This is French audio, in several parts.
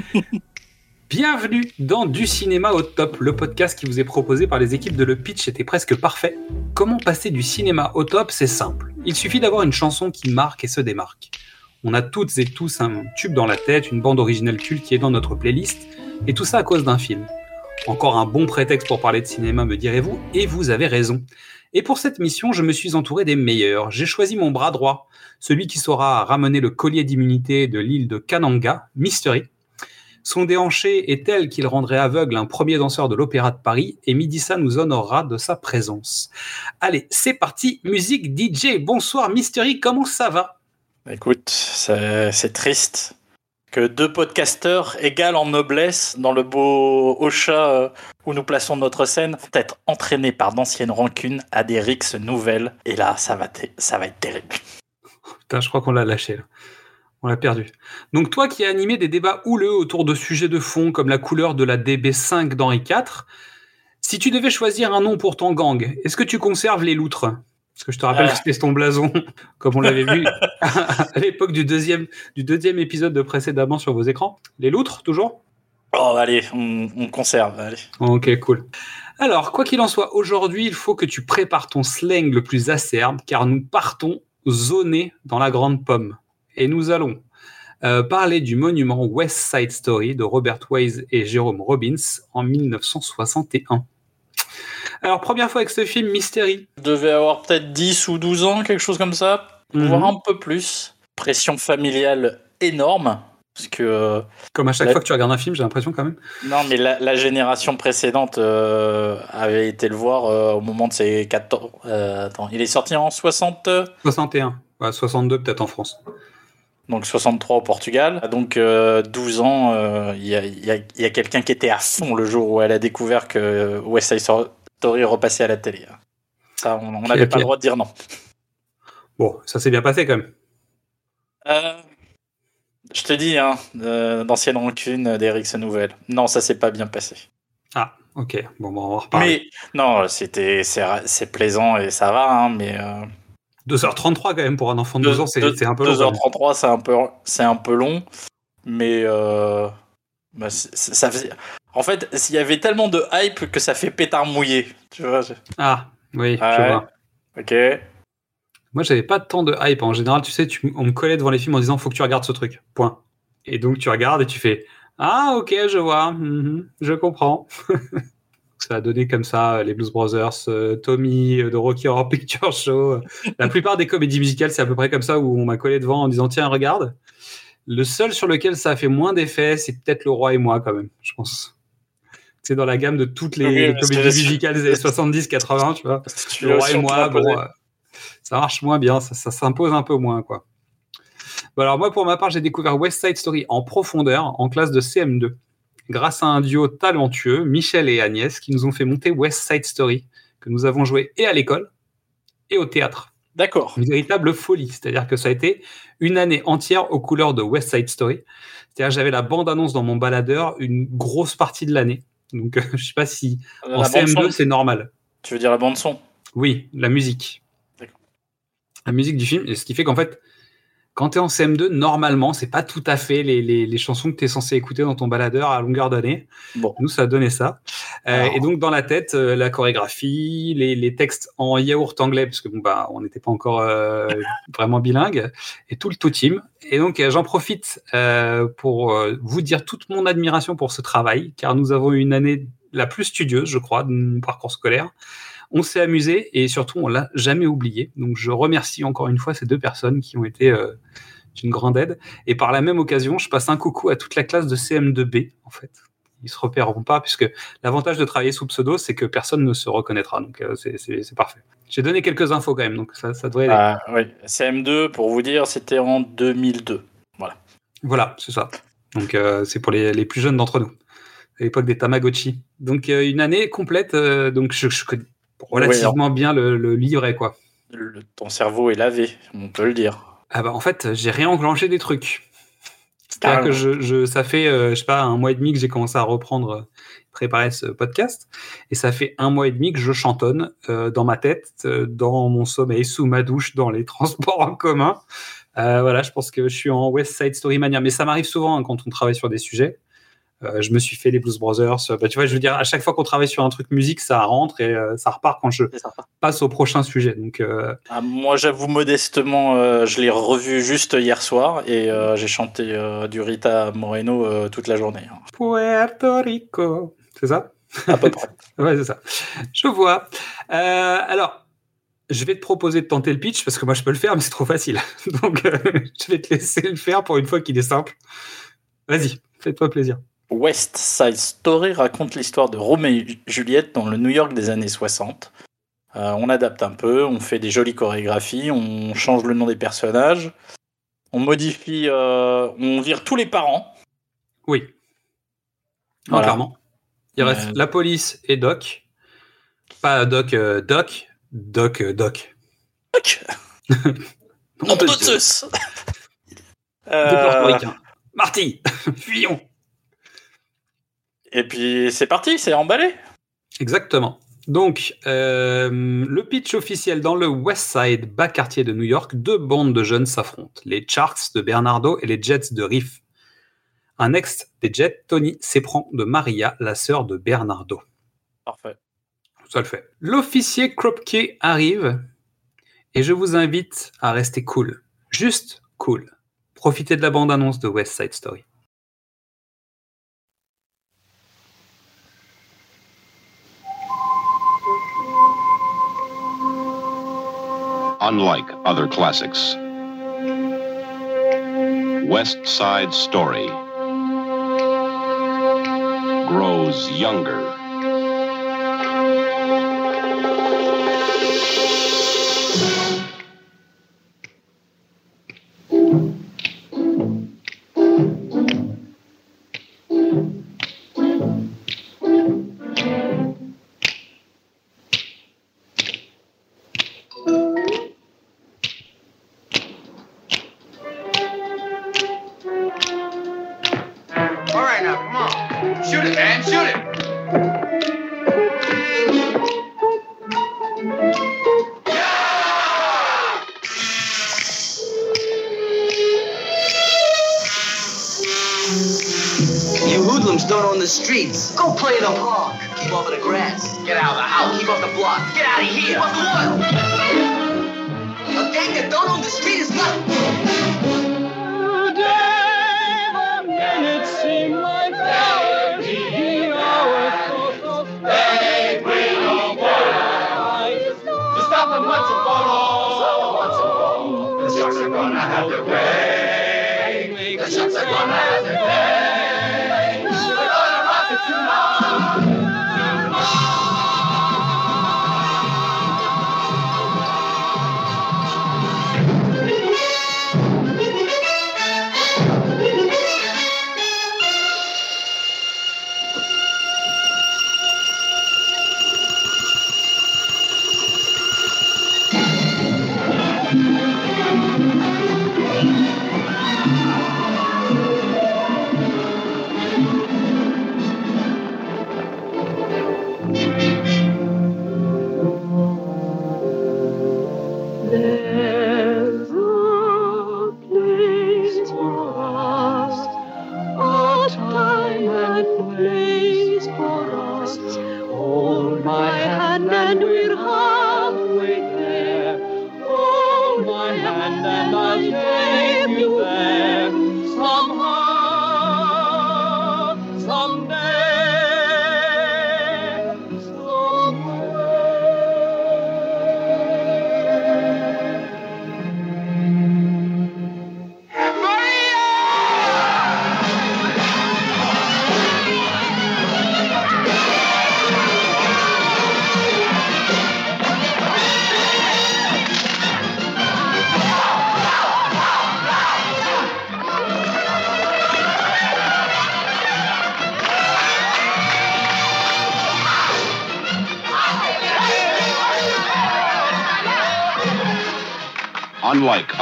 Bienvenue dans Du cinéma au top, le podcast qui vous est proposé par les équipes de Le Pitch était presque parfait. Comment passer du cinéma au top C'est simple. Il suffit d'avoir une chanson qui marque et se démarque. On a toutes et tous un tube dans la tête, une bande originale culte qui est dans notre playlist, et tout ça à cause d'un film. Encore un bon prétexte pour parler de cinéma, me direz-vous, et vous avez raison. Et pour cette mission, je me suis entouré des meilleurs. J'ai choisi mon bras droit, celui qui saura ramener le collier d'immunité de l'île de Kananga, Mystery. Son déhanché est tel qu'il rendrait aveugle un premier danseur de l'Opéra de Paris et Midissa nous honorera de sa présence. Allez, c'est parti, musique DJ. Bonsoir Mystery, comment ça va? Écoute, c'est triste que deux podcasteurs égalent en noblesse dans le beau Ocha euh, où nous plaçons notre scène, être entraînés par d'anciennes rancunes à des rixes nouvelles. Et là, ça va, ça va être terrible. Putain, je crois qu'on l'a lâché là. On l'a perdu. Donc toi qui as animé des débats houleux autour de sujets de fond comme la couleur de la DB5 d'Henri IV, si tu devais choisir un nom pour ton gang, est-ce que tu conserves les loutres? Parce que je te rappelle que c'était ton blason, comme on l'avait vu à l'époque du deuxième, du deuxième épisode de précédemment sur vos écrans. Les loutres, toujours? Oh, allez, on, on conserve, allez. Ok, cool. Alors, quoi qu'il en soit, aujourd'hui, il faut que tu prépares ton slang le plus acerbe, car nous partons zoner dans la grande pomme et nous allons euh, parler du monument West Side Story de Robert Wise et Jérôme Robbins en 1961. Alors, première fois avec ce film, Mystery. Je devais avoir peut-être 10 ou 12 ans, quelque chose comme ça, Mhm. voire un peu plus. Pression familiale énorme. Parce que. euh, Comme à chaque La- fois que tu regardes un film, j'ai l'impression quand même. Non, mais la, la génération précédente euh, avait été le voir euh, au moment de ses 14. euh, attends, il est sorti en 60. 61. Ouais, 62 peut-être en France. Donc 63 au Portugal. Donc euh, 12 ans, euh, il y a, il y a- il y a quelqu'un qui était à fond le jour où elle a découvert que West Side Story repassait à la télé. Ça, on n'avait pas le droit de dire non. Bon, ça s'est bien passé quand même. Euh, je te dis, hein, euh, d'anciennes rancunes d'Eric Nouvelle. Non, ça s'est pas bien passé. Ah, ok. Bon, bon on va en reparler. Mais non, c'était c'est c'est plaisant et ça va, hein, mais euh, 2h33 quand même pour un enfant de 12 ans, c'est un peu long. quand même. 2h33, c'est un peu c'est un peu long, mais euh, bah, ça faisait- En fait, s'il y avait tellement de hype que ça fait pétard mouillé, tu vois. Ah, oui, je Ouais. vois. Ok. Moi, j'avais pas tant de hype. En général, tu sais, tu, on me collait devant les films en disant faut que tu regardes ce truc. Point. Et donc, tu regardes et tu fais Ah, ok, je vois. mhm, je comprends. ça a donné comme ça les Blues Brothers, euh, Tommy euh, de Rocky Horror Picture Show. La plupart des comédies musicales, c'est à peu près comme ça où on m'a collé devant en disant tiens, regarde. Le seul sur lequel ça a fait moins d'effet, c'est peut-être Le Roi et moi, quand même, je pense. C'est dans la gamme de toutes les, Oui, comédies musicales des années 70-80, tu vois. Tu Le roi et moi, bon, euh, ça marche moins bien, ça, ça s'impose un peu moins, quoi. Bon, alors moi, pour ma part, j'ai découvert West Side Story en profondeur en classe de CM2, grâce à un duo talentueux, Michel et Agnès, qui nous ont fait monter West Side Story, que nous avons joué et à l'école et au théâtre. D'accord. Une véritable folie, c'est-à-dire que ça a été une année entière aux couleurs de West Side Story. C'est-à-dire que j'avais la bande-annonce dans mon baladeur une grosse partie de l'année. Donc, je sais pas si en La bande CM2 son, c'est normal. tu veux dire la bande son? Oui, la musique. D'accord. La musique du film, et ce qui fait qu'en fait, quand tu es en CM2, normalement, c'est pas tout à fait les, les- les chansons que tu es censé écouter dans ton baladeur à longueur d'année. Bon. Nous, ça a donné ça. Euh, et donc, dans la tête, euh, la chorégraphie, les, les textes en yaourt anglais, parce que bon, bah, on n'était pas encore euh, vraiment bilingue, et tout le tout team. Et donc, j'en profite pour vous dire toute mon admiration pour ce travail, car nous avons eu une année la plus studieuse, je crois, de mon parcours scolaire. On s'est amusé et surtout, on l'a jamais oublié. Donc, je remercie encore une fois ces deux personnes qui ont été euh, d'une grande aide. Et par la même occasion, je passe un coucou à toute la classe de CM2B, en fait. Ils se repéreront pas, puisque l'avantage de travailler sous pseudo, c'est que personne ne se reconnaîtra. Donc, euh, c'est- parfait. J'ai donné quelques infos quand même, donc ça, ça devrait. Ah, oui. CM2, pour vous dire, c'était en 2002. Voilà, c'est ça. Donc, euh, c'est pour les, les plus jeunes d'entre nous, à l'époque des Tamagotchi. Donc, euh, une année complète. donc, je, je connais relativement bien le, le livret, quoi. Le- ton cerveau est lavé, on peut le dire. Ah bah, en fait, j'ai réenclenché des trucs. C'est-à-dire que je, je- ça fait, euh, je sais pas, un mois et demi que j'ai commencé à reprendre, euh, préparer ce podcast. Et ça fait un mois et demi que je chantonne euh, dans ma tête, dans mon sommeil, sous ma douche, dans les transports en commun. Voilà, je pense que je suis en West Side Story Mania. Mais ça m'arrive souvent hein, quand on travaille sur des sujets. Euh, je me suis fait les Blues Brothers. Euh, bah, tu vois, je veux dire, à chaque fois qu'on travaille sur un truc musique, ça rentre et euh, ça repart quand je passe au prochain sujet. Donc, euh, Ah, moi, j'avoue modestement, euh, je l'ai revu juste hier soir et euh, j'ai chanté euh, du Rita Moreno euh, toute la journée. hein. Puerto Rico. C'est ça? À peu près. Ouais, c'est ça. Je vois. Euh, alors, je vais te proposer de tenter le pitch parce que moi je peux le faire, mais c'est trop facile. Donc, euh, je vais te laisser le faire pour une fois qu'il est simple. Vas-y, fais-toi plaisir. West Side Story raconte l'histoire de Roméo et Juliette dans le New York des années 60. Euh, on adapte un peu, on fait des jolies chorégraphies, on change le nom des personnages, on modifie, euh, on vire tous les parents. Oui. Non, Voilà. clairement. Il reste Euh, la police et Doc. Pas Doc, Doc. Doc, Doc. Fuck Nom de. Zeus. Marty, fuyons. Et puis c'est parti, c'est emballé. Exactement. Donc, euh, le pitch officiel dans le West Side, bas quartier de New York, deux bandes de jeunes s'affrontent. Les Sharks de Bernardo et les Jets de Riff. Un ex des Jets, Tony, s'éprend de Maria, la sœur de Bernardo. Parfait. Ça le fait. L'officier Kropke arrive et je vous invite à rester cool. Juste cool. Profitez de la bande-annonce de West Side Story. Unlike other classics. West Side Story grows younger.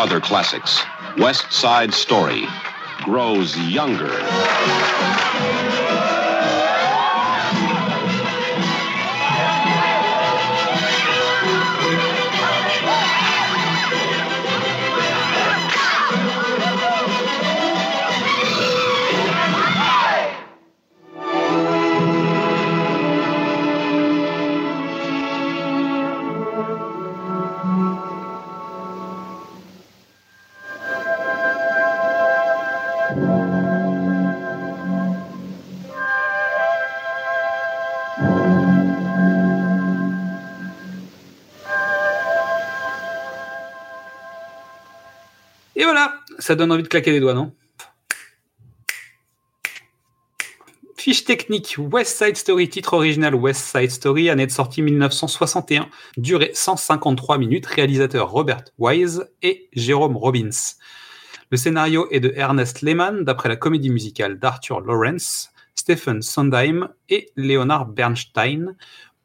Other classics, West Side Story grows younger. Ça donne envie de claquer les doigts, non Fiche technique West Side Story, titre original West Side Story, année de sortie 1961, durée 153 minutes, réalisateur Robert Wise et Jérôme Robbins. Le scénario est de Ernest Lehman, d'après la comédie musicale d'Arthur Lawrence, Stephen Sondheim et Leonard Bernstein,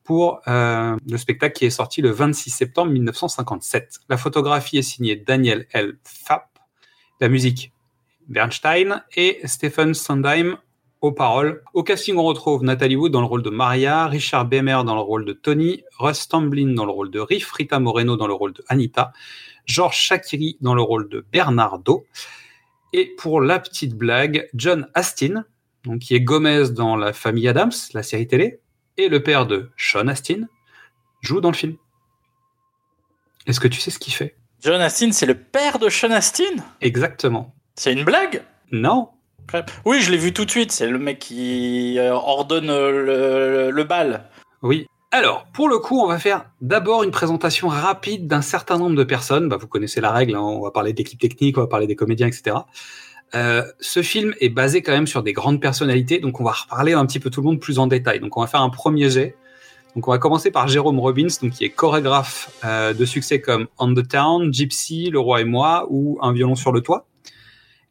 pour euh, le spectacle qui est sorti le 26 septembre 1957. La photographie est signée Daniel L. Pfapp, la musique Bernstein et Stephen Sondheim aux paroles. Au casting, on retrouve Nathalie Wood dans le rôle de Maria, Richard Bemer dans le rôle de Tony, Russ Tamblyn dans le rôle de Riff, Rita Moreno dans le rôle de Anita, George Shakiri dans le rôle de Bernardo, et pour la petite blague, John Astin, donc qui est Gomez dans La Famille Adams, la série télé, et le père de Sean Astin, joue dans le film. Est-ce que tu sais ce qu'il fait? John Astin, c'est le père de Sean Astin Exactement. C'est une blague Non Oui, je l'ai vu tout de suite. C'est le mec qui euh, ordonne euh, le, le bal. Oui. Alors, pour le coup, on va faire d'abord une présentation rapide d'un certain nombre de personnes. Bah, vous connaissez la règle, hein, on va parler d'équipe technique, on va parler des comédiens, etc. Euh, ce film est basé quand même sur des grandes personnalités, donc on va reparler un petit peu tout le monde plus en détail. Donc on va faire un premier jet. Donc on va commencer par Jérôme Robbins, donc qui est chorégraphe euh, de succès comme On the Town, Gypsy, Le Roi et moi ou Un violon sur le toit.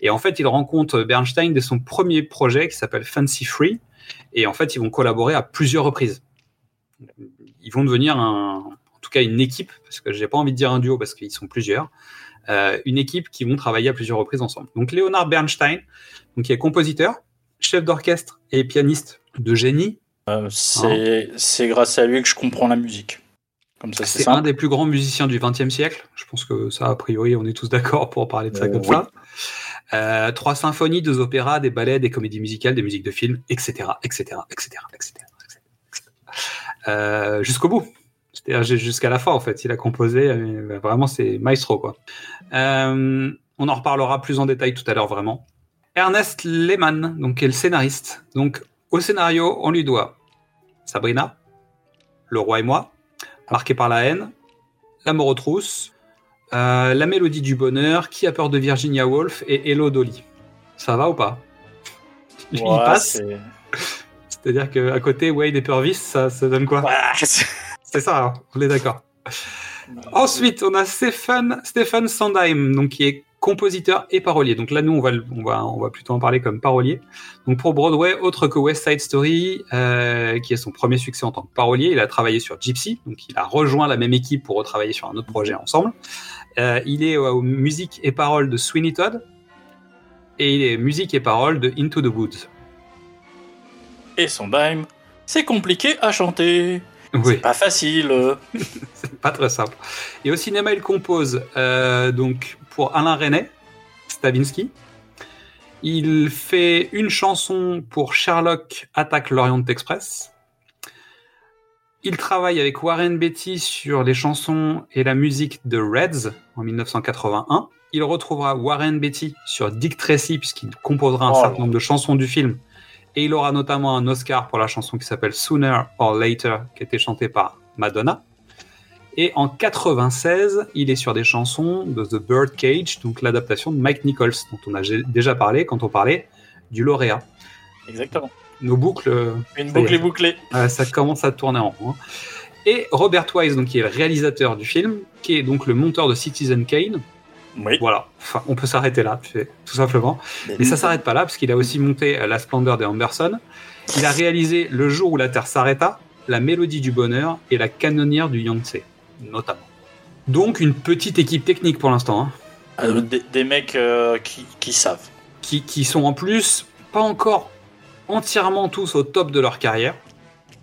Et en fait, il rencontre Bernstein dès son premier projet qui s'appelle Fancy Free. Et en fait, ils vont collaborer à plusieurs reprises. Ils vont devenir un, en tout cas une équipe, parce que j'ai pas envie de dire un duo parce qu'ils sont plusieurs. Euh, une équipe qui vont travailler à plusieurs reprises ensemble. Donc Leonard Bernstein, donc qui est compositeur, chef d'orchestre et pianiste de génie. Euh, c'est c'est grâce à lui que je comprends la musique. Comme ça, c'est un des plus grands musiciens du XXe siècle. Je pense que ça, a priori, on est tous d'accord pour parler de ça Euh, comme oui. ça. Euh, trois symphonies, deux opéras, des ballets, des comédies musicales, des musiques de films, etc., etc., etc., etc., etc. Euh, jusqu'au bout. C'est-à-dire jusqu'à la fin, en fait. Il a composé, euh, vraiment, c'est maestro, quoi. Euh, on en reparlera plus en détail tout à l'heure, vraiment. Ernest Lehman, donc, qui est le scénariste. Donc, au scénario, on lui doit Sabrina, Le Roi et moi, Marqué par la haine, L'amour aux trousses, euh, La mélodie du bonheur, Qui a peur de Virginia Woolf et Hello Dolly. Ça va ou pas? Il Ouais, passe. c'est- C'est-à-dire qu'à côté, Wade et Purvis, ça, ça donne quoi? Ouais, C'est ça, hein, on est d'accord. Ensuite, on a Stephen, Stephen Sondheim, donc qui est compositeur et parolier. Donc là, nous, on va, le- on va, on va plutôt en parler comme parolier. Donc pour Broadway, autre que West Side Story, euh, qui est son premier succès en tant que parolier, il a travaillé sur Gypsy, donc il a rejoint la même équipe pour retravailler sur un autre projet ensemble. Euh, il est aux musiques et paroles de Sweeney Todd, et il est musique et paroles de Into the Woods. Et Sondheim, c'est compliqué à chanter. Oui. Pas facile. C'est pas très simple. Et au cinéma, il compose euh, donc pour Alain Resnais, Stavinsky. Il fait une chanson pour Sherlock Attaque l'Orient Express. Il travaille avec Warren Beatty sur les chansons et la musique de Reds en 1981. Il retrouvera Warren Beatty sur Dick Tracy puisqu'il composera un Oh. certain nombre de chansons du film. Et il aura notamment un Oscar pour la chanson qui s'appelle Sooner or Later, qui a été chantée par Madonna. Et en 96, il est sur des chansons de The Birdcage, donc l'adaptation de Mike Nichols, dont on a déjà parlé quand on parlait du lauréat. Exactement. Nos boucles, euh, Une boucle est. bouclée. euh, ça commence à tourner en rond. Et Robert Wise, donc, qui est le réalisateur du film, qui est donc le monteur de Citizen Kane. Oui. Voilà, enfin, on peut s'arrêter là, tout simplement. Mais ça s'arrête pas là, parce qu'il a aussi monté La Splendeur des Anderson. Il a réalisé Le jour où la Terre s'arrêta, La Mélodie du Bonheur et La Canonnière du Yangtze, notamment. Donc une petite équipe technique pour l'instant, hein, Euh, des, des mecs euh, qui, qui savent. qui, qui sont en plus pas encore entièrement tous au top de leur carrière,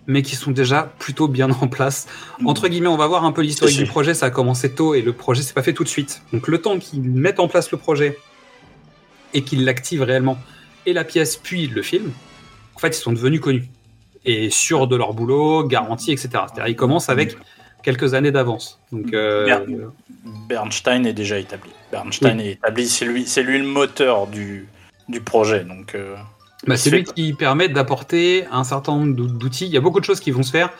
mais qui sont déjà plutôt bien en place. Entre guillemets, on va voir un peu l'historique du projet, ça a commencé tôt et le projet s'est pas fait tout de suite. Donc le temps qu'ils mettent en place le projet et qu'ils l'activent réellement, et la pièce puis le film, en fait ils sont devenus connus et sûrs de leur boulot, garantis, etc. C'est-à-dire ils commencent avec quelques années d'avance. Donc euh. Bernstein est déjà établi. Bernstein est établi, c'est lui, c'est lui le moteur du, du projet. Donc, euh, Bah, c'est lui qui permet d'apporter un certain nombre d'ou- d'outils. Il y a beaucoup de choses qui vont se faire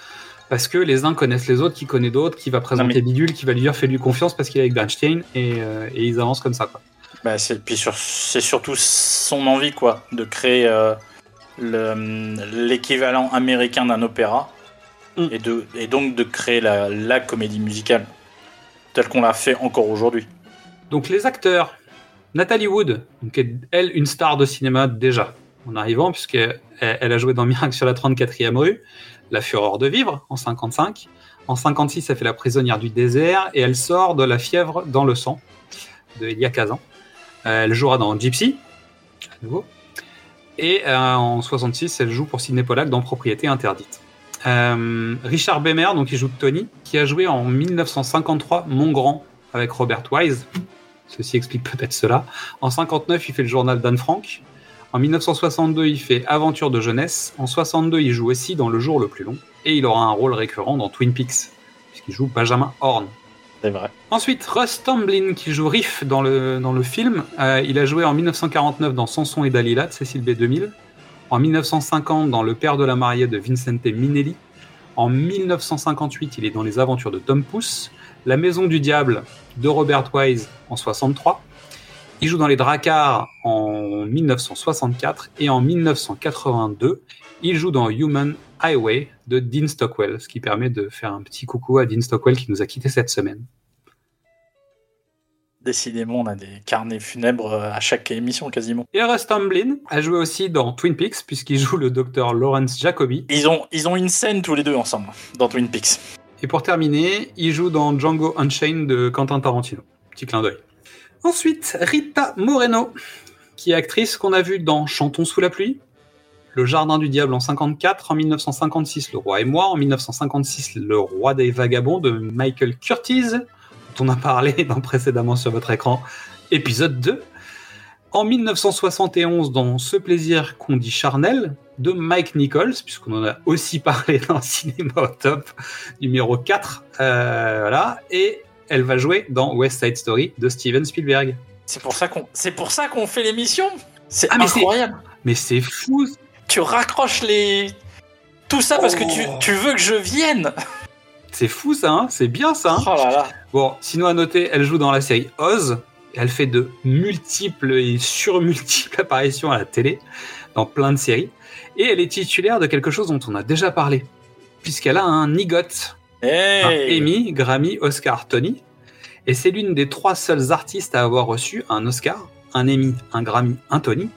parce que les uns connaissent les autres, qui connaît d'autres, qui va présenter mais- Bidule, qui va lui dire fais-lui confiance parce qu'il est avec Bernstein et, euh, et ils avancent comme ça. Quoi. bah, c'est, puis sur, c'est surtout son envie quoi, de créer le- l'équivalent américain d'un opéra Mm. et, de, et donc de créer la, la comédie musicale telle qu'on l'a fait encore aujourd'hui. Donc les acteurs, Nathalie Wood, donc est, elle une star de cinéma déjà en arrivant puisqu'elle elle a joué dans Miracle sur la 34e rue, La Fureur de vivre en 55. En 56, elle fait La prisonnière du désert et elle sort de La fièvre dans le sang de Elia Kazan. Euh, Elle jouera dans Gypsy, à nouveau. Et euh, en 66, elle joue pour Sidney Pollack dans Propriété interdite. Euh, Richard Bemer, donc il joue Tony, qui a joué en 1953 Mon Grand avec Robert Wise. Ceci explique peut-être cela. En 59, il fait le journal d'Anne Frank. En 1962, il fait Aventure de jeunesse. En 62, il joue aussi dans Le jour le plus long. Et il aura un rôle récurrent dans Twin Peaks, puisqu'il joue Benjamin Horn. C'est vrai. Ensuite, Russ Tamblyn, qui joue Riff dans le, dans le film. Euh, il a joué en 1949 dans Samson et Dalila de Cécile B. 2000. En 1950, dans Le père de la mariée de Vincente Minnelli. En 1958, il est dans Les aventures de Tom Pouce. La maison du diable de Robert Wise en 63. Il joue dans Les Dracars en 1964. Et en 1982, il joue dans Human Highway de Dean Stockwell, ce qui permet de faire un petit coucou à Dean Stockwell qui nous a quittés cette semaine. Décidément, on a des carnets funèbres euh, à chaque émission quasiment. Et Russ a joué aussi dans Twin Peaks, puisqu'il joue le docteur Lawrence Jacobi. Ils ont, ils ont une scène tous les deux ensemble dans Twin Peaks. Et pour terminer, il joue dans Django Unchained de Quentin Tarantino. Petit clin d'œil. Ensuite, Rita Moreno, qui est actrice qu'on a vue dans Chantons sous la pluie, Le Jardin du Diable en 54, en 1956 Le Roi et moi, en 1956 Le Roi des Vagabonds de Michael Curtiz, on a parlé dans précédemment sur votre écran, épisode 2. En 1971 dans Ce plaisir qu'on dit charnel de Mike Nichols, puisqu'on en a aussi parlé dans Cinéma au top, numéro 4. euh, voilà. Et elle va jouer dans West Side Story de Steven Spielberg. C'est pour ça qu'on, c'est pour ça qu'on fait l'émission. C'est Ah, c'est- incroyable. Mais c'est fou Tu raccroches les, tout ça parce que tu, Oh. tu veux que je vienne. C'est fou ça, hein c'est bien ça. hein Oh là là. Bon, sinon à noter, elle joue dans la série Oz. Et elle fait de multiples et surmultiples apparitions à la télé, dans plein de séries. Et elle est titulaire de quelque chose dont on a déjà parlé, puisqu'elle a un un Hey. Emmy, Grammy, Oscar, Tony. Et c'est l'une des trois seules artistes à avoir reçu un Oscar, un Emmy, un Grammy, un Tony,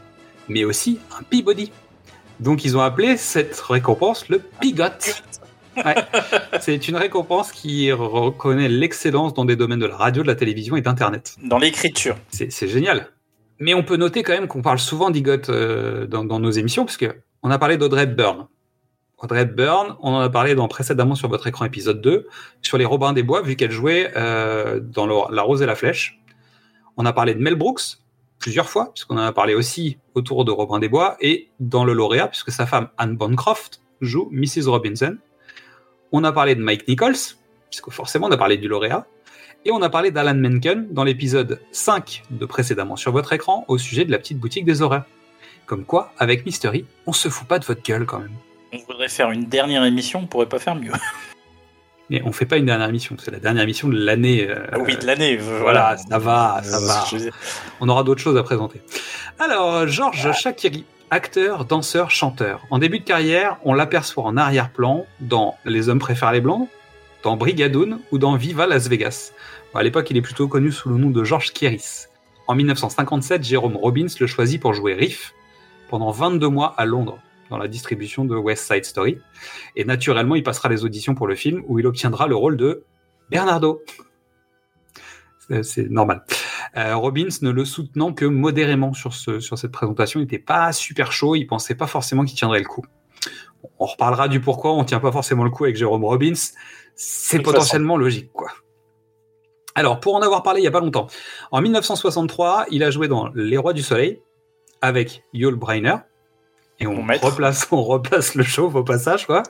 mais aussi un Peabody. Donc ils ont appelé cette récompense le Pigot. Ouais. C'est une récompense qui reconnaît l'excellence dans des domaines de la radio, de la télévision et d'Internet. Dans l'écriture. C'est génial. Mais on peut noter quand même qu'on parle souvent d'IGOT euh, dans, dans nos émissions, parce que on a parlé d'Audrey Hepburn. Audrey Hepburn, on en a parlé dans, précédemment sur votre écran épisode 2, sur les Robins des Bois, vu qu'elle jouait euh, dans le- La Rose et la Flèche. On a parlé de Mel Brooks plusieurs fois, puisqu'on en a parlé aussi autour de Robin des Bois, et dans Le Lauréat, puisque sa femme Anne Bancroft joue Mrs. Robinson. On a parlé de Mike Nichols, puisque forcément on a parlé du lauréat. Et on a parlé d'Alan Menken dans l'épisode 5 de précédemment sur votre écran au sujet de la petite boutique des horreurs. Comme quoi, avec Mystery, on se fout pas de votre gueule quand même. On voudrait faire une dernière émission, on pourrait pas faire mieux. Mais on fait pas une dernière émission, c'est la dernière émission de l'année. euh, Ah oui, de l'année. euh, voilà, ça va, ça Euh, va. On aura d'autres choses à présenter. Alors, Georges Shakiri, acteur, danseur, chanteur. En début de carrière, on l'aperçoit en arrière-plan dans Les hommes préfèrent les blondes, dans Brigadoon ou dans Viva Las Vegas. À l'époque, il est plutôt connu sous le nom de Georges Kieris. En 1957, Jérôme Robbins le choisit pour jouer Riff pendant 22 mois à Londres, dans la distribution de West Side Story. Et naturellement, il passera les auditions pour le film où il obtiendra le rôle de Bernardo. Euh, C'est normal. Euh, Robbins ne le soutenant que modérément sur, ce, sur cette présentation. Il n'était pas super chaud. Il pensait pas forcément qu'il tiendrait le coup. On reparlera du pourquoi on tient pas forcément le coup avec Jérôme Robbins. C'est potentiellement logique, quoi. Alors, pour en avoir parlé il y a pas longtemps, en 1963, il a joué dans Les Rois du Soleil avec Yul Brynner. Et on maître. replace, on replace le chauve au passage, quoi.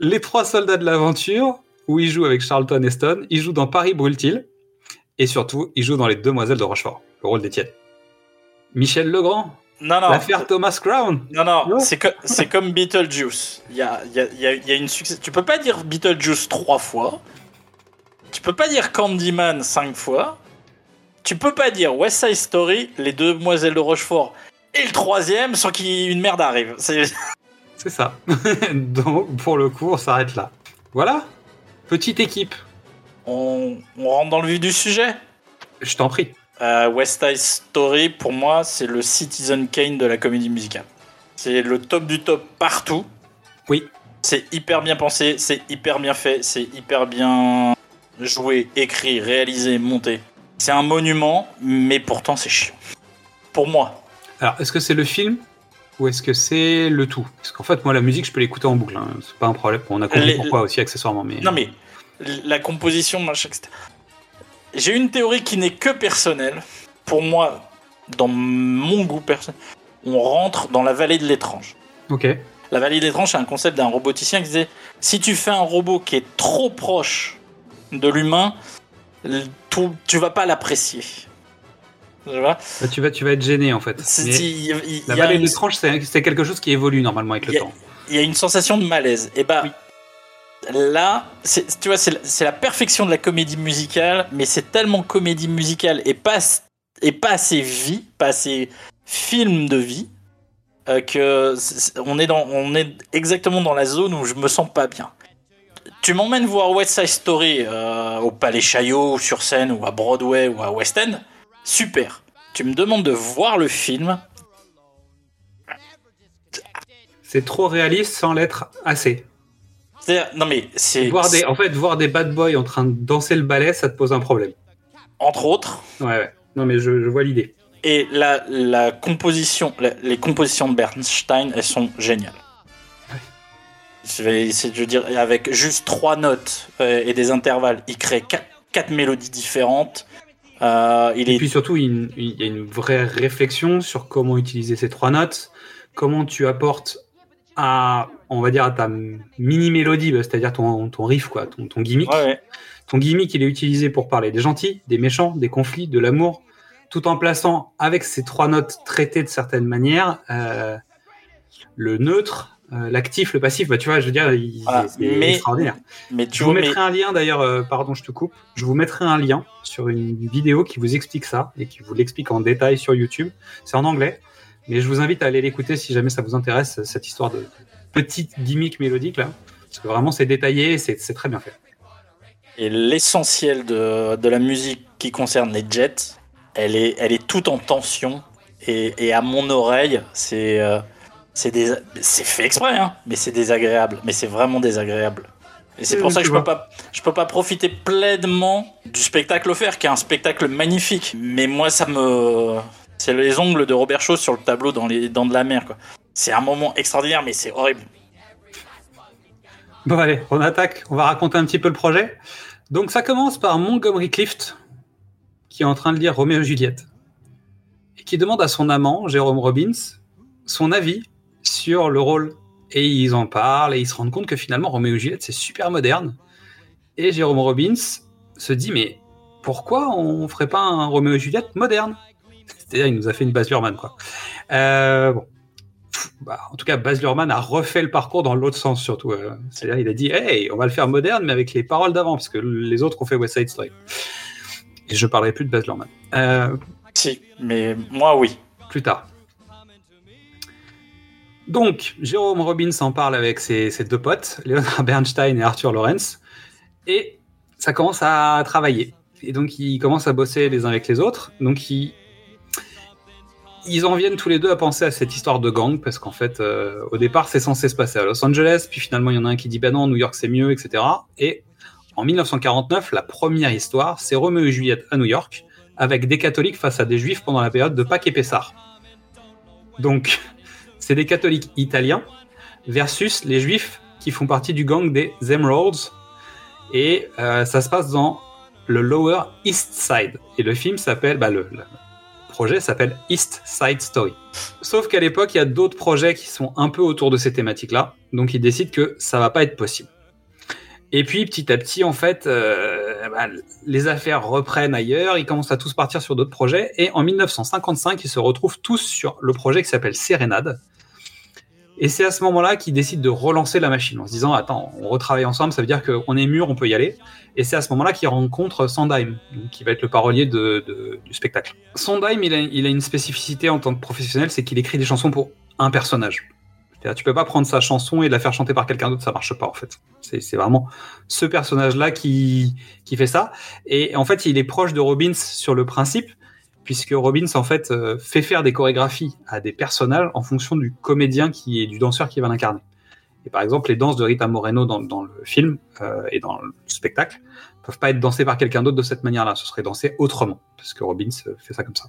Les Trois Soldats de l'Aventure, où il joue avec Charlton Heston. Il joue dans Paris Brûle-t-il? Et surtout, il joue dans Les Demoiselles de Rochefort, le rôle d'Étienne. Michel Legrand, Non, non. l'affaire Thomas Crown. Non, non, Non. c'est co- c'est comme Beetlejuice. Il y a, il y, a, il y a- y a une succès. Tu peux pas dire Beetlejuice trois fois. Tu peux pas dire Candyman cinq fois. Tu peux pas dire West Side Story, Les Demoiselles de Rochefort et le troisième sans qu'une merde arrive. C'est C'est ça. Donc, pour le coup, on s'arrête là. Voilà. Petite équipe. On, on rentre dans le vif du sujet? Je t'en prie. Euh, West Side Story, pour moi, c'est le Citizen Kane de la comédie musicale. C'est le top du top partout. Oui. C'est hyper bien pensé, c'est hyper bien fait, c'est hyper bien joué, écrit, réalisé, monté. C'est un monument, mais pourtant c'est chiant. Pour moi. Alors, est-ce que c'est le film ou est-ce que c'est le tout? Parce qu'en fait, moi, la musique, je peux l'écouter en boucle. hein. C'est pas un problème. On a compris Les- pourquoi aussi, accessoirement. Mais... Non mais, la composition, machin, etc. J'ai une théorie qui n'est que personnelle. Pour moi, dans mon goût personnel, on rentre dans la vallée de l'étrange. Ok. La vallée de l'étrange, c'est un concept d'un roboticien qui disait si tu fais un robot qui est trop proche de l'humain, tu vas pas l'apprécier. Tu Bah, tu, vas, tu vas être gêné, en fait. Y la y vallée de l'étrange, c'est quelque chose qui évolue normalement avec le temps. il y a une sensation de malaise. Et bah Oui. Là, tu vois, c'est la- perfection de la comédie musicale, mais c'est tellement comédie musicale et pas et assez vie, pas assez film de vie, euh, que est on est exactement dans la zone où je me sens pas bien. Tu m'emmènes voir West Side Story euh, au Palais Chaillot, ou sur scène, ou à Broadway, ou à West End, super. Tu me demandes de voir le film, C'est trop réaliste sans l'être assez. Non mais c'est Voir des, en fait, voir des bad boys en train de danser le ballet, ça te pose un problème. entre autres, Ouais, ouais. Non, mais je, je vois l'idée. Et la, la composition, la- les compositions de Bernstein, elles sont géniales. Je vais essayer de dire, avec juste trois notes euh, et des intervalles, il crée quatre, quatre mélodies différentes. Euh, il Et est puis surtout, il, il y a une vraie réflexion sur comment utiliser ces trois notes, comment tu apportes à, on va dire, à ta mini-mélodie, bah, c'est-à-dire ton, ton riff, quoi, ton, ton gimmick. ouais, ouais. Ton gimmick, il est utilisé pour parler des gentils, des méchants, des conflits, de l'amour, tout en plaçant avec ces trois notes traitées de certaines manières euh, le neutre, euh, l'actif, le passif. Bah, tu vois, je veux dire, il- Voilà. c'est Mais- extraordinaire. mais tu Je vous mais- mettrai un lien d'ailleurs, euh, pardon, je te coupe. Je vous mettrai un lien sur une vidéo qui vous explique ça et qui vous l'explique en détail sur YouTube. C'est en anglais, mais je vous invite à aller l'écouter si jamais ça vous intéresse, cette histoire de petite gimmick mélodique là. Parce que vraiment, c'est détaillé, c'est très bien fait. Et l'essentiel de, de la musique qui concerne les Jets, elle est, elle est toute en tension. Et, et à mon oreille, c'est euh, c'est fait exprès, hein, mais c'est désagréable. Mais c'est vraiment désagréable. Et c'est pour ça que je peux, pas, je peux pas profiter pleinement du spectacle offert, qui est un spectacle magnifique. Mais moi, ça me. C'est les ongles de Robert Shaw sur le tableau dans les dents de la mer, quoi. C'est un moment extraordinaire, mais c'est horrible. Bon allez, on attaque, on va raconter un petit peu le projet. Donc ça commence par Montgomery Clift, qui est en train de lire Roméo et Juliette, et qui demande à son amant, Jérôme Robbins, son avis sur le rôle. Et ils en parlent, et ils se rendent compte que finalement Roméo et Juliette, c'est super moderne. Et Jérôme Robbins se dit, mais pourquoi on ferait pas un Roméo et Juliette moderne? C'est-à-dire, il nous a fait une Baz Luhrmann, quoi. Euh, bon. Bah, en tout cas, Baz Luhrmann a refait le parcours dans l'autre sens, surtout. euh. C'est-à-dire, il a dit, hey, on va le faire moderne, mais avec les paroles d'avant, parce que les autres ont fait West Side Story. Et je parlerai plus de Baz Luhrmann. Euh, Si, mais moi, oui. plus tard. Donc, Jérôme Robbins en parle avec ses, ses deux potes, Leonard Bernstein et Arthur Lawrence, et ça commence à travailler. Et donc, ils commencent à bosser les uns avec les autres. Donc, ils, ils en viennent tous les deux à penser à cette histoire de gang, parce qu'en fait, euh, au départ, c'est censé se passer à Los Angeles, puis finalement, il y en a un qui dit, bah non, New York, c'est mieux, etc. Et En 1949, la première histoire, c'est Roméo et Juliette à New York, avec des catholiques face à des juifs pendant la période de Pâques et Pessard. Donc, c'est des catholiques italiens versus les juifs qui font partie du gang des Emeralds. Et euh, ça se passe dans le Lower East Side. Et le film s'appelle, bah, le, le s'appelle East Side Story. Sauf qu'à l'époque, il y a d'autres projets qui sont un peu autour de ces thématiques-là. Donc, ils décident que ça va pas être possible. Et puis, petit à petit, en fait, euh, bah, les affaires reprennent ailleurs. Ils commencent à tous partir sur d'autres projets. Et en 1955, ils se retrouvent tous sur le projet qui s'appelle Sérénade. Et c'est à ce moment-là qu'ils décident de relancer la machine en se disant Attends, on retravaille ensemble, ça veut dire qu'on est mûr, on peut y aller. Et c'est à ce moment-là qu'ils rencontrent Sondheim, qui va être le parolier de, du spectacle. Sondheim, il a, il a une spécificité en tant que professionnel, c'est qu'il écrit des chansons pour un personnage. Tu peux pas prendre sa chanson et la faire chanter par quelqu'un d'autre, ça marche pas en fait. C'est c'est vraiment ce personnage-là qui, qui fait ça. Et en fait, il est proche de Robbins sur le principe, puisque Robbins en fait euh, fait faire des chorégraphies à des personnages en fonction du comédien qui est du danseur qui va l'incarner. Et par exemple, les danses de Rita Moreno dans, le film euh, et dans le spectacle peuvent pas être dansées par quelqu'un d'autre de cette manière-là. Ce serait dansé autrement, parce que Robbins euh, fait ça comme ça.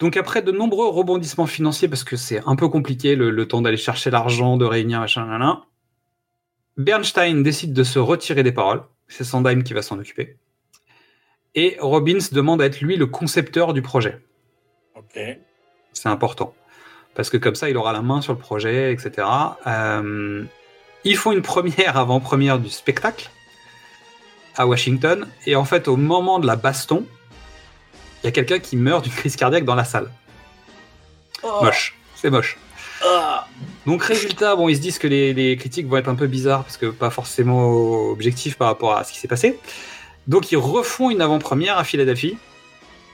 Donc après de nombreux rebondissements financiers, parce que c'est un peu compliqué le, temps d'aller chercher l'argent, de réunir machin, nan, nan, Bernstein décide de se retirer des paroles. C'est Sondheim qui va s'en occuper. Et Robbins demande à être lui le concepteur du projet. Ok. C'est important. Parce que comme ça, il aura la main sur le projet, etc. Euh, ils font une première avant-première du spectacle à Washington. Et en fait, au moment de la baston, il y a quelqu'un qui meurt d'une crise cardiaque dans la salle. Moche. C'est moche. Ah. Donc résultat, bon, ils se disent que les, les critiques vont être un peu bizarres parce que pas forcément objectifs par rapport à ce qui s'est passé. Donc ils refont une avant-première à Philadelphie.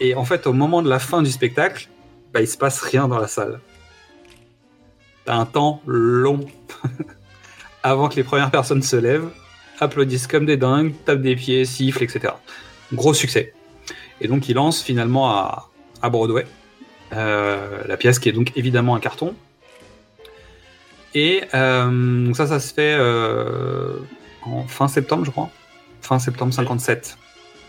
Et en fait, au moment de la fin du spectacle, bah, il se passe rien dans la salle. T'as un temps long avant que les premières personnes se lèvent, applaudissent comme des dingues, tapent des pieds, sifflent, etc. Gros succès. Et donc il lance finalement à, Broadway euh, la pièce qui est donc évidemment un carton. Et euh, ça, ça se fait euh, en fin septembre, je crois. Fin septembre 57.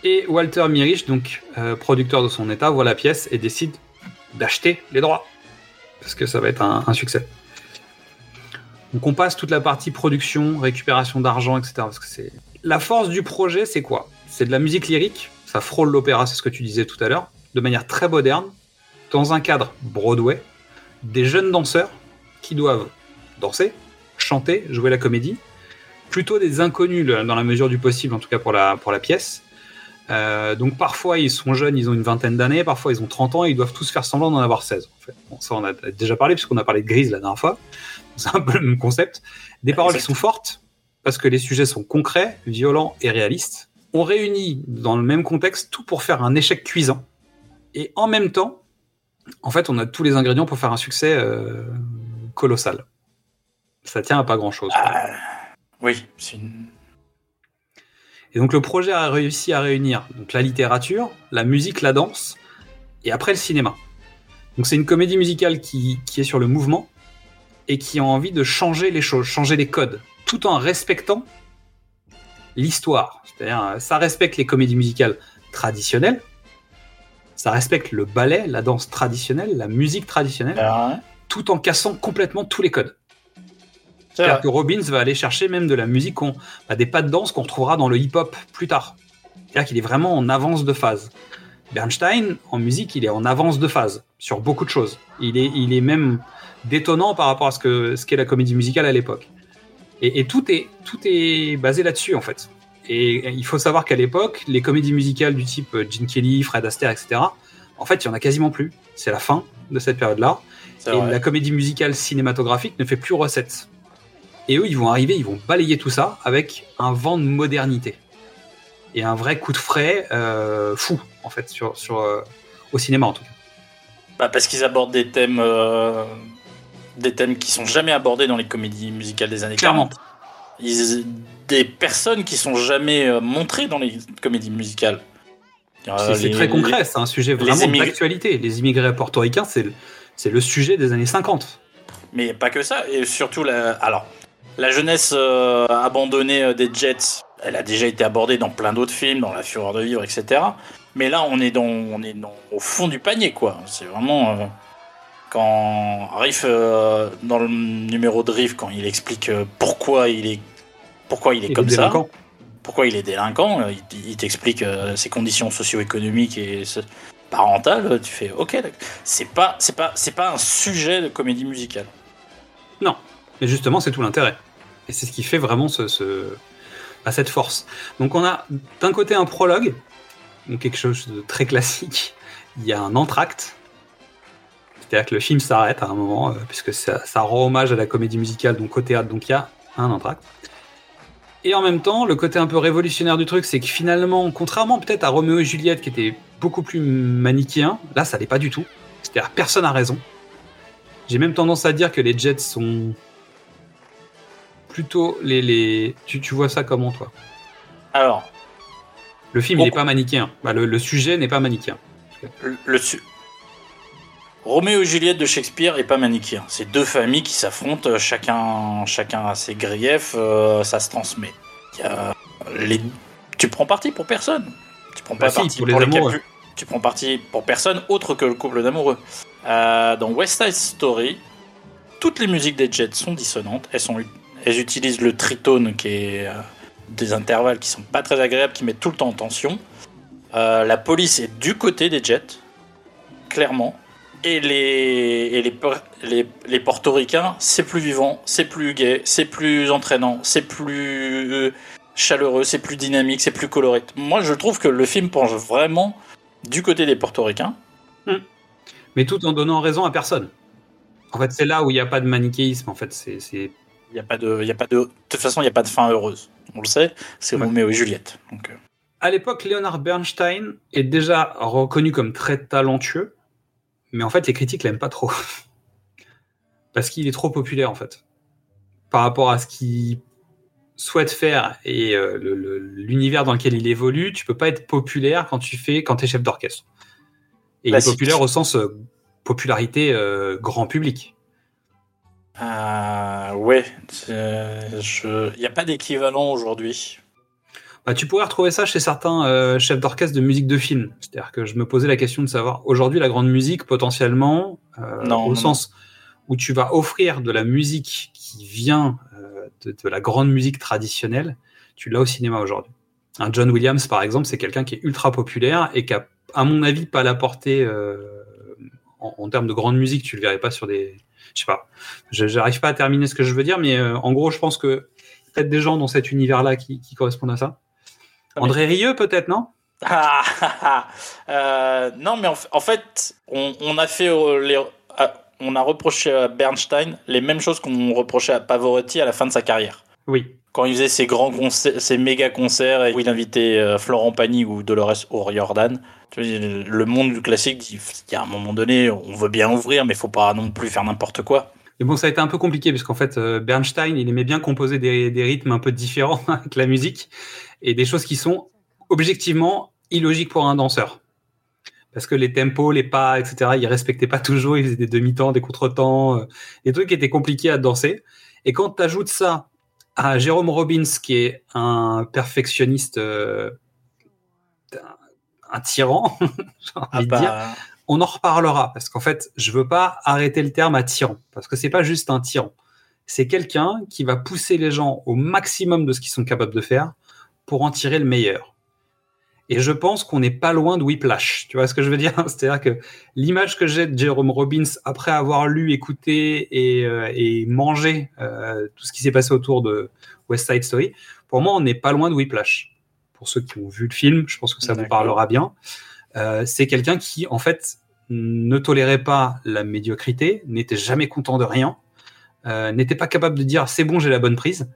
Et Walter Mirich, donc euh, producteur de son état, voit la pièce et décide d'acheter les droits. Parce que ça va être un, un succès. Donc on passe toute la partie production, récupération d'argent, etc. Parce que c'est la force du projet, c'est quoi? C'est de la musique lyrique. Ça frôle l'opéra, c'est ce que tu disais tout à l'heure, de manière très moderne, dans un cadre Broadway, des jeunes danseurs qui doivent danser, chanter, jouer la comédie, plutôt des inconnus dans la mesure du possible, en tout cas pour la, pour la pièce. Euh, donc parfois ils sont jeunes, ils ont une vingtaine d'années, parfois ils ont 30 ans et ils doivent tous faire semblant d'en avoir 16. En fait. Bon, ça on a déjà parlé puisqu'on a parlé de Grise la dernière fois. C'est un peu le même concept. Des paroles qui sont fortes parce que les sujets sont concrets, violents et réalistes. On réunit dans le même contexte tout pour faire un échec cuisant. Et en même temps, en fait, on a tous les ingrédients pour faire un succès euh, colossal. Ça tient à pas grand chose. Ah, oui, c'est une. Et donc le projet a réussi à réunir donc la littérature, la musique, la danse, et après le cinéma. Donc c'est une comédie musicale qui, qui est sur le mouvement et qui a envie de changer les choses, changer les codes, tout en respectant l'histoire. C'est-à-dire, euh, ça respecte les comédies musicales traditionnelles, ça respecte le ballet, la danse traditionnelle, la musique traditionnelle, Ah, tout en cassant complètement tous les codes. C'est C'est-à-dire que Robbins va aller chercher même de la musique, qu'on- bah, des pas de danse qu'on retrouvera dans le hip-hop plus tard. C'est-à-dire qu'il est vraiment en avance de phase. Bernstein, en musique, il est en avance de phase sur beaucoup de choses. Il est, il est même détonnant par rapport à ce que ce qu'est la comédie musicale à l'époque. Et, et tout est tout est basé là-dessus en fait. Et il faut savoir qu'à l'époque, les comédies musicales du type euh, Gene Kelly, Fred Astaire, etc. En fait, il y en a quasiment plus. C'est la fin de cette période-là. Et vrai. la comédie musicale cinématographique ne fait plus recette. Et eux, ils vont arriver, ils vont balayer tout ça avec un vent de modernité. Et un vrai coup de frais euh, fou, en fait, sur, sur, euh, au cinéma en tout cas. Bah, parce qu'ils abordent des thèmes, euh, des thèmes qui sont jamais abordés dans les comédies musicales des années Clairement. 40. Ils- des personnes qui sont jamais euh, montrées dans les comédies musicales. C'est- très concret, c'est un sujet vraiment d'actualité. Les immigrés portoricains, c'est le, c'est le sujet des années 50. Mais pas que ça, et surtout la, alors, la jeunesse euh, abandonnée euh, des Jets elle a déjà été abordée dans plein d'autres films, dans La Fureur de vivre, etc. Mais là, on est dans, on est dans- au fond du panier, quoi. C'est vraiment euh, quand Riff euh, dans le numéro de Riff, quand il explique pourquoi il est, pourquoi il est comme ça, pourquoi il est délinquant, il, il t'explique ses conditions socio-économiques et parentales. Tu fais, ok, c'est pas, c'est pas, c'est pas un sujet de comédie musicale. Non, mais justement, c'est tout l'intérêt. Et c'est ce qui fait vraiment ce, bah, cette force. Donc on a d'un côté un prologue, donc quelque chose de très classique. Il y a un entracte. C'est-à-dire que le film s'arrête à un moment, euh, puisque ça, rend hommage à la comédie musicale, donc au théâtre, donc il y a un entracte. Et en même temps, le côté un peu révolutionnaire du truc, c'est que finalement, contrairement peut-être à Roméo et Juliette, qui était beaucoup plus manichéen, là, ça l'est pas du tout. C'est-à-dire, personne a raison. J'ai même tendance à dire que les Jets sont plutôt les. les... Tu, tu vois ça comment, toi? Alors, Le film, il n'est pas manichéen. Bah, le, le sujet n'est pas manichéen. le, le su- Roméo et Juliette de Shakespeare est pas manichéen. C'est deux familles qui s'affrontent, euh, chacun, chacun a ses griefs, euh, ça se transmet. Il y a les... Tu prends parti pour personne. Tu prends Bah pas si, parti pour pour, les les amoureux. calculs. Tu prends parti pour personne autre que le couple d'amoureux. Euh, dans West Side Story, toutes les musiques des Jets sont dissonantes. Elles, sont, elles utilisent le tritone qui est euh, des intervalles qui sont pas très agréables, qui mettent tout le temps en tension. Euh, la police est du côté des Jets, clairement. Et les, et les, les, les portoricains, c'est plus vivant, c'est plus gay, c'est plus entraînant, c'est plus euh, chaleureux, c'est plus dynamique, c'est plus coloré. Moi, je trouve que le film penche vraiment du côté des portoricains. Mais tout en donnant raison à personne. En fait, c'est là où il n'y a pas de manichéisme. En fait, c'est. Il y a pas de, il y a pas de, de toute façon, il n'y a pas de fin heureuse. On le sait, c'est Ouais. Roméo et Juliette. Donc, euh, À l'époque, Leonard Bernstein est déjà reconnu comme très talentueux, mais en fait, les critiques l'aiment pas trop. Parce qu'il est trop populaire, en fait. Par rapport à ce qu'il souhaite faire et euh, le- le- l'univers dans lequel il évolue, tu peux pas être populaire quand tu fais, quand es chef d'orchestre. Et il est populaire au sens euh, popularité euh, grand public. Euh, ouais, il n'y a pas d'équivalent aujourd'hui. Bah, tu pourrais retrouver ça chez certains euh, chefs d'orchestre de musique de film. C'est-à-dire que je me posais la question de savoir, aujourd'hui, la grande musique, potentiellement, euh, Non, au non, sens où tu vas offrir de la musique qui vient euh, de, de la grande musique traditionnelle, tu l'as au cinéma aujourd'hui. Un John Williams, par exemple, c'est quelqu'un qui est ultra populaire et qui a, à mon avis, pas la portée euh, en, en termes de grande musique. Tu le verrais pas sur des... Je sais pas. J'arrive pas à terminer ce que je veux dire, mais euh, en gros, je pense que peut-être des gens dans cet univers-là qui, qui correspondent à ça. Ah, André Rieu, peut-être, non? Ah, ah, ah. Euh, non, mais en, fait, on, on a fait euh, les, ah, on a reproché à Bernstein les mêmes choses qu'on reprochait à Pavarotti à la fin de sa carrière. Oui. Quand il faisait ses grands concerts, ses méga concerts, et où il invitait euh, Florent Pagny ou Dolores O'Riordan, le monde du classique dit il y a un moment donné, on veut bien ouvrir, mais faut pas non plus faire n'importe quoi. Mais bon, ça a été un peu compliqué parce qu'en fait, euh, Bernstein, il aimait bien composer des, des rythmes un peu différents avec la musique et des choses qui sont objectivement illogiques pour un danseur. Parce que les tempos, les pas, etc., il respectait pas toujours, il faisait des demi-temps, des contre-temps, euh, des trucs qui étaient compliqués à danser. Et quand tu ajoutes ça à Jérôme Robbins, qui est un perfectionniste, euh, un, tyran, j'ai envie Ah de dire, bah, on en reparlera parce qu'en fait, je veux pas arrêter le terme à tyran parce que c'est pas juste un tyran. C'est quelqu'un qui va pousser les gens au maximum de ce qu'ils sont capables de faire pour en tirer le meilleur. Et je pense qu'on n'est pas loin de Whiplash. Tu vois ce que je veux dire? C'est-à-dire que l'image que j'ai de Jerome Robbins après avoir lu, écouté et, euh, et mangé euh, tout ce qui s'est passé autour de West Side Story, pour moi, on n'est pas loin de Whiplash. Pour ceux qui ont vu le film, je pense que ça vous parlera bien. Euh, c'est quelqu'un qui, en fait, ne tolérait pas la médiocrité, n'était jamais content de rien, n'était pas capable de dire c'est bon, j'ai la bonne prise.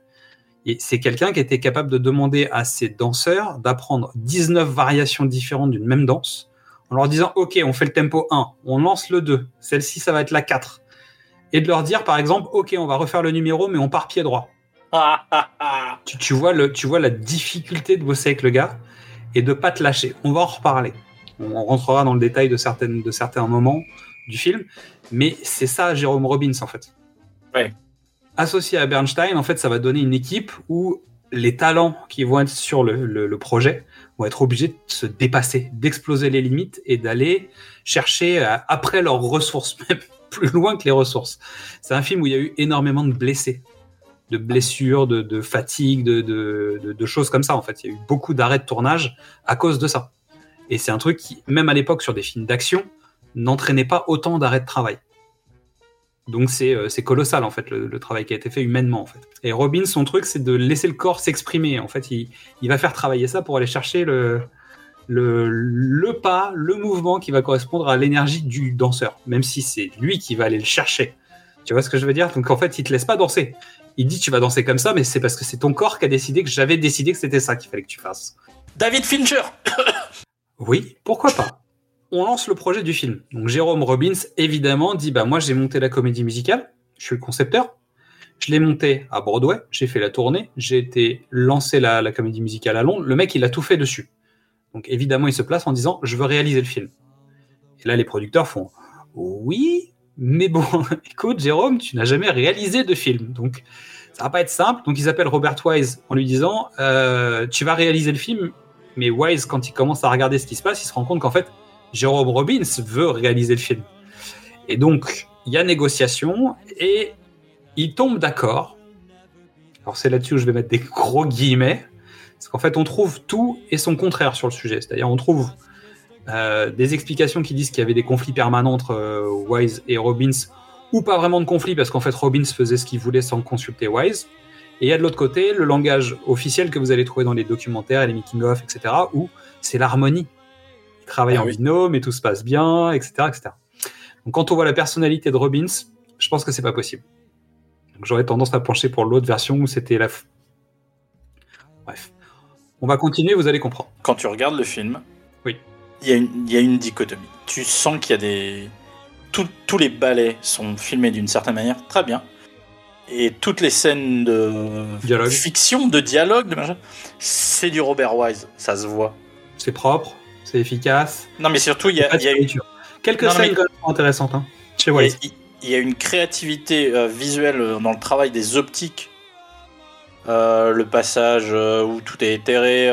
Et c'est quelqu'un qui était capable de demander à ses danseurs d'apprendre 19 variations différentes d'une même danse, en leur disant ok, on fait le tempo 1, on lance le 2, celle-ci ça va être la 4. Et de leur dire par exemple ok, on va refaire le numéro, mais on part pied droit. Tu, tu vois le, tu vois la difficulté de bosser avec le gars et de pas te lâcher. On va en reparler. On rentrera dans le détail de, certaines, de certains moments du film, mais c'est ça Jérôme Robbins en fait. Ouais. Associé à Bernstein, en fait, ça va donner une équipe où les talents qui vont être sur le, projet vont être obligés de se dépasser, d'exploser les limites et d'aller chercher euh, après leurs ressources, même plus loin que les ressources. C'est un film où il y a eu énormément de blessés, de blessures, de, de fatigue, de- de choses comme ça en fait. Il y a eu beaucoup d'arrêts de tournage à cause de ça. Et c'est un truc qui, même à l'époque sur des films d'action, n'entraînait pas autant d'arrêts de travail. Donc c'est euh, c'est colossal en fait le, le travail qui a été fait humainement en fait. Et Robin son truc c'est de laisser le corps s'exprimer en fait il, il va faire travailler ça pour aller chercher le, le le pas le mouvement qui va correspondre à l'énergie du danseur même si c'est lui qui va aller le chercher. Tu vois ce que je veux dire? Donc en fait il te laisse pas danser. Il dit tu vas danser comme ça mais c'est parce que c'est ton corps qui a décidé que j'avais décidé que c'était ça qu'il fallait que tu fasses. David Fincher Oui, pourquoi pas? On lance le projet du film. Donc Jérôme Robbins, évidemment, dit bah moi j'ai monté la comédie musicale, je suis le concepteur. Je l'ai monté à Broadway, j'ai fait la tournée, j'ai été lancer la, la comédie musicale à Londres. Le mec, il a tout fait dessus. Donc évidemment, il se place en disant je veux réaliser le film. Et là, les producteurs font oui, mais bon, écoute, Jérôme, tu n'as jamais réalisé de film, donc ça va pas être simple. Donc ils appellent Robert Wise en lui disant euh, tu vas réaliser le film, mais Wise, quand il commence à regarder ce qui se passe, il se rend compte qu'en fait, Jérôme Robbins veut réaliser le film. Et donc, il y a négociation et il tombe d'accord. Alors, c'est là-dessus où je vais mettre des gros guillemets. Parce qu'en fait, on trouve tout et son contraire sur le sujet. C'est-à-dire, on trouve euh, des explications qui disent qu'il y avait des conflits permanents entre euh, Wise et Robbins, ou pas vraiment de conflits, parce qu'en fait, Robbins faisait ce qu'il voulait sans consulter Wise. Et il y a de l'autre côté le langage officiel que vous allez trouver dans les documentaires et les making-of, etc., où c'est l'harmonie. Travaillent Ah en oui. binôme et tout se passe bien, etc., etc. Donc quand on voit la personnalité de Robbins, je pense que c'est pas possible. Donc j'aurais tendance à pencher pour l'autre version où c'était la. f- Bref. On va continuer, vous allez comprendre. Quand tu regardes le film, Oui. il y, a une- il y a une dichotomie. Tu sens qu'il y a des. Tous- tous les ballets sont filmés d'une certaine manière, très bien. Et toutes les scènes de Dialogue. fiction, de dialogue, de c'est du Robert Wise, ça se voit. C'est propre, c'est efficace. Non, mais surtout, il y a, y une-. Quelques Non, scènes mais- intéressantes hein, chez il y a- y une créativité euh, visuelle euh, dans le travail des optiques. Euh, le passage euh, où tout est éthéré,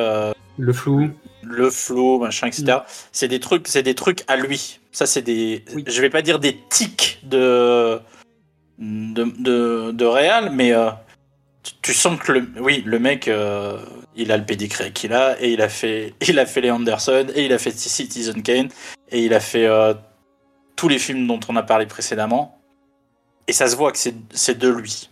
Le flou. le flow, machin, etc. C'est des trucs, c'est des trucs à lui. Ça, c'est des, Oui. je vais pas dire des tics de de de, de réal, mais tu, tu sens que le, oui, le mec, il a le pédigré qu'il a et il a fait, il a fait les Anderson et il a fait Citizen Kane et il a fait euh, tous les films dont on a parlé précédemment. Et ça se voit que c'est de lui.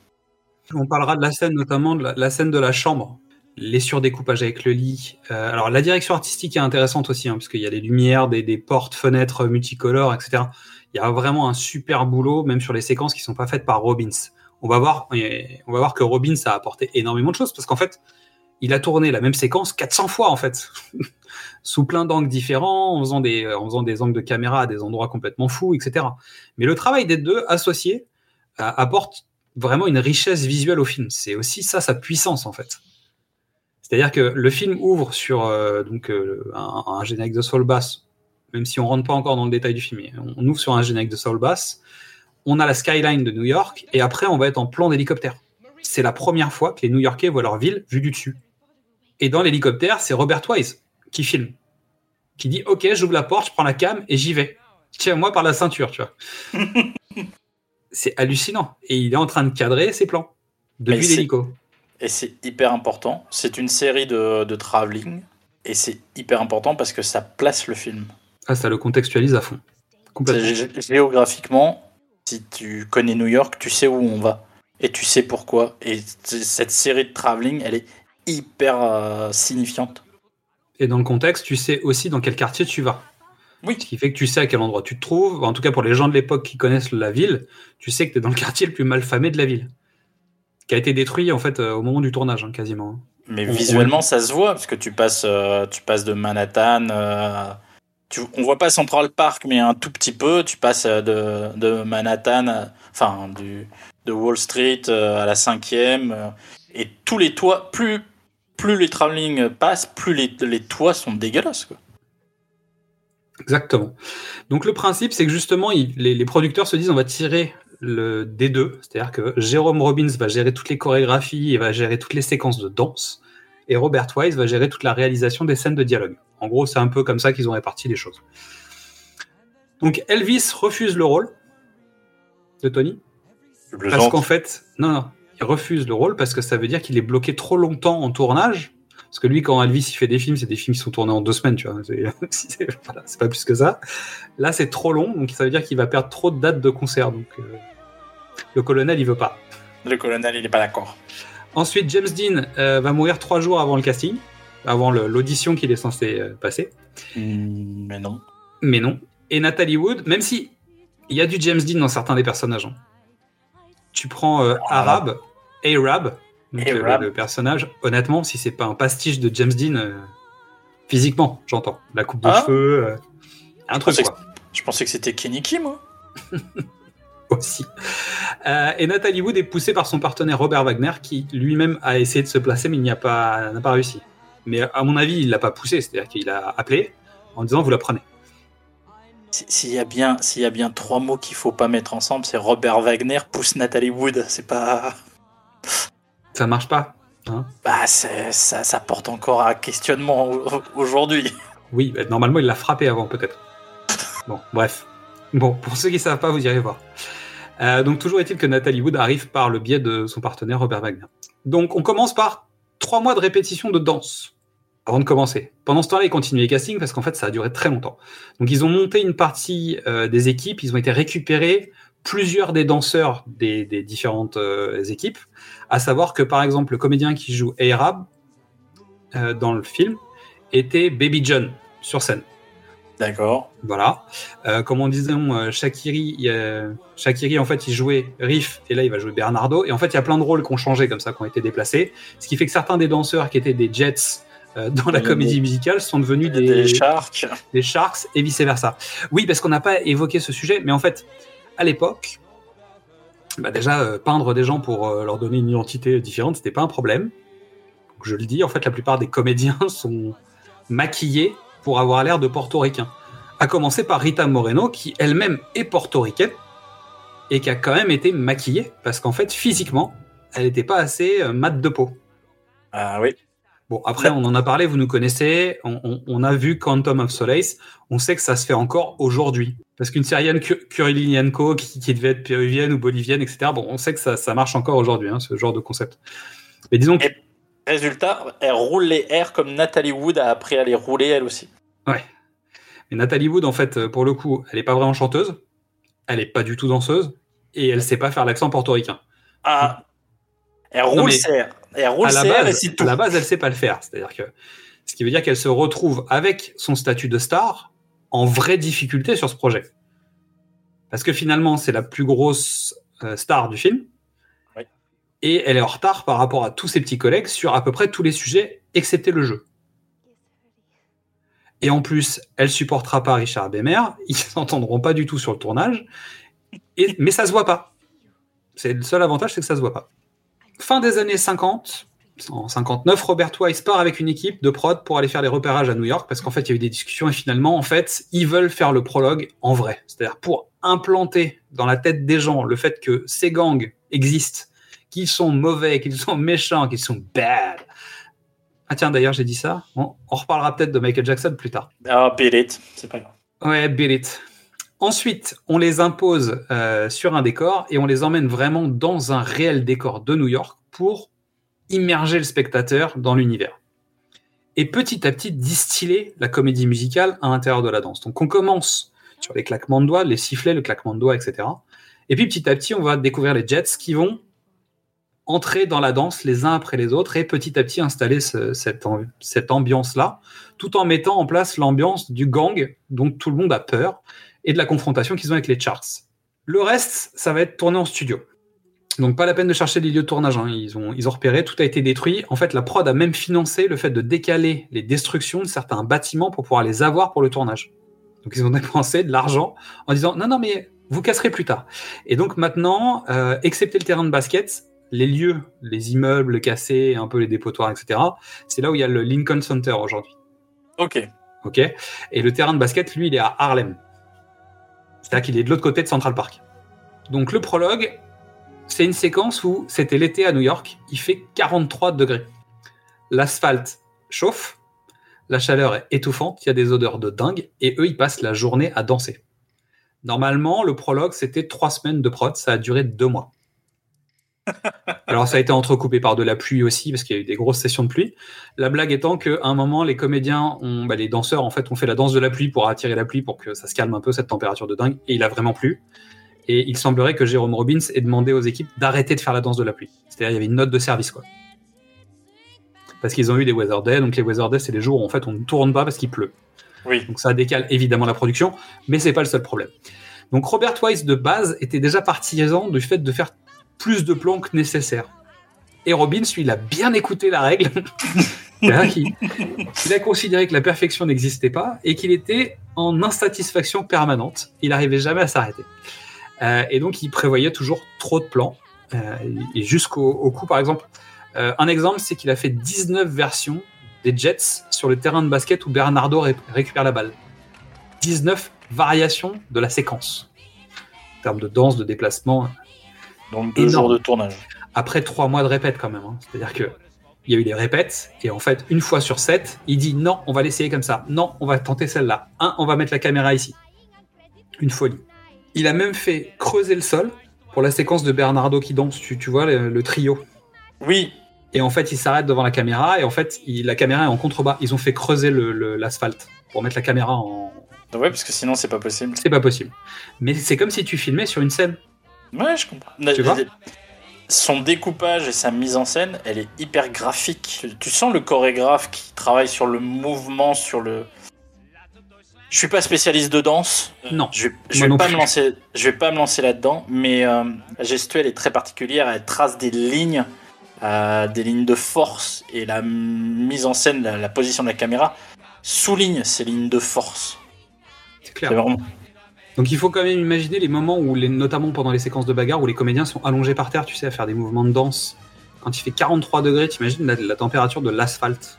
On parlera de la scène, notamment de la, scène de la chambre, les surdécoupages avec le lit. Euh, alors la direction artistique est intéressante aussi, hein, parce qu'il y a des lumières, des, des portes, fenêtres multicolores, etc. Il y a vraiment un super boulot, même sur les séquences qui sont pas faites par Robbins. On va voir, on va voir que Robbins a apporté énormément de choses, parce qu'en fait, il a tourné la même séquence 400 fois en fait, sous plein d'angles différents, en faisant des, angles de caméra à des endroits complètement fous, etc. Mais le travail des deux associés euh, apporte vraiment une richesse visuelle au film. C'est aussi ça sa puissance en fait. C'est-à-dire que le film ouvre sur euh, euh, un, générique de soul bass, même si on rentre pas encore dans le détail du film. On ouvre sur un générique de soul bass. On a la skyline de New York et après on va être en plan d'hélicoptère. C'est la première fois que les New-Yorkais voient leur ville vue du dessus. Et dans l'hélicoptère, c'est Robert Wise qui filme, qui dit OK, j'ouvre la porte, je prends la cam et j'y vais. Tiens-moi par la ceinture, tu vois. c'est hallucinant. Et il est en train de cadrer ses plans depuis c'est- l'hélico. Et c'est hyper important. C'est une série de, de travelling. Et c'est hyper important parce que ça place le film. Ah, ça le contextualise à fond. Complètement. Géographiquement, si tu connais New York, tu sais où on va. Et tu sais pourquoi. Et cette série de travelling, elle est hyper euh, signifiante. Et dans le contexte, tu sais aussi dans quel quartier tu vas. Oui. Ce qui fait que tu sais à quel endroit tu te trouves. En tout cas, pour les gens de l'époque qui connaissent la ville, tu sais que tu es dans le quartier le plus mal famé de la ville. Qui a été détruit, en fait, euh, au moment du tournage, hein, quasiment. Mais On- visuellement, ça se voit. Parce que tu passes, euh, tu passes de Manhattan. euh, tu, on voit pas Central Park, mais un tout petit peu. Tu passes euh, de, de Manhattan, enfin, du, de Wall Street à la cinquième. euh, et tous les toits, plus, plus les travelling passent, plus les, les toits sont dégueulasses. Quoi. Exactement. Donc le principe, c'est que justement, il- les, les producteurs se disent on va tirer le D2, c'est-à-dire que Jérôme Robbins va gérer toutes les chorégraphies et va gérer toutes les séquences de danse, et Robert Wise va gérer toute la réalisation des scènes de dialogue. En gros, c'est un peu comme ça qu'ils ont réparti les choses. Donc Elvis refuse le rôle de Tony, parce qu'en fait, non, non, il refuse le rôle parce que ça veut dire qu'il est bloqué trop longtemps en tournage. Parce que lui, quand Elvis il fait des films, c'est des films qui sont tournés en deux semaines, tu vois. C'est voilà, pas plus que ça. Là, c'est trop long, donc ça veut dire qu'il va perdre trop de dates de concert. Donc, euh, le colonel, il veut pas. Le colonel, il est pas d'accord. Ensuite, James Dean euh, va mourir trois jours avant le casting, avant l'audition qu'il est censé euh, passer. Hmm, mais non. Mais non. Et Nathalie Wood, même si il y a du James Dean dans certains des personnages. hein. Tu prends euh, Arab, donc, euh, Arab. le personnage. Honnêtement, si c'est pas un pastiche de James Dean, euh, physiquement, j'entends. La coupe de Ah. cheveux, euh, un truc pensais quoi. Je pensais que c'était Kenny Kim, moi. aussi. Euh, et Nathalie Wood est poussée par son partenaire Robert Wagner, qui lui-même a essayé de se placer, mais il n'y a pas, n'a pas réussi. Mais à mon avis, il l'a pas poussé, c'est-à-dire qu'il a appelé en disant vous la prenez. Si- S'il y a bien, s'il y a bien trois mots qu'il faut pas mettre ensemble, c'est Robert Wagner pousse Nathalie Wood. C'est pas, Ça marche pas. bah, c'est- ça, ça porte encore à questionnement au- aujourd'hui. Oui, bah, normalement, il l'a frappé avant, peut-être. Bon, bref. Bon, pour ceux qui savent pas, vous irez voir. Euh, donc, toujours est-il que Nathalie Wood arrive par le biais de son partenaire Robert Wagner. Donc, on commence par trois mois de répétition de danse avant de commencer. Pendant ce temps-là, ils continuent les castings parce qu'en fait, ça a duré très longtemps. Donc, ils ont monté une partie euh, des équipes, ils ont été récupérés plusieurs des danseurs des, des différentes euh, équipes, à savoir que, par exemple, le comédien qui joue Arab euh, dans le film était Baby John sur scène. D'accord. Voilà. Euh, comme on disait, Shakiri, il Shakiri, en fait, il jouait Riff, et là, il va jouer Bernardo. Et en fait, il y a plein de rôles qui ont changé comme ça, qui ont été déplacés. Ce qui fait que certains des danseurs qui étaient des Jets euh, dans la comédie musicale sont devenus Des, des, Sharks. des Sharks et vice-versa. Oui, parce qu'on n'a pas évoqué ce sujet, mais en fait, à l'époque, bah déjà, euh, peindre des gens pour euh, leur donner une identité différente, c'était pas un problème. Donc, je le dis, en fait, la plupart des comédiens sont maquillés pour avoir l'air de portoricains. À commencer par Rita Moreno, qui elle-même est portoricaine et qui a quand même été maquillée, parce qu'en fait, physiquement, elle n'était pas assez euh, mate de peau. Ah oui. Bon, après, on en a parlé, vous nous connaissez, on, on- on a vu Quantum of Solace, on sait que ça se fait encore aujourd'hui. Parce qu'une Syrienne Ku- Kurilienko qui, qui devait être péruvienne ou bolivienne, etc., bon, on sait que ça, ça marche encore aujourd'hui, hein, ce genre de concept. Mais disons que, Et- Résultat, elle roule les airs comme Nathalie Wood a appris à les rouler elle aussi. mais Nathalie Wood, en fait, pour le coup, elle est pas vraiment chanteuse, elle est pas du tout danseuse, et elle sait pas faire l'accent portoricain. Ah. Elle Non, roule mais ses airs. Elle roule à la ses airs et base, à la base, elle sait pas le faire. C'est-à-dire que, ce qui veut dire qu'elle se retrouve avec son statut de star en vraie difficulté sur ce projet. Parce que finalement, c'est la plus grosse euh, star du film. Oui. Et elle est en retard par rapport à tous ses petits collègues sur à peu près tous les sujets, excepté le jeu. Et en plus, elle supportera pas Richard Bemer. Ils s'entendront pas du tout sur le tournage. Et, mais ça se voit pas. C'est le seul avantage, c'est que ça se voit pas. Fin des années 50, en 59, Robert Wise part avec une équipe de prod pour aller faire les repérages à New York parce qu'en fait, il y a eu des discussions et finalement, en fait, ils veulent faire le prologue en vrai. C'est-à-dire pour implanter dans la tête des gens le fait que ces gangs existent, qu'ils sont mauvais, qu'ils sont méchants, qu'ils sont bad. Ah tiens, d'ailleurs, j'ai dit ça. On, on reparlera peut-être de Michael Jackson plus tard. Ah, it. C'est pas grave. Ouais, beat it. Ensuite, on les impose euh, sur un décor et on les emmène vraiment dans un réel décor de New York pour immerger le spectateur dans l'univers. Et petit à petit, distiller la comédie musicale à l'intérieur de la danse. Donc on commence sur les claquements de doigts, les sifflets, le claquement de doigts, etc. Et puis petit à petit, on va découvrir les Jets qui vont entrer dans la danse les uns après les autres et petit à petit installer ce- cette, cette ambiance-là, tout en mettant en place l'ambiance du gang dont tout le monde a peur et de la confrontation qu'ils ont avec les charts. Le reste, ça va être tourné en studio. Donc pas la peine de chercher les lieux de tournage, hein. ils, ont, ils ont repéré, tout a été détruit. En fait, la prod a même financé le fait de décaler les destructions de certains bâtiments pour pouvoir les avoir pour le tournage. Donc ils ont dépensé de l'argent en disant non, non, mais vous casserez plus tard. Et donc maintenant, euh, excepté le terrain de basket, les lieux, les immeubles cassés, un peu les dépotoirs, etc., c'est là où il y a le Lincoln Center aujourd'hui. Ok. Ok? Et le terrain de basket, lui, il est à Harlem. C'est-à-dire qu'il est de l'autre côté de Central Park. Donc le prologue, c'est une séquence où c'était l'été à New York, il fait 43 degrés. L'asphalte chauffe, la chaleur est étouffante, il y a des odeurs de dingue, et eux, ils passent la journée à danser. Normalement, le prologue, c'était trois semaines de prod, ça a duré deux mois. Alors ça a été entrecoupé par de la pluie aussi, parce qu'il y a eu des grosses sessions de pluie. La blague étant qu'à un moment, les comédiens, ont, bah, les danseurs, en fait, ont fait la danse de la pluie pour attirer la pluie, pour que ça se calme un peu, cette température de dingue, et il a vraiment plu. Et il semblerait que Jérôme Robbins ait demandé aux équipes d'arrêter de faire la danse de la pluie. C'est-à-dire, il y avait une note de service, quoi. Parce qu'ils ont eu des weather days, donc les weather days, c'est les jours où en fait on ne tourne pas parce qu'il pleut. Oui. Donc ça décale évidemment la production, mais c'est pas le seul problème. Donc Robert Wise de base était déjà partisan du fait de faire plus de plans que nécessaire. Et Robbins, lui, il a bien écouté la règle. Il a considéré que la perfection n'existait pas et qu'il était en insatisfaction permanente. Il n'arrivait jamais à s'arrêter. Euh, et donc, il prévoyait toujours trop de plans. Euh, et jusqu'au au coup, par exemple, euh, un exemple, c'est qu'il a fait 19 versions des Jets sur le terrain de basket où Bernardo ré- récupère la balle. 19 variations de la séquence. En termes de danse, de déplacement, Donc deux Énorme. jours de tournage. après trois mois de répète quand même. hein. C'est-à-dire que il y a eu des répètes et en fait une fois sur sept, il dit non, on va l'essayer comme ça. Non, on va tenter celle-là. Un, on va mettre la caméra ici. Une folie. Il a même fait creuser le sol pour la séquence de Bernardo qui danse. Tu, tu vois le, le trio. Oui, Et en fait, il s'arrête devant la caméra et en fait, il- la caméra est en contrebas. Ils ont fait creuser l'asphalte pour mettre la caméra en. ouais, parce que sinon c'est pas possible. C'est pas possible. Mais c'est comme si tu filmais sur une scène. Ouais, je comprends. Tu vois Son découpage et sa mise en scène, elle est hyper graphique. Tu, tu sens le chorégraphe qui travaille sur le mouvement, sur le. Je suis pas spécialiste de danse. Non. Je, je vais non pas plus. me lancer. Je vais pas me lancer là-dedans, mais euh, la gestuelle est très particulière. Elle trace des lignes, euh, des lignes de force et la mise en scène, la, la position de la caméra souligne ces lignes de force. C'est clair. Vraiment. Donc il faut quand même imaginer les moments où, les, notamment pendant les séquences de bagarre, où les comédiens sont allongés par terre, tu sais, à faire des mouvements de danse. Quand il fait 43 degrés, t'imagines la, la température de l'asphalte.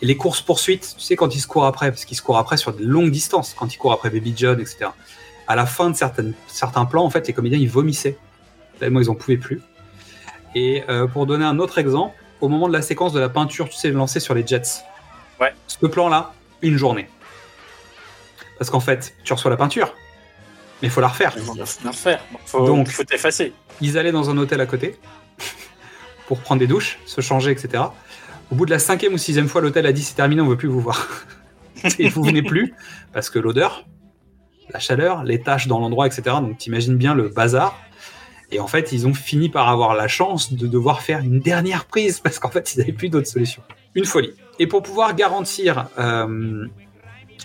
Et les courses poursuites, tu sais, quand ils se courent après, parce qu'ils se courent après sur de longues distances, quand ils courent après Baby John, etc. À la fin de certaines, certains plans, en fait, les comédiens ils vomissaient tellement ils en pouvaient plus. Et euh, pour donner un autre exemple, au moment de la séquence de la peinture, tu sais, lancée sur les Jets. Ouais. Ce plan-là, une journée. Parce qu'en fait, tu reçois la peinture, mais il faut la refaire. Il faut la refaire. Faut, Donc- faut t'effacer. Ils allaient dans un hôtel à côté pour prendre des douches, se changer, etc. Au bout de la cinquième ou sixième fois, l'hôtel a dit c'est terminé, on veut plus vous voir. Et vous venez plus parce que l'odeur, la chaleur, les taches dans l'endroit, etc. Donc t'imagines bien le bazar. Et en fait, ils ont fini par avoir la chance de devoir faire une dernière prise parce qu'en fait, ils n'avaient plus d'autre solution. Une folie. Et pour pouvoir garantir euh,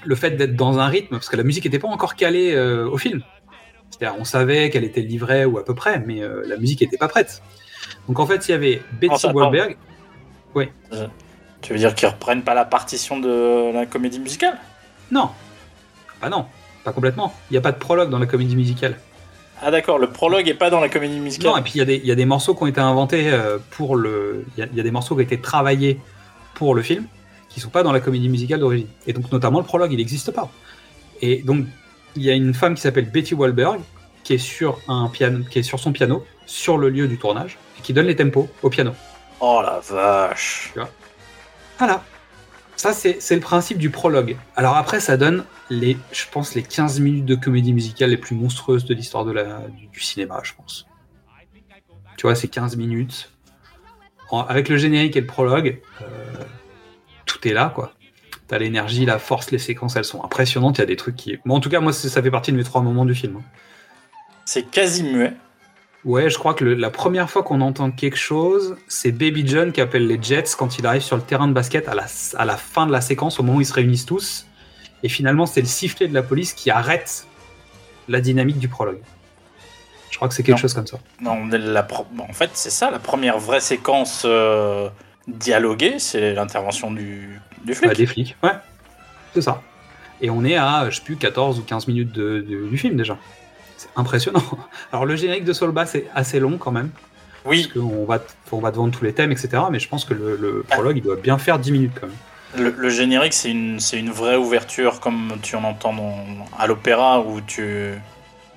le fait d'être dans un rythme, parce que la musique n'était pas encore calée euh, au film. C'est-à-dire, on savait qu'elle était livrée ou à peu près, mais euh, la musique n'était pas prête. Donc en fait, il y avait Betty Attends, attends. Wahlberg. Tu veux dire qu'ils reprennent pas la partition de la comédie musicale? Non, bah non, pas complètement. Il n'y a pas de prologue dans la comédie musicale. Ah d'accord, le prologue est pas dans la comédie musicale. Non, et puis il y, a des- il y a des morceaux qui ont été inventés euh, pour le. Il y, a- il y a des morceaux qui ont été travaillés pour le film qui sont pas dans la comédie musicale d'origine. Et donc notamment le prologue, il n'existe pas. Et donc il y a une femme qui s'appelle Betty Wahlberg qui est sur un piano, qui est sur son piano sur le lieu du tournage et qui donne les tempos au piano. Oh la vache. Voilà. Ça, c'est c'est le principe du prologue. Alors après, ça donne, les, je pense, les 15 minutes de comédie musicale les plus monstrueuses de l'histoire de la- du, du cinéma, je pense. Tu vois, c'est 15 minutes. En- avec le générique et le prologue, euh, tout est là, quoi. T'as l'énergie, la force, les séquences, elles sont impressionnantes. Il y a des trucs qui... Bon, en tout cas, moi, ça fait partie de mes trois moments du film. hein. C'est quasi muet. Ouais, je crois que le- la première fois qu'on entend quelque chose, c'est Baby John qui appelle les Jets quand il arrive sur le terrain de basket à la, à la fin de la séquence, au moment où ils se réunissent tous. Et finalement, c'est le sifflet de la police qui arrête la dynamique du prologue. Je crois que c'est quelque Non. chose comme ça. Non, la pro- en fait, c'est ça, la première vraie séquence euh, dialoguée, c'est l'intervention du, du flic. Bah, des flics, ouais. C'est ça. Et on est à, je sais plus, 14 ou 15 minutes de- de- du film déjà. C'est impressionnant. Alors le générique de Solba, c'est assez long quand même. Oui, Parce qu'on va, on va devant tous les thèmes, etc. Mais je pense que le, le prologue, il doit bien faire 10 minutes quand même. le, le générique, c'est une, c'est une vraie ouverture comme tu en entends dans- à l'opéra où tu,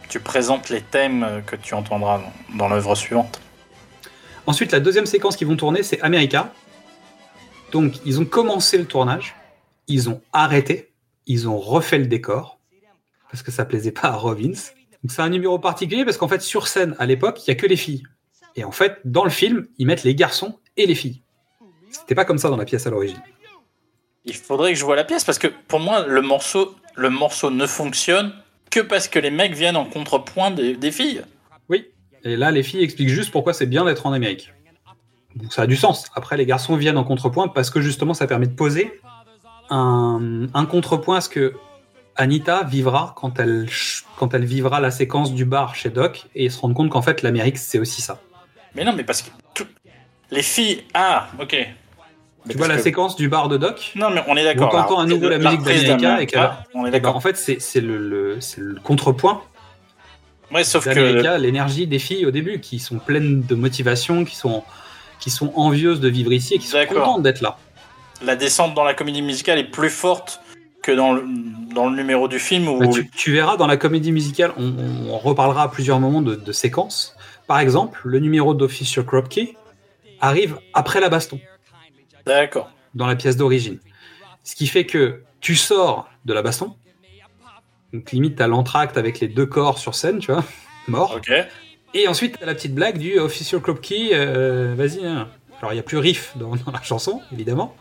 tu présentes les thèmes que tu entendras dans, dans l'œuvre suivante. Ensuite, la deuxième séquence qu'ils vont tourner, c'est America. Donc, ils ont commencé le tournage, ils ont arrêté, ils ont refait le décor, parce que ça plaisait pas à Robbins. Donc, c'est un numéro particulier, parce qu'en fait, sur scène, à l'époque, il y a que les filles. Et en fait, dans le film, ils mettent les garçons et les filles. C'était pas comme ça dans la pièce à l'origine. Il faudrait que je vois la pièce parce que pour moi, le morceau, le morceau ne fonctionne que parce que les mecs viennent en contrepoint des, des filles. Oui. Et là, les filles expliquent juste pourquoi c'est bien d'être en Amérique. Donc ça a du sens. Après, les garçons viennent en contrepoint parce que justement, ça permet de poser un, un contrepoint à ce que Anita vivra quand elle, quand elle vivra la séquence du bar chez Doc et se rendre compte qu'en fait, l'Amérique, c'est aussi ça. Mais non, mais parce que tout- les filles. Ah, ok. Mais Tu vois la que- séquence du bar de Doc? Non, mais on est d'accord. Donc, entend à nouveau la musique d'America et qu'elle- d'America, On est Eh ben, d'accord. En fait, c'est c'est le, le- c'est le contrepoint Ouais, sauf que. l'énergie des filles au début, qui sont pleines de motivation, qui sont, qui sont envieuses de vivre ici et qui sont contentes d'être là. la descente dans la comédie musicale est plus forte que dans le, dans le numéro du film où tu, tu verras dans la comédie musicale, on, reparlera à plusieurs moments de, de séquences. Par exemple, le numéro d'Office sur Kropke arrive après la baston, D'accord. dans la pièce d'origine. Ce qui fait que tu sors de la baston, donc limite t'as l'entracte avec les deux corps sur scène, tu vois, morts. Ok. Et ensuite, t'as la petite blague du Official Kropke, euh, vas-y. hein. Alors, il n'y a plus riff dans, dans la chanson, évidemment.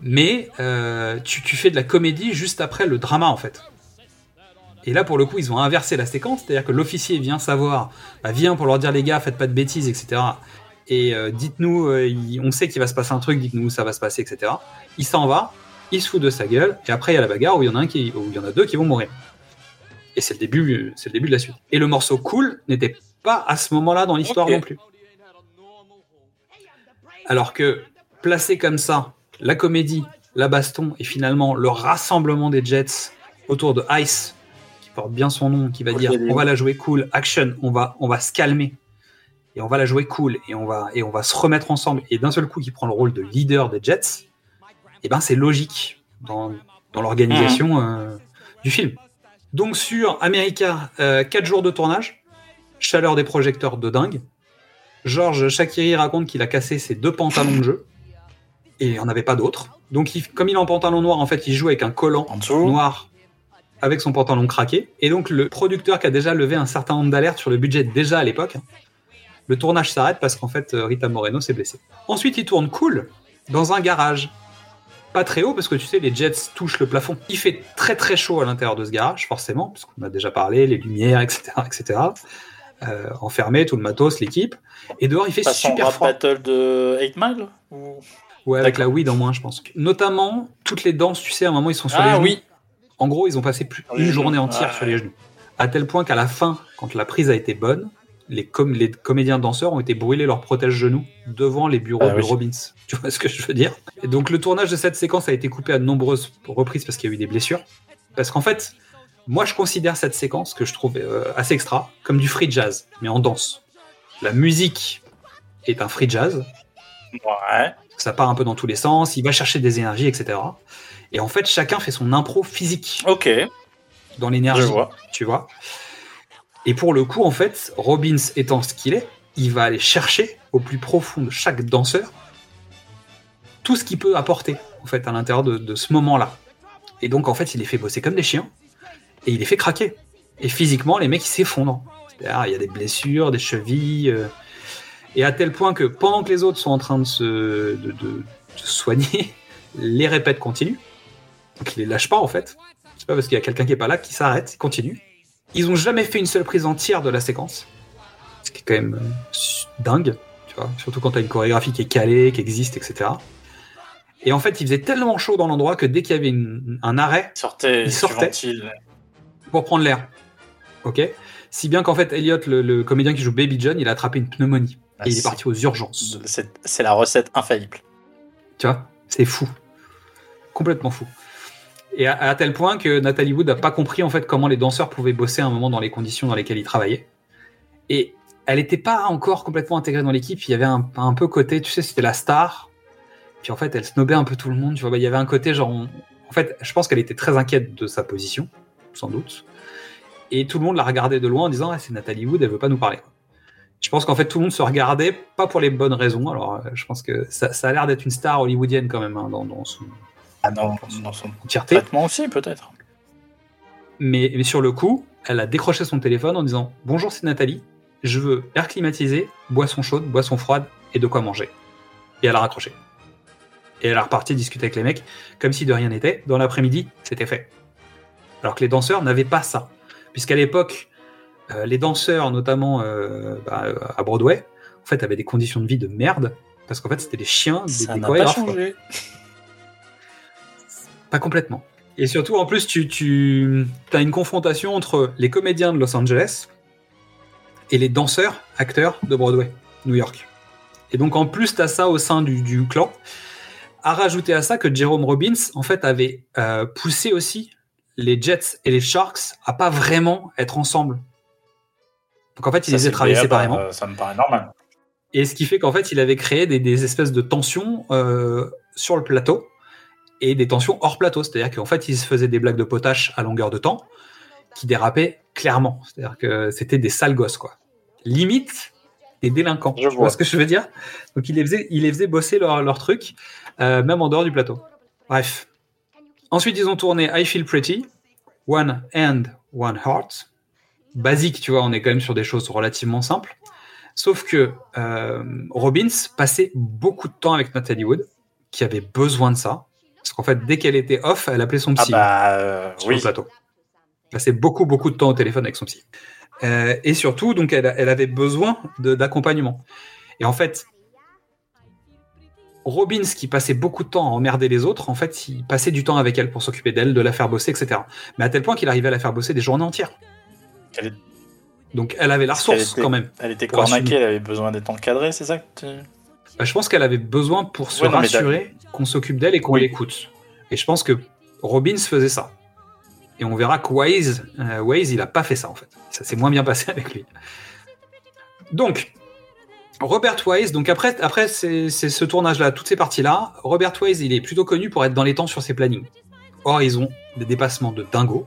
Mais euh, tu, tu fais de la comédie juste après le drama, en fait. Et là, pour le coup, ils ont inversé la séquence, c'est-à-dire que l'officier vient savoir, bah, vient pour leur dire les gars, faites pas de bêtises, etc. Et euh, dites-nous, euh, on sait qu'il va se passer un truc, dites-nous où ça va se passer, etc. Il s'en va, il se fout de sa gueule, et après il y a la bagarre où il y en a un qui, où il y en a deux qui vont mourir. Et c'est le début, c'est le début de la suite. Et le morceau cool n'était pas à ce moment-là dans l'histoire non plus. Alors que placé comme ça, la comédie, la baston et finalement le rassemblement des Jets autour de Ice, qui porte bien son nom, qui va dire on va la jouer cool, action, on va, on va se calmer. Et on va la jouer cool et on va, et on va se remettre ensemble. Et d'un seul coup qui prend le rôle de leader des Jets, et ben c'est logique dans, dans l'organisation euh, du film. Donc sur America, 4 jours de tournage, chaleur des projecteurs de dingue. Georges Shakiri raconte qu'il a cassé ses deux pantalons de jeu et il n'y en avait pas d'autres. Donc il- comme il est en pantalon noir, en fait, il joue avec un collant En dessous. noir avec son pantalon craqué. Et donc le producteur qui a déjà levé un certain nombre d'alertes sur le budget déjà à l'époque, le tournage s'arrête parce qu'en fait euh, Rita Moreno s'est blessée. Ensuite il tourne cool dans un garage. Pas très haut parce que tu sais les jets touchent le plafond. Il fait très très chaud à l'intérieur de ce garage forcément parce qu'on a déjà parlé les lumières etc etc. Euh, enfermé tout le matos l'équipe et dehors il fait Façon super froid. battle de 8 Mile ou... Ouais, avec la weed en moins, je pense. Notamment, toutes les danses, tu sais, à un moment, ils sont sur les Ah genoux. oui. En gros, ils ont passé plus les une genoux. journée entière Ah, sur les genoux. À tel point qu'à la fin, quand la prise a été bonne, les, com- les comédiens danseurs ont été brûlés leur protège-genoux devant les bureaux Ah de oui. Robbins. Tu vois ce que je veux dire? Et donc, le tournage de cette séquence a été coupé à de nombreuses reprises parce qu'il y a eu des blessures. Parce qu'en fait, moi, je considère cette séquence que je trouve euh, assez extra comme du free jazz, mais en danse. La musique est un free jazz, Ouais. Ça part un peu dans tous les sens, il va chercher des énergies, etc. Et en fait, chacun fait son impro physique Ok. dans Je l'énergie, vois. tu vois. Et pour le coup, en fait, Robbins étant ce qu'il est, il va aller chercher au plus profond de chaque danseur tout ce qu'il peut apporter, en fait, à l'intérieur de, de ce moment-là. Et donc, en fait, il les fait bosser comme des chiens et il les fait craquer. Et physiquement, les mecs, ils s'effondrent. C'est-à-dire, il y a des blessures, des chevilles. Et à tel point que pendant que les autres sont en train de se, de, de- de se soigner, les répètes continuent. Donc ils les lâchent pas en fait. C'est pas parce qu'il y a quelqu'un qui est pas là qui s'arrête, ils continuent. Ils ont jamais fait une seule prise entière de la séquence. Ce qui est quand même euh, dingue, tu vois. Surtout quand t'as une chorégraphie qui est calée, qui existe, etc. Et en fait, il faisait tellement chaud dans l'endroit que dès qu'il y avait une- un arrêt, Il sortait. Il pour prendre l'air. Ok? Si bien qu'en fait, Elliot, le, le comédien qui joue Baby John, il a attrapé une pneumonie. Et il est parti aux urgences. C'est la recette infaillible. Tu vois C'est fou. Complètement fou. Et à, à tel point que Nathalie Wood n'a pas compris en fait comment les danseurs pouvaient bosser à un moment dans les conditions dans lesquelles ils travaillaient. Et elle n'était pas encore complètement intégrée dans l'équipe. Il y avait un, un peu côté, tu sais, c'était la star. Puis en fait, elle snobait un peu tout le monde. Tu vois, Bah, il y avait un côté genre, on- en fait, je pense qu'elle était très inquiète de sa position, sans doute. et tout le monde la regardait de loin en disant ah, c'est Nathalie Wood, elle veut pas nous parler. Je pense qu'en fait tout le monde se regardait pas pour les bonnes raisons. Alors euh, je pense que ça, ça a l'air d'être une star hollywoodienne quand même hein, dans, dans son Ah non, dans son entièreté. traitement aussi, peut-être. Mais, mais sur le coup, elle a décroché son téléphone en disant Bonjour, c'est Nathalie. Je veux air climatisé, boisson chaude, boisson froide et de quoi manger. Et elle a raccroché. Et elle a reparti discuter avec les mecs comme si de rien n'était. Dans l'après-midi, c'était fait. Alors que les danseurs n'avaient pas ça. Puisqu'à l'époque, euh, les danseurs, notamment euh, bah, à Broadway, en fait, avaient des conditions de vie de merde. Parce qu'en fait, c'était des chiens, des, Ça des n'a pas changé. Pas complètement. Et surtout, en plus, tu, tu as une confrontation entre les comédiens de Los Angeles et les danseurs, acteurs de Broadway, New York. Et donc, en plus, tu as ça au sein du, du clan. À rajouter à ça que Jerome Robbins, en fait, avait euh, poussé aussi les Jets et les Sharks à pas vraiment être ensemble. Donc, en fait, il Ça, les a travaillés séparément. euh, Ça me paraît normal. Et ce qui fait qu'en fait, il avait créé des, des espèces de tensions euh, sur le plateau et des tensions hors plateau. C'est-à-dire qu'en fait, il se faisait des blagues de potache à longueur de temps qui dérapaient clairement. C'est-à-dire que c'était des sales gosses, quoi. Limite des délinquants. Je tu vois vois. ce que je veux dire? Donc, il les faisait, il les faisait bosser leur, leur truc, euh, même en dehors du plateau. Bref. Ensuite, ils ont tourné I Feel Pretty, One Hand, One Heart. Basique, tu vois, on est quand même sur des choses relativement simples. Sauf que euh, Robbins passait beaucoup de temps avec Natalie Wood, qui avait besoin de ça. Parce qu'en fait, dès qu'elle était off, elle appelait son Ah psy bah euh, sur oui. le plateau. Elle passait beaucoup, beaucoup de temps au téléphone avec son psy. Euh, et surtout, donc, elle, elle avait besoin d'accompagnement. Et en fait, Robbins, qui passait beaucoup de temps à emmerder les autres, en fait, il passait du temps avec elle pour s'occuper d'elle, de la faire bosser, etc. Mais à tel point qu'il arrivait à la faire bosser des journées entières. Elle est- Donc, elle avait la ressource était- quand même. Elle était cornaquée, elle avait besoin d'être encadrée, c'est ça que tu... Bah, je pense qu'elle avait besoin pour se Ouais, non, mais rassurer qu'on s'occupe d'elle et qu'on Oui. l'écoute. Et je pense que Robbins faisait ça. Et on verra que Waze, euh, Waze, il a pas fait ça en fait. Ça s'est moins bien passé avec lui. Donc, Robert Wise, donc après, après c'est ce tournage-là, toutes ces parties-là, Robert Wise, il est plutôt connu pour être dans les temps sur ses plannings. Or, ils ont des dépassements de dingo.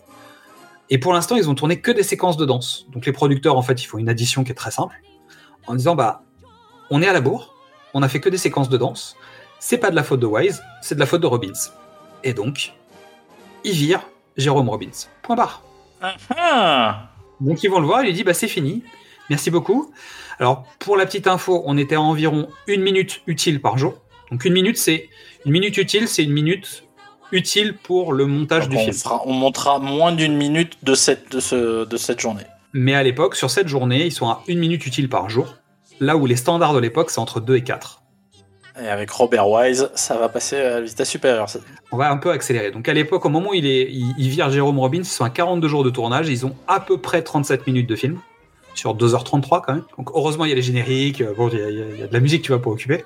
Et pour l'instant, ils ont tourné que des séquences de danse. Donc les producteurs, en fait, ils font une addition qui est très simple, en disant, bah, on est à la bourre, on a fait que des séquences de danse, c'est pas de la faute de Wise, c'est de la faute de Robbins. Et donc, ils virent Jérôme Robbins. Point barre. Ah Donc ils vont le voir, il lui dit bah c'est fini, merci beaucoup. Alors pour la petite info, on était à environ une minute utile par jour. Donc une minute c'est une minute utile, c'est une minute utile pour le montage Donc, du on, film. fera- on montera moins d'une minute de cette, de, ce, de cette journée. Mais à l'époque, sur cette journée, ils sont à une minute utile par jour. Là où les standards de l'époque c'est entre 2 et 4. Et avec Robert Wise, ça va passer à la vitesse supérieure. On va un peu accélérer. Donc à l'époque, au moment où il, est, il, il vire Jérôme Robbins, ils sont à 42 jours de tournage, ils ont à peu près 37 minutes de film, sur 2h33 quand même. Donc heureusement, il y a les génériques, euh, bon, il y, a- il y de la musique, tu vois, pour occuper.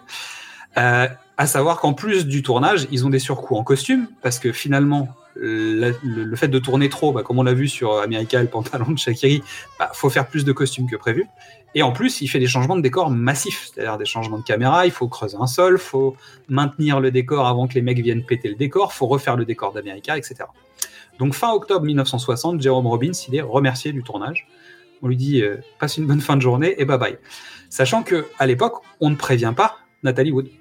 Euh, à savoir qu'en plus du tournage, ils ont des surcoûts en costume, parce que finalement, le, fait de tourner trop, bah, comme on l'a vu sur America le pantalon de Shakiri, bah, faut faire plus de costumes que prévu. Et en plus, il fait des changements de décor massifs, c'est-à-dire des changements de caméra, il faut creuser un sol, faut maintenir le décor avant que les mecs viennent péter le décor, faut refaire le décor d'America, etc. Donc fin octobre 1960, Jérôme Robbins, il est remercié du tournage. On lui dit euh, passe une bonne fin de journée et bye bye. Sachant que à l'époque, on ne prévient pas Nathalie Wood.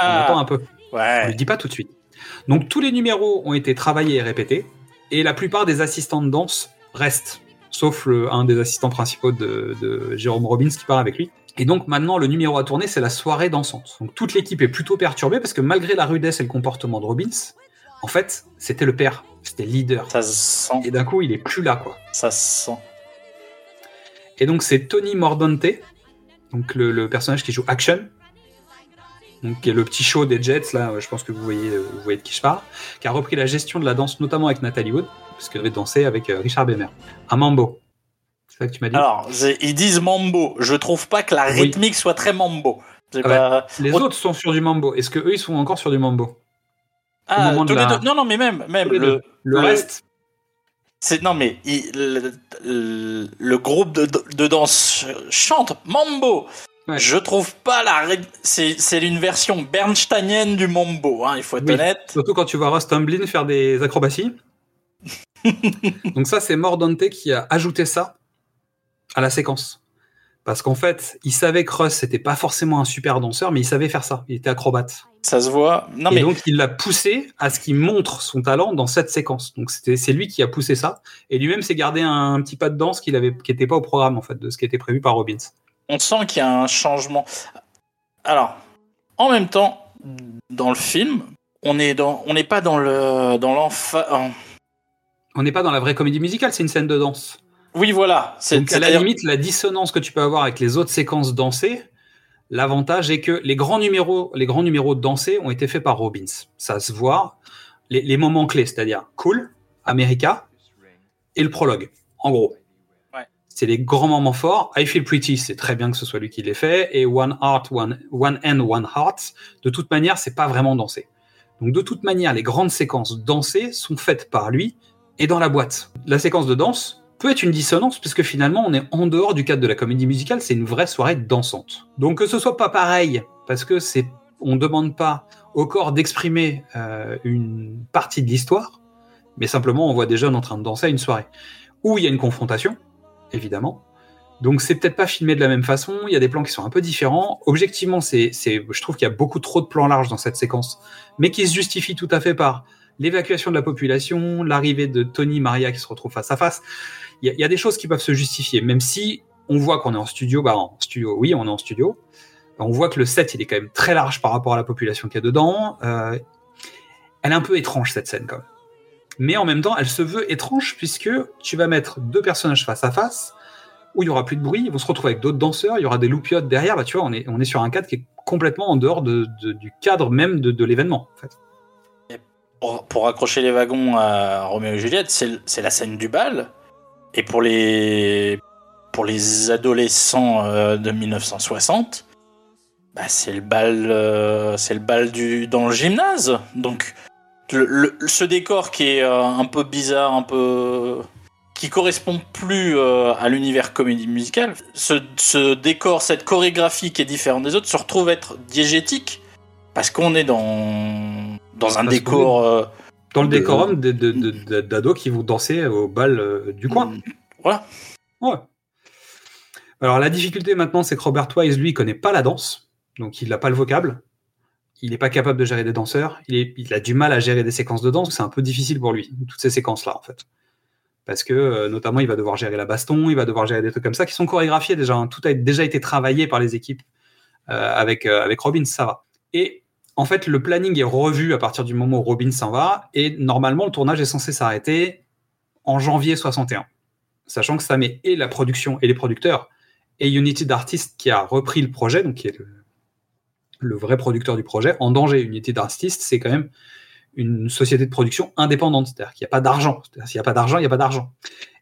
On attend un peu. On ouais. lui dit pas tout de suite. Donc tous les numéros ont été travaillés et répétés, et la plupart des assistants de danse restent, sauf le- un des assistants principaux de, de Jérôme Robbins qui part avec lui. Et donc maintenant, le numéro à tourner, c'est la soirée dansante. Donc toute l'équipe est plutôt perturbée parce que malgré la rudesse et le comportement de Robbins, en fait, c'était le père, c'était le leader. Ça se sent. Et d'un coup, il est plus là, quoi. Ça se sent. Et donc c'est Tony Mordante, donc le, le personnage qui joue Action, donc qui est le petit show des Jets là, je pense que vous voyez, euh, vous voyez de qui je parle, qui a repris la gestion de la danse notamment avec Nathalie Wood, parce qu'elle devait danser avec euh, Richard Bemer. Un mambo. C'est ça que tu m'as dit? Alors, ils disent mambo. Je trouve pas que la Oui. rythmique soit très mambo. Ah pas- Les on- autres sont sur du mambo. Est-ce que eux ils sont encore sur du mambo? Ah, tous les la- deux. Non, non, mais même, même le. Le le- reste, c'est non, mais il- le, le- le groupe de, de danse chante mambo. Ouais. Je trouve pas la ryth- c'est une version bernsteinienne du mambo. Hein, il faut être Oui. honnête. surtout quand tu vois Ross Tomlin faire des acrobaties. Donc ça, c'est Mordante qui a ajouté ça à la séquence. Parce qu'en fait, il savait que Russ c'était pas forcément un super danseur, mais il savait faire ça. Il était acrobate. Ça se voit. Non, et mais donc il l'a poussé à ce qu'il montre son talent dans cette séquence. Donc c'est lui qui a poussé ça. Et lui-même s'est gardé un, un petit pas de danse qu'il avait qui était pas au programme en fait de ce qui était prévu par Robbins. On sent qu'il y a un changement. Alors, en même temps, dans le film, on est dans, on n'est pas dans le, dans l'enfa. On n'est pas dans la vraie comédie musicale, c'est une scène de danse. Oui, voilà. C'est à la limite, la dissonance que tu peux avoir avec les autres séquences dansées, l'avantage est que les grands numéros, les grands numéros dansés ont été faits par Robbins. Ça se voit. Les, les moments clés, c'est-à-dire Cool, America et le prologue. En gros. C'est les grands moments forts. I Feel Pretty, c'est très bien que ce soit lui qui l'ait fait. Et One Heart, One, One Hand, One Heart, de toute manière, c'est pas vraiment dansé. Donc de toute manière, les grandes séquences dansées sont faites par lui et dans la boîte. La séquence de danse peut être une dissonance puisque finalement on est en dehors du cadre de la comédie musicale, c'est une vraie soirée dansante. Donc que ce soit pas pareil parce que c'est on demande pas au corps d'exprimer euh, une partie de l'histoire, mais simplement on voit des jeunes en train de danser à une soirée où il y a une confrontation, évidemment. Donc c'est peut-être pas filmé de la même façon, il y a des plans qui sont un peu différents. Objectivement, c'est, c'est, je trouve qu'il y a beaucoup trop de plans larges dans cette séquence, mais qui se justifient tout à fait par l'évacuation de la population, l'arrivée de Tony Maria qui se retrouvent face à face. Il y, a, y a des choses qui peuvent se justifier, même si on voit qu'on est en studio, bah en studio, oui, on est en studio. On voit que le set, il est quand même très large par rapport à la population qu'il y a dedans. Euh, elle est un peu étrange cette scène quand même. Mais en même temps, elle se veut étrange puisque tu vas mettre deux personnages face à face où il y aura plus de bruit, ils vont se retrouver avec d'autres danseurs, il y aura des loupiottes derrière. Bah, tu vois, on est, on est sur un cadre qui est complètement en dehors de, du cadre même de, de l'événement. Pour, pour accrocher les wagons à Roméo et Juliette, c'est la scène du bal. Et pour les, pour les adolescents euh, de 1960, bah, c'est le bal, euh, le bal du, dans le gymnase. Donc, le, le- ce décor qui est euh, un peu bizarre, un peu. qui correspond plus euh, à l'univers comédie musicale, ce, ce décor, cette chorégraphie qui est différente des autres, se retrouve être diégétique parce qu'on est dans, dans un Parce décor. euh, Dans le décorum d'ados qui vont danser au bal du coin. Voilà. Ouais. Alors la difficulté maintenant, c'est que Robert Wise, lui, il connaît pas la danse, donc il n'a pas le vocable. Il n'est pas capable de gérer des danseurs. Il, a du mal à gérer des séquences de danse. C'est un peu difficile pour lui, toutes ces séquences-là, en fait. Parce que, euh, notamment, il va devoir gérer la baston, il va devoir gérer des trucs comme ça qui sont chorégraphiés déjà. hein. Tout a déjà été travaillé par les équipes euh, avec, euh, avec Robin, ça va. Et en fait, le planning est revu à partir du moment où Robin s'en va. Et normalement, le tournage est censé s'arrêter en janvier 61 sachant que ça met et la production et les producteurs et Unity d'Artists qui a repris le projet, donc qui est le vrai producteur du projet, en danger. Unity d'Artists, c'est quand même une société de production indépendante, c'est-à-dire qu'il n'y a pas d'argent. S'il n'y a pas d'argent, il n'y a pas d'argent.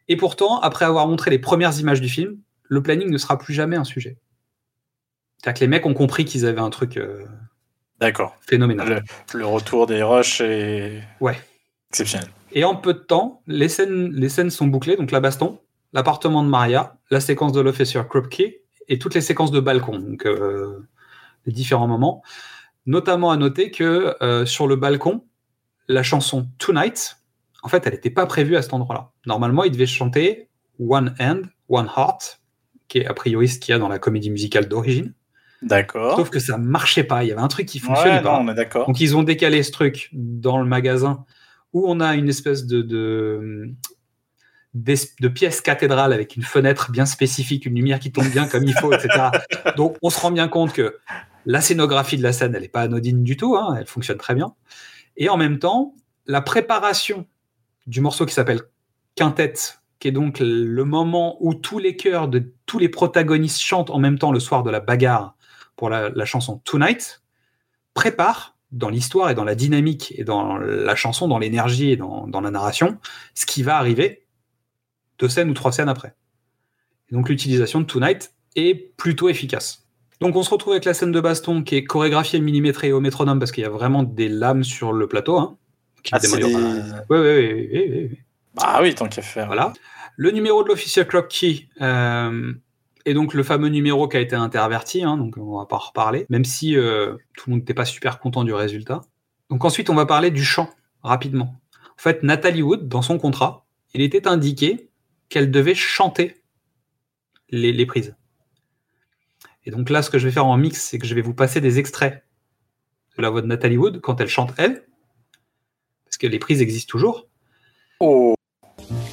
Et pourtant, après avoir montré les premières images du film, le planning ne sera plus jamais un sujet. C'est-à-dire que les mecs ont compris qu'ils avaient un truc euh, D'accord. phénoménal. Le retour des rushs est Ouais. exceptionnel. Et en peu de temps, les scènes, les scènes sont bouclées, donc la baston, l'appartement de Maria, la séquence de l'officier Krupke et toutes les séquences de balcon, donc euh, les différents moments. Notamment à noter que euh, sur le balcon, la chanson Tonight, en fait, elle n'était pas prévue à cet endroit-là. Normalement, il devait chanter One Hand, One Heart, qui est a priori ce qu'il y a dans la comédie musicale d'origine. D'accord. Sauf que ça marchait pas. Il y avait un truc qui fonctionnait Ouais, pas. non, d'accord. Donc ils ont décalé ce truc dans le magasin où on a une espèce de, de, d'es- de pièce cathédrale avec une fenêtre bien spécifique, une lumière qui tombe bien comme il faut, etc. Donc on se rend bien compte que la scénographie de la scène, elle n'est pas anodine du tout, hein, elle fonctionne très bien. Et en même temps, la préparation du morceau qui s'appelle Quintet, qui est donc le moment où tous les chœurs de tous les protagonistes chantent en même temps le soir de la bagarre pour la, la chanson Tonight, prépare dans l'histoire et dans la dynamique et dans la chanson, dans l'énergie et dans, dans la narration, ce qui va arriver deux scènes ou trois scènes après. Et donc l'utilisation de Tonight est plutôt efficace. Donc on se retrouve avec la scène de baston qui est chorégraphiée, millimétrée au métronome parce qu'il y a vraiment des lames sur le plateau. Hein, qui Ah, des- ouais, ouais, ouais, ouais. Ah oui, tant qu'à faire. Voilà. Le numéro de l'officier Clock Key euh, est donc le fameux numéro qui a été interverti, hein, donc on va pas en reparler, même si euh, tout le monde n'était pas super content du résultat. Donc ensuite, on va parler du chant rapidement. En fait, Nathalie Wood, dans son contrat, il était indiqué qu'elle devait chanter les, les prises. Et donc là, ce que je vais faire en mix, c'est que je vais vous passer des extraits de la voix de Nathalie Wood quand elle chante elle, parce que les prises existent toujours. Oh,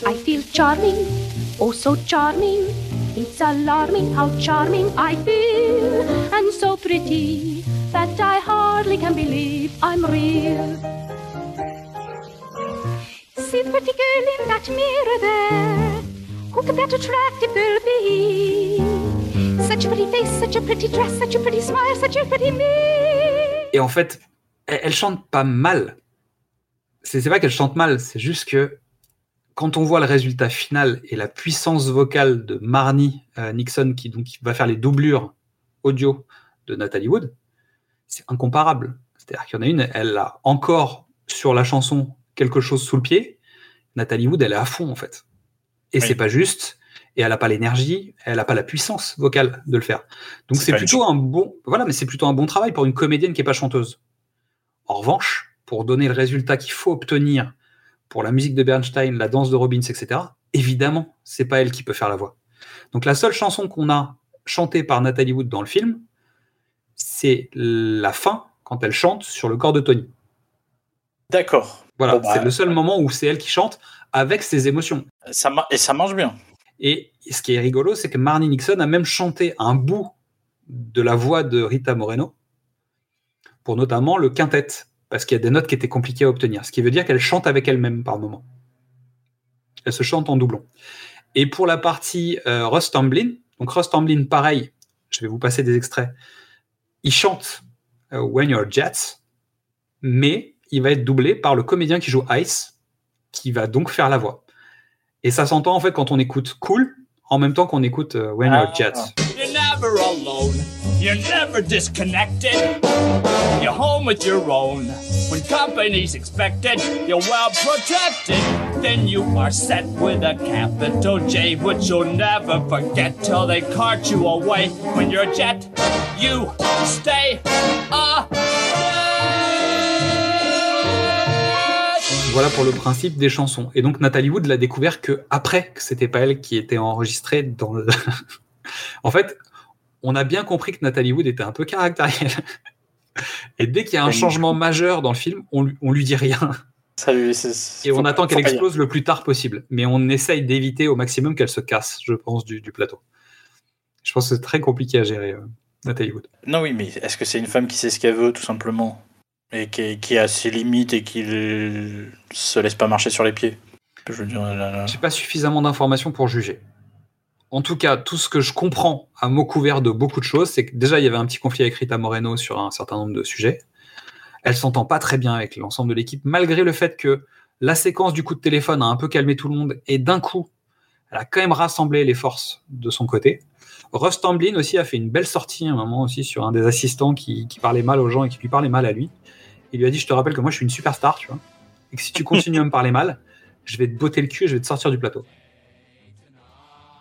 I feel charming, oh so charming. It's alarming how charming I feel, and so pretty that I hardly can believe I'm real. See the pretty girl in that mirror there. Who could that attractive girl be? Such a pretty face, such a pretty dress, such a pretty smile, such a pretty me. Et en fait, elle, elle chante pas mal. C'est pas qu'elle chante mal, c'est juste que quand on voit le résultat final et la puissance vocale de Marnie euh, Nixon, qui donc va faire les doublures audio de Nathalie Wood, c'est incomparable. C'est-à-dire qu'il y en a une, elle a encore sur la chanson quelque chose sous le pied. Nathalie Wood, elle est à fond en fait. Et Oui. c'est pas juste. Et elle n'a pas l'énergie, elle n'a pas la puissance vocale de le faire. Donc C'est c'est une plutôt un bon, voilà, mais c'est plutôt un bon travail pour une comédienne qui est pas chanteuse. En revanche, pour donner le résultat qu'il faut obtenir pour la musique de Bernstein, la danse de Robbins, etc., évidemment, c'est pas elle qui peut faire la voix. Donc la seule chanson qu'on a chantée par Nathalie Wood dans le film, c'est la fin quand elle chante sur le corps de Tony. d'accord. Voilà, Bon, bah, c'est le seul moment où c'est elle qui chante avec ses émotions. Ça et ça marche bien. Et ce qui est rigolo, c'est que Marnie Nixon a même chanté un bout de la voix de Rita Moreno pour notamment le quintet, parce qu'il y a des notes qui étaient compliquées à obtenir. Ce qui veut dire qu'elle chante avec elle-même par moment. Elle se chante en doublon. Et pour la partie euh, Russ Tamblyn, donc Russ Tamblyn, pareil, je vais vous passer des extraits. Il chante euh, When You're Jets, mais il va être doublé par le comédien qui joue Ice, qui va donc faire la voix. Et ça s'entend en fait quand on écoute Cool, en même temps qu'on écoute euh, When You're Ah. Jets. You're never alone. You're never disconnected. You're home with your own. When company's expected, you're well protected. Then you are set with a capital J, which you'll never forget till they cart you away. When you're a jet, you stay a Voilà pour le principe des chansons. Et donc Nathalie Wood l'a découvert que après que c'était pas elle qui était enregistrée dans le. en fait, on a bien compris que Nathalie Wood était un peu caractérielle. Et dès qu'il y a un changement majeur dans le film, on, lui- on lui dit rien. Ça lui- Et on faut- attend qu'elle explose le plus tard possible. Mais on essaye d'éviter au maximum qu'elle se casse, je pense, du, du plateau. Je pense que c'est très compliqué à gérer, euh, Nathalie Wood. Non, oui, mais est-ce que c'est une femme qui sait ce qu'elle veut, tout simplement? Et qui, a ses limites et qui le- se laisse pas marcher sur les pieds Je veux. J'ai pas suffisamment d'informations pour juger. En tout cas, tout ce que je comprends à mot couvert de beaucoup de choses, c'est que déjà, il y avait un petit conflit avec Rita Moreno sur un certain nombre de sujets. Elle s'entend pas très bien avec l'ensemble de l'équipe, malgré le fait que la séquence du coup de téléphone a un peu calmé tout le monde, et d'un coup, elle a quand même rassemblé les forces de son côté. Russ Tamblyn aussi a fait une belle sortie à un moment aussi sur un des assistants qui, qui parlait mal aux gens et qui lui parlait mal à lui. Il lui a dit, je te rappelle que moi je suis une superstar, tu vois, et que si tu continues à me parler mal, je vais te botter le cul et je vais te sortir du plateau.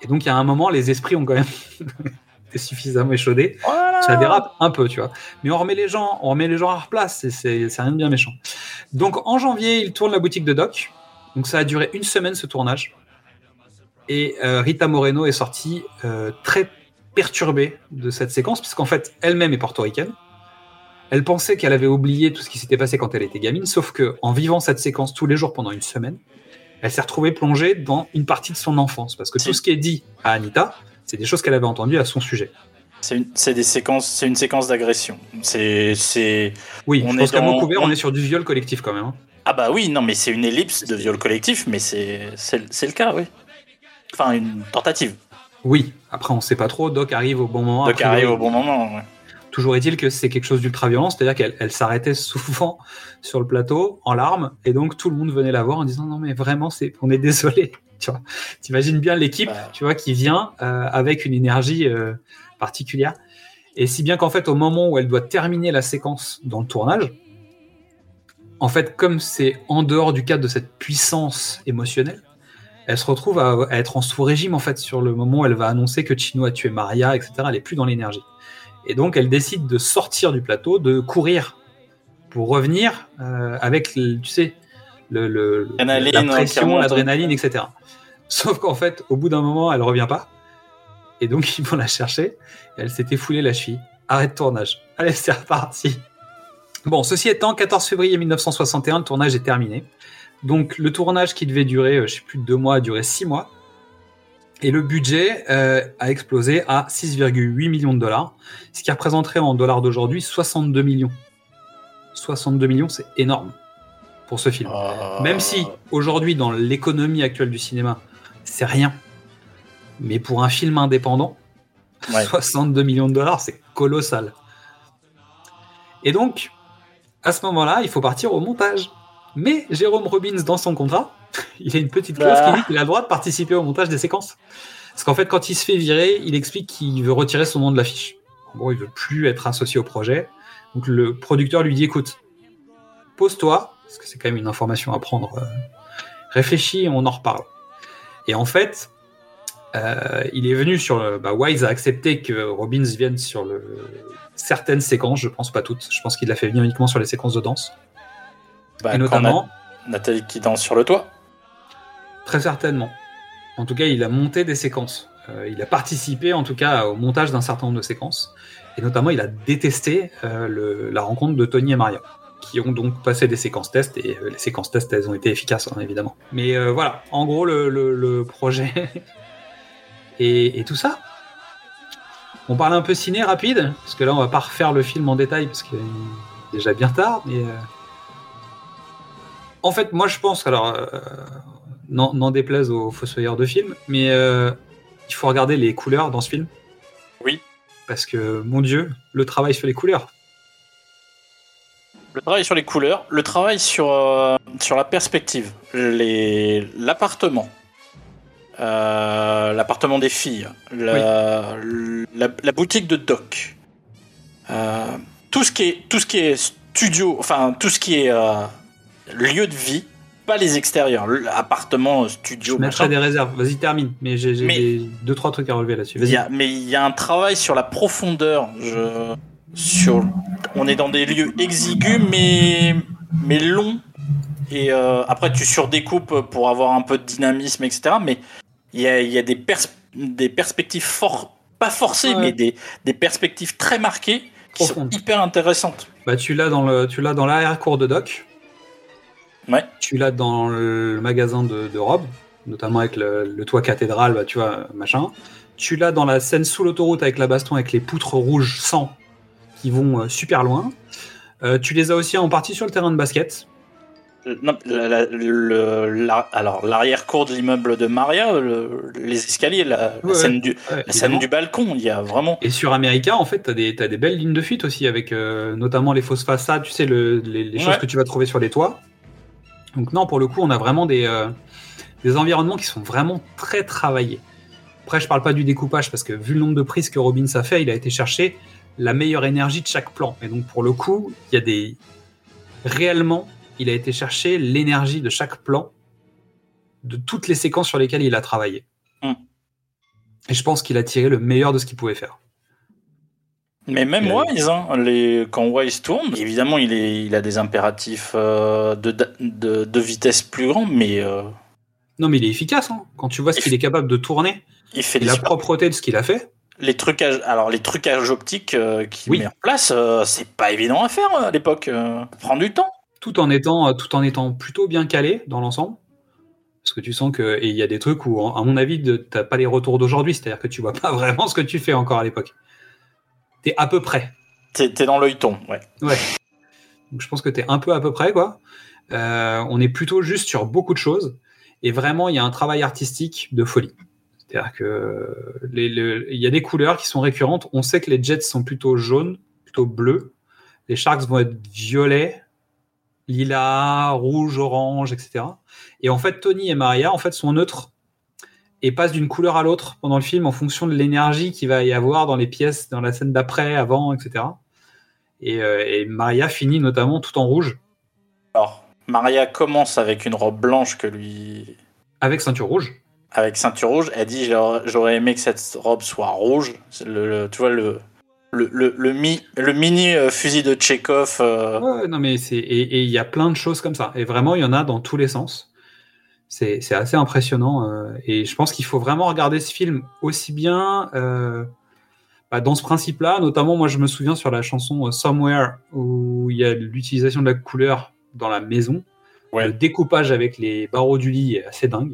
Et donc, il y a un moment, les esprits ont quand même été suffisamment échaudés. Ça dérape un peu, tu vois. Mais on remet les gens, on remet les gens à leur place. C'est- rien de bien méchant. Donc, en janvier, il tourne la boutique de Doc. Donc, ça a duré une semaine ce tournage. Et euh, Rita Moreno est sortie euh, très perturbée de cette séquence, parce qu'en fait, elle-même est portoricaine. Elle pensait qu'elle avait oublié tout ce qui s'était passé quand elle était gamine, sauf que en vivant cette séquence tous les jours pendant une semaine, elle s'est retrouvée plongée dans une partie de son enfance, parce que tout ce qui est dit à Anita, c'est des choses qu'elle avait entendues à son sujet. C'est une, des séquences, c'est une séquence d'agression. C'est, c'est. Oui, On je est pense qu'à couvert, on on- est sur du viol collectif quand même. hein. Ah bah oui, non, mais c'est une ellipse de viol collectif, mais c'est, le cas, oui. Enfin, une tentative. Oui, après on sait pas trop, Doc arrive au bon moment. Priori. arrive au bon moment. ouais. Toujours est-il que c'est quelque chose d'ultra violent, c'est-à-dire qu'elle elle s'arrêtait souvent sur le plateau en larmes, et donc tout le monde venait la voir en disant non mais vraiment c'est, on est désolé. Tu vois, t'imagines bien l'équipe, tu vois, qui vient euh, avec une énergie euh, particulière, et si bien qu'en fait au moment où elle doit terminer la séquence dans le tournage, en fait comme c'est en dehors du cadre de cette puissance émotionnelle, elle se retrouve à, à être en sous-régime en fait sur le moment où elle va annoncer que Chino a tué Maria, etc. Elle est plus dans l'énergie. Et donc, elle décide de sortir du plateau, de courir pour revenir euh, avec, le- tu sais, le, la pression, l'adrénaline, etc. Sauf qu'en fait, au bout d'un moment, elle revient pas. Et donc, ils vont la chercher. Elle s'était foulée la cheville. Arrêt de tournage. Allez, c'est reparti. Bon, ceci étant, 14 février 1961, le tournage est terminé. Donc, le tournage qui devait durer, euh, je sais plus, deux mois, a duré six mois. Et le budget euh, a explosé à 6,8 millions de dollars, ce qui représenterait en dollars d'aujourd'hui 62 millions. 62 millions, c'est énorme pour ce film. Euh, Même si aujourd'hui, dans l'économie actuelle du cinéma, c'est rien. Mais pour un film indépendant, Ouais. 62 millions de dollars, c'est colossal. Et donc, à ce moment-là, il faut partir au montage. Mais Jérôme Robbins, dans son contrat, il a une petite clause Bah. qui dit qu'il a le droit de participer au montage des séquences. Parce qu'en fait, quand il se fait virer, il explique qu'il veut retirer son nom de l'affiche. Bon, il veut plus être associé au projet. Donc le producteur lui dit écoute, pose-toi, parce que c'est quand même une information à prendre. euh, réfléchis on en reparle. Et en fait, euh, il est venu sur le. Bah, Wise a accepté que Robbins vienne sur le, certaines séquences, je pense pas toutes. Je pense qu'il l'a fait venir uniquement sur les séquences de danse. bah, et notamment, Nat- Nathalie qui danse sur le toit. Très certainement. En tout cas, il a monté des séquences. Euh, il a participé, en tout cas, au montage d'un certain nombre de séquences. Et notamment, il a détesté euh, la rencontre de Tony et Maria, qui ont donc passé des séquences tests. Et euh, les séquences tests, elles ont été efficaces, hein, évidemment. Mais voilà, en gros, le, projet et, tout ça. On parle un peu ciné rapide, parce que là, on va pas refaire le film en détail, parce qu'il est déjà bien tard. Mais en fait, moi, je pense, alors, euh, n'en déplaise aux fossoyeurs de films, mais euh, il faut regarder les couleurs dans ce film. Oui. Parce que, mon Dieu, le travail sur les couleurs. Le travail sur les couleurs, le travail sur, euh, sur la perspective, les- l'appartement, euh, l'appartement des filles, la, la, la boutique de Doc, euh, tout, ce qui est, tout ce qui est studio, enfin tout ce qui est lieu de vie, pas les extérieurs, l'appartement, studio, Je mettrai des réserves. Vas-y, termine. Mais j'ai des- deux, trois trucs à relever là-dessus. Mais il y a un travail sur la profondeur. Je, sur, on est dans des lieux exigus, mais, mais longs. Et euh, après, tu surdécoupes pour avoir un peu de dynamisme, etc. Mais il y a, il y a des, pers- des perspectives for- pas forcées, Ouais. mais des, des perspectives très marquées qui sont hyper intéressantes. Bah, tu l'as dans le, tu l'as dans l'arrière-cour de Doc. Ouais. Tu l'as dans le magasin de, de robes, notamment avec le, le toit cathédrale, bah, tu vois, machin. Tu l'as dans la scène sous l'autoroute avec la baston avec les poutres rouges sang qui vont euh, super loin. Euh, tu les as aussi en partie sur le terrain de basket. Euh, Non, la- la- le- la- alors l'arrière-cour de l'immeuble de Maria, le- les escaliers, la, Ouais, scène, du, Ouais, la évidemment. scène du balcon, il y a vraiment. Et sur America, en fait, t'as des, t'as des belles lignes de fuite aussi, avec euh, notamment les fausses façades, tu sais, le- les, les choses que tu vas trouver sur les toits. Donc non, pour le coup, on a vraiment des, euh, des environnements qui sont vraiment très travaillés. Après, je parle pas du découpage, parce que vu le nombre de prises que Robbins a fait, il a été chercher la meilleure énergie de chaque plan. Et donc, pour le coup, il y a des... Réellement, il a été chercher l'énergie de chaque plan, de toutes les séquences sur lesquelles il a travaillé. Mm. Et je pense qu'il a tiré le meilleur de ce qu'il pouvait faire. Mais même Euh, Wise, hein, les... quand Wise tourne, évidemment, il, est... il a des impératifs euh, de, de, de vitesse plus grands, mais euh, Non, mais il est efficace. Hein. Quand tu vois ce qu'il est capable de tourner il fait et la super- propreté de ce qu'il a fait, les trucages. Alors, les trucages optiques euh, qu'il Oui. met en place, c'est pas évident à faire à l'époque. prend du temps. tout en étant, tout en étant plutôt bien calé dans l'ensemble. Parce que tu sens que il y a des trucs où, à mon avis, t'as pas les retours d'aujourd'hui. C'est-à-dire que tu vois pas vraiment ce que tu fais encore à l'époque. T'es à peu près. T'es dans l'œilleton, ouais. Ouais. Donc je pense que t'es un peu à peu près, quoi. Euh, on est plutôt juste sur beaucoup de choses. Et vraiment, il y a un travail artistique de folie. C'est-à-dire que les- le- il y a des couleurs qui sont récurrentes. On sait que les Jets sont plutôt jaunes, plutôt bleus. Les Sharks vont être violets, lilas, rouge, orange, etc. Et en fait, Tony et Maria, en fait, sont neutres et passent d'une couleur à l'autre pendant le film en fonction de l'énergie qu'il va y avoir dans les pièces, dans la scène d'après, avant, etc. Et, euh, et Maria finit notamment tout en rouge, Alors, Maria commence avec une robe blanche que lui. avec ceinture rouge. Avec ceinture rouge, elle dit J'aurais aimé que cette robe soit rouge. C'est Le, le- tu vois, le, Le, le, le, mi, le mini euh, fusil de Tchekhov. euh, Ouais, non, mais c'est et il y a plein de choses comme ça. Et vraiment, il y en a dans tous les sens. C'est assez impressionnant. euh, et je pense qu'il faut vraiment regarder ce film aussi bien euh, bah, dans ce principe-là. Notamment, moi, je me souviens sur la chanson euh, Somewhere où il y a l'utilisation de la couleur dans la maison. Ouais. Le découpage avec les barreaux du lit est assez dingue.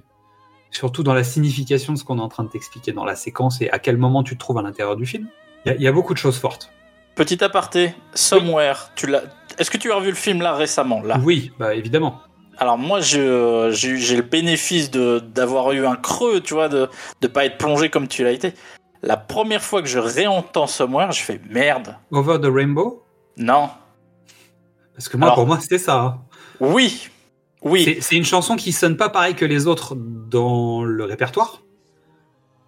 Surtout dans la signification de ce qu'on est en train de t'expliquer dans la séquence et à quel moment tu te trouves à l'intérieur du film. Il y a- il y a beaucoup de choses fortes. Petit aparté, Somewhere. Tu l'as. Est-ce que tu as revu le film là récemment là? Oui, bah évidemment. Alors moi, je- j'ai le bénéfice de d'avoir eu un creux, tu vois, de de pas être plongé comme tu l'as été. La première fois que je réentends Somewhere, je fais merde. Over the Rainbow? Non. Parce que moi, Alors- pour moi, c'était ça. hein. Oui. Oui. C'est- C'est une chanson qui sonne pas pareil que les autres dans le répertoire.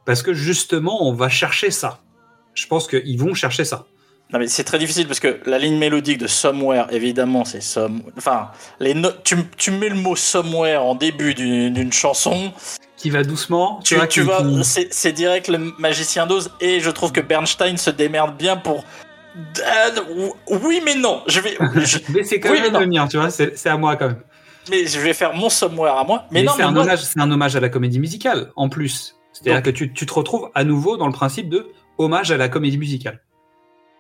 Parce que justement, on va chercher ça. Je pense qu'ils vont chercher ça. Non mais c'est très difficile parce que la ligne mélodique de Somewhere, évidemment, c'est some. Enfin, les no- tu, tu mets le mot Somewhere en début d'une chanson, Qui va doucement. tu, tu vas, qui- c'est direct le magicien d'Oz et je trouve que Bernstein se démerde bien pour. Euh, oui mais non, je vais, je- Mais c'est quand Oui, même mien, tu vois. C'est à moi quand même. mais je vais faire mon Somewhere à moi. Mais, Mais, non, c'est un, moi- un hommage à la comédie musicale, en plus. C'est-à-dire que tu, tu te retrouves à nouveau dans le principe de hommage à la comédie musicale.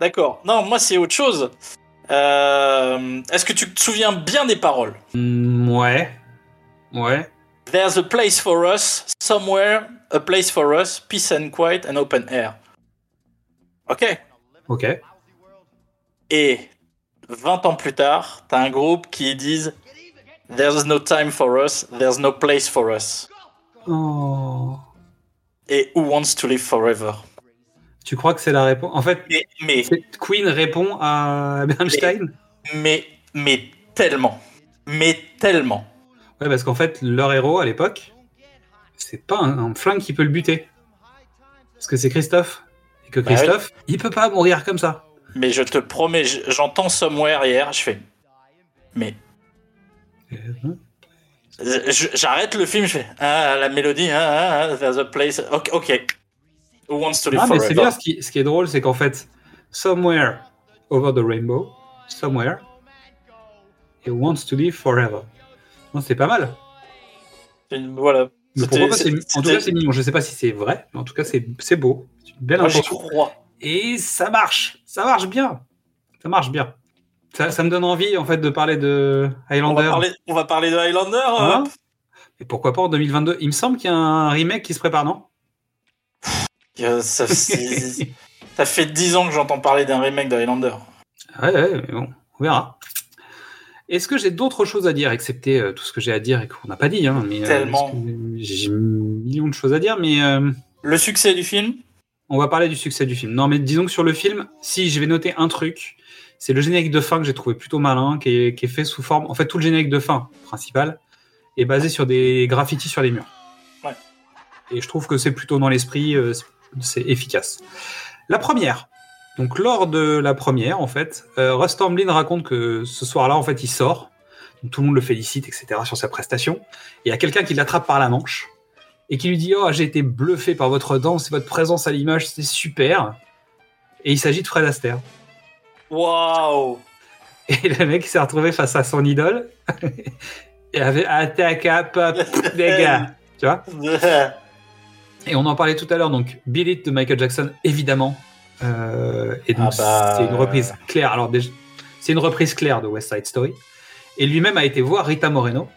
D'accord. Non, moi c'est autre chose. Euh, Est-ce que tu te souviens bien des paroles? Mm, ouais. Ouais. There's a place for us, somewhere, a place for us, peace and quiet and open air. Ok. Ok. Et 20 ans plus tard, t'as un groupe qui disent There's no time for us, there's no place for us. Oh. Et Who wants to live forever? Tu crois que c'est la réponse? En fait, mais, Queen répond à Bernstein? Mais, mais tellement. Mais tellement. Ouais, parce qu'en fait, leur héros à l'époque, c'est pas un, un flingue qui peut le buter. Parce que c'est Christophe. Et que Bah oui. Christophe, il peut pas mourir comme ça. Mais je te promets, j'entends Somewhere hier, je fais. Mais je- j'arrête le film, je fais. Ah, la mélodie, ah, ah, ah, there's a place. Ok, ok. Who wants to live Ah, forever? c'est bien, ce qui, ce qui est drôle, c'est qu'en fait, Somewhere over the rainbow, Somewhere, et Wants to live forever. C'est pas mal. Voilà. Mais en tout cas, c'est mignon. Je sais pas si c'est vrai, mais en tout cas, c'est beau. C'est une belle Moi, crois. Et ça marche. Ça marche bien. Ça marche bien. Ça, ça me donne envie, en fait, de parler de On Highlander. va, parler, on va parler de Highlander. Hein Et pourquoi pas en 2022 Il me semble qu'il y a un remake qui se prépare, non? Ça, fait 10 ans que j'entends parler d'un remake de Highlander. Ouais, ouais, mais bon, on verra. Est-ce que j'ai d'autres choses à dire, excepté euh, tout ce que j'ai à dire et qu'on n'a pas dit hein, mais, euh, Tellement. que J'ai un million de choses à dire, mais euh, Le succès du film? on va parler du succès du film. Non, mais disons que sur le film, si je vais noter un truc, c'est le générique de fin que j'ai trouvé plutôt malin, qui est, qui est fait sous forme. En fait, tout le générique de fin principal est basé sur des graffitis sur les murs. Ouais. Et je trouve que c'est plutôt dans l'esprit, euh, c'est- efficace. La première. Donc, lors de la première, en fait, euh, Russ Tamblyn raconte que ce soir-là, en fait, il sort. Donc, tout le monde le félicite, etc., sur sa prestation. Et il y a quelqu'un qui l'attrape par la manche et qui lui dit Oh, j'ai été bluffé par votre danse et votre présence à l'image, c'était super. Et il s'agit de Fred Astaire. Waouh Et le mec s'est retrouvé face à son idole et avait attaque à pop des gars. Tu vois? Et on en parlait tout à l'heure, donc Bill It de Michael Jackson, évidemment. Euh, et donc, Ah bah, c'est une reprise claire. Alors, c'est une reprise claire de West Side Story. Et lui-même a été voir Rita Moreno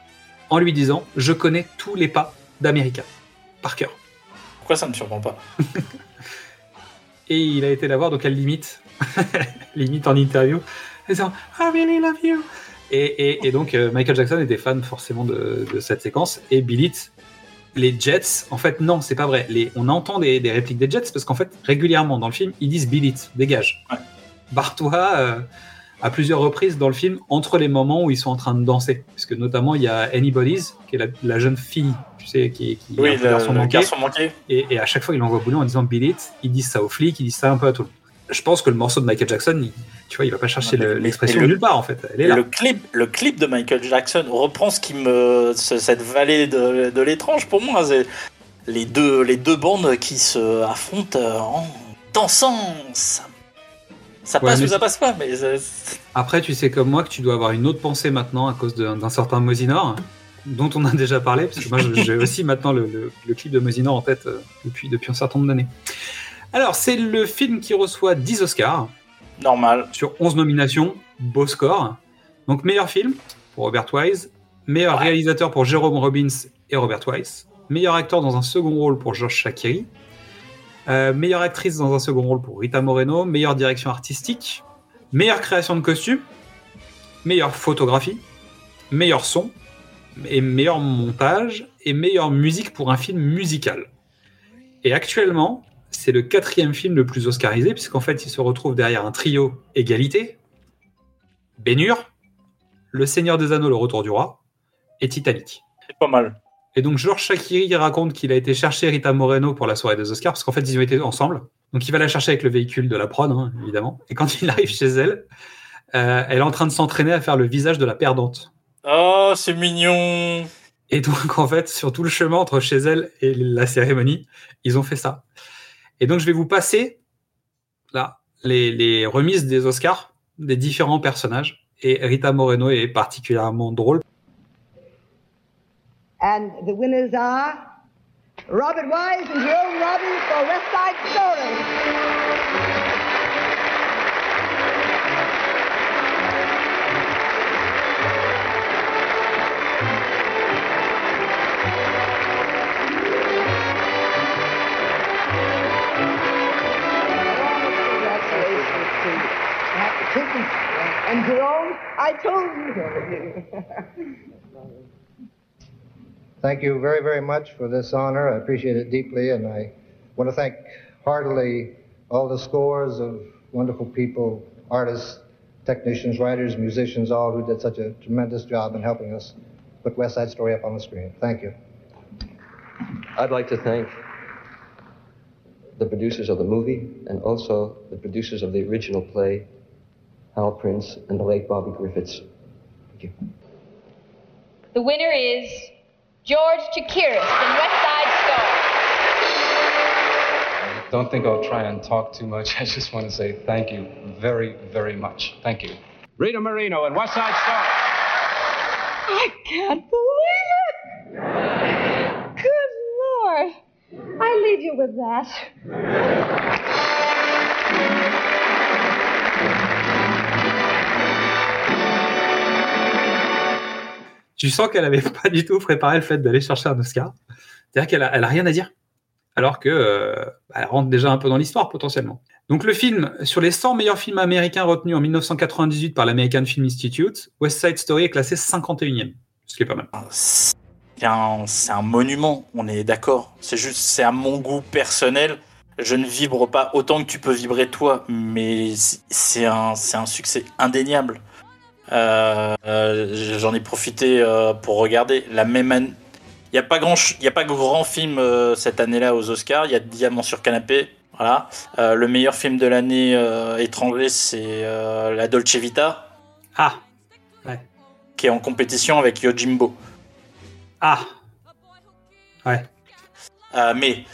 en lui disant Je connais tous les pas d'America, par cœur. Pourquoi ça ne me surprend pas? Et il a été la voir, donc elle limite, limite en interview, en disant I really love you. Et, et, et donc euh, Michael Jackson était fan forcément de, de cette séquence. Et Bill It, les Jets, en fait, non, c'est pas vrai. Les, on entend des, des répliques des Jets parce qu'en fait, régulièrement dans le film, ils disent Bill It, dégage. Ouais. Barre-toi euh, à plusieurs reprises dans le film entre les moments où ils sont en train de danser. Puisque notamment, il y a Anybody's, qui est la, la jeune fille, tu sais, qui, qui Oui, est un le, garçon le manqué. garçon manqué. Et, et à chaque fois, il envoie boulot en disant Bill It. Ils disent ça aux flics, ils disent ça un peu à tout le monde. Je pense que le morceau de Michael Jackson, il- tu vois, il va pas chercher l'expression le- nulle part en fait. Elle est là. Le clip, le clip de Michael Jackson reprend ce qui me, ce- cette vallée de, de l'étrange pour moi. C'est les deux, les deux bandes qui se affrontent euh, en dansant. Ça, Ça passe ou ça passe pas, mais Après, tu sais comme moi que tu dois avoir une autre pensée maintenant à cause d'un certain Mosinor, dont on a déjà parlé, parce que moi j'ai aussi maintenant le, le- le clip de Mosinor en tête euh, depuis, depuis un certain nombre d'années. Alors, c'est le film qui reçoit 10 Oscars normal. sur 11 nominations, beau score. Donc, meilleur film pour Robert Wise, meilleur Ouais. réalisateur pour Jérôme Robbins et Robert Wise, meilleur acteur dans un second rôle pour Josh Shakiri, euh, meilleure actrice dans un second rôle pour Rita Moreno, meilleure direction artistique, meilleure création de costumes, meilleure photographie, meilleur son, et meilleur montage, et meilleure musique pour un film musical. Et actuellement, c'est le quatrième film le plus oscarisé, puisqu'en fait, il se retrouve derrière un trio égalité, Bénur, Le Seigneur des Anneaux, Le Retour du Roi, et Titanic. C'est pas mal. Et donc Georges Shakiri il raconte qu'il a été chercher Rita Moreno pour la soirée des Oscars, parce qu'en fait ils ont été ensemble. Donc il va la chercher avec le véhicule de la prod, hein, évidemment. Et quand il arrive chez elle, euh, elle est en train de s'entraîner à faire le visage de la perdante. Oh, c'est mignon. Et donc en fait, sur tout le chemin entre chez elle et la cérémonie, ils ont fait ça. Et donc je vais vous passer là les, remises des Oscars des différents personnages. Et Rita Moreno est particulièrement drôle And the winners are Robert Wise and Jerome Robbins for West Side Story. And Jerome, I told you. Thank you very, very much for this honor. I appreciate it deeply, and I want to thank heartily all the scores of wonderful people, artists, technicians, writers, musicians, all who did such a tremendous job in helping us put West Side Story up on the screen. Thank you. I'd like to thank the producers of the movie and also the producers of the original play, Hal Prince and the late Bobby Griffiths. Thank you. The winner is George Chakiris in West Side Story. Don't think I'll try and talk too much. I just want to say thank you very, very much. Thank you. Rita Marino and West Side Story. I can't believe it! Good Lord! I leave you with that. Tu sens qu'elle avait pas du tout préparé le fait d'aller chercher un Oscar. C'est-à-dire qu'elle a, rien à dire. Alors que euh, elle rentre déjà un peu dans l'histoire potentiellement. Donc le film, sur les 100 meilleurs films américains retenus en 1998 par l'American Film Institute, West Side Story est classé 51e, ce qui est pas mal. C'est un, c'est un monument, on est d'accord. C'est juste, c'est à mon goût personnel. Je ne vibre pas autant que tu peux vibrer toi, mais c'est un succès indéniable. Euh, euh, J'en ai profité euh, pour regarder la même année. Il n'y a pas grand, il a pas grand film euh, cette année-là aux Oscars. Il y a Diamant sur canapé. Voilà. Euh, le meilleur film de l'année euh, étranger, c'est La Dolce Vita. Ah. Qui est en compétition avec Yojimbo. Ah. Ouais. Mais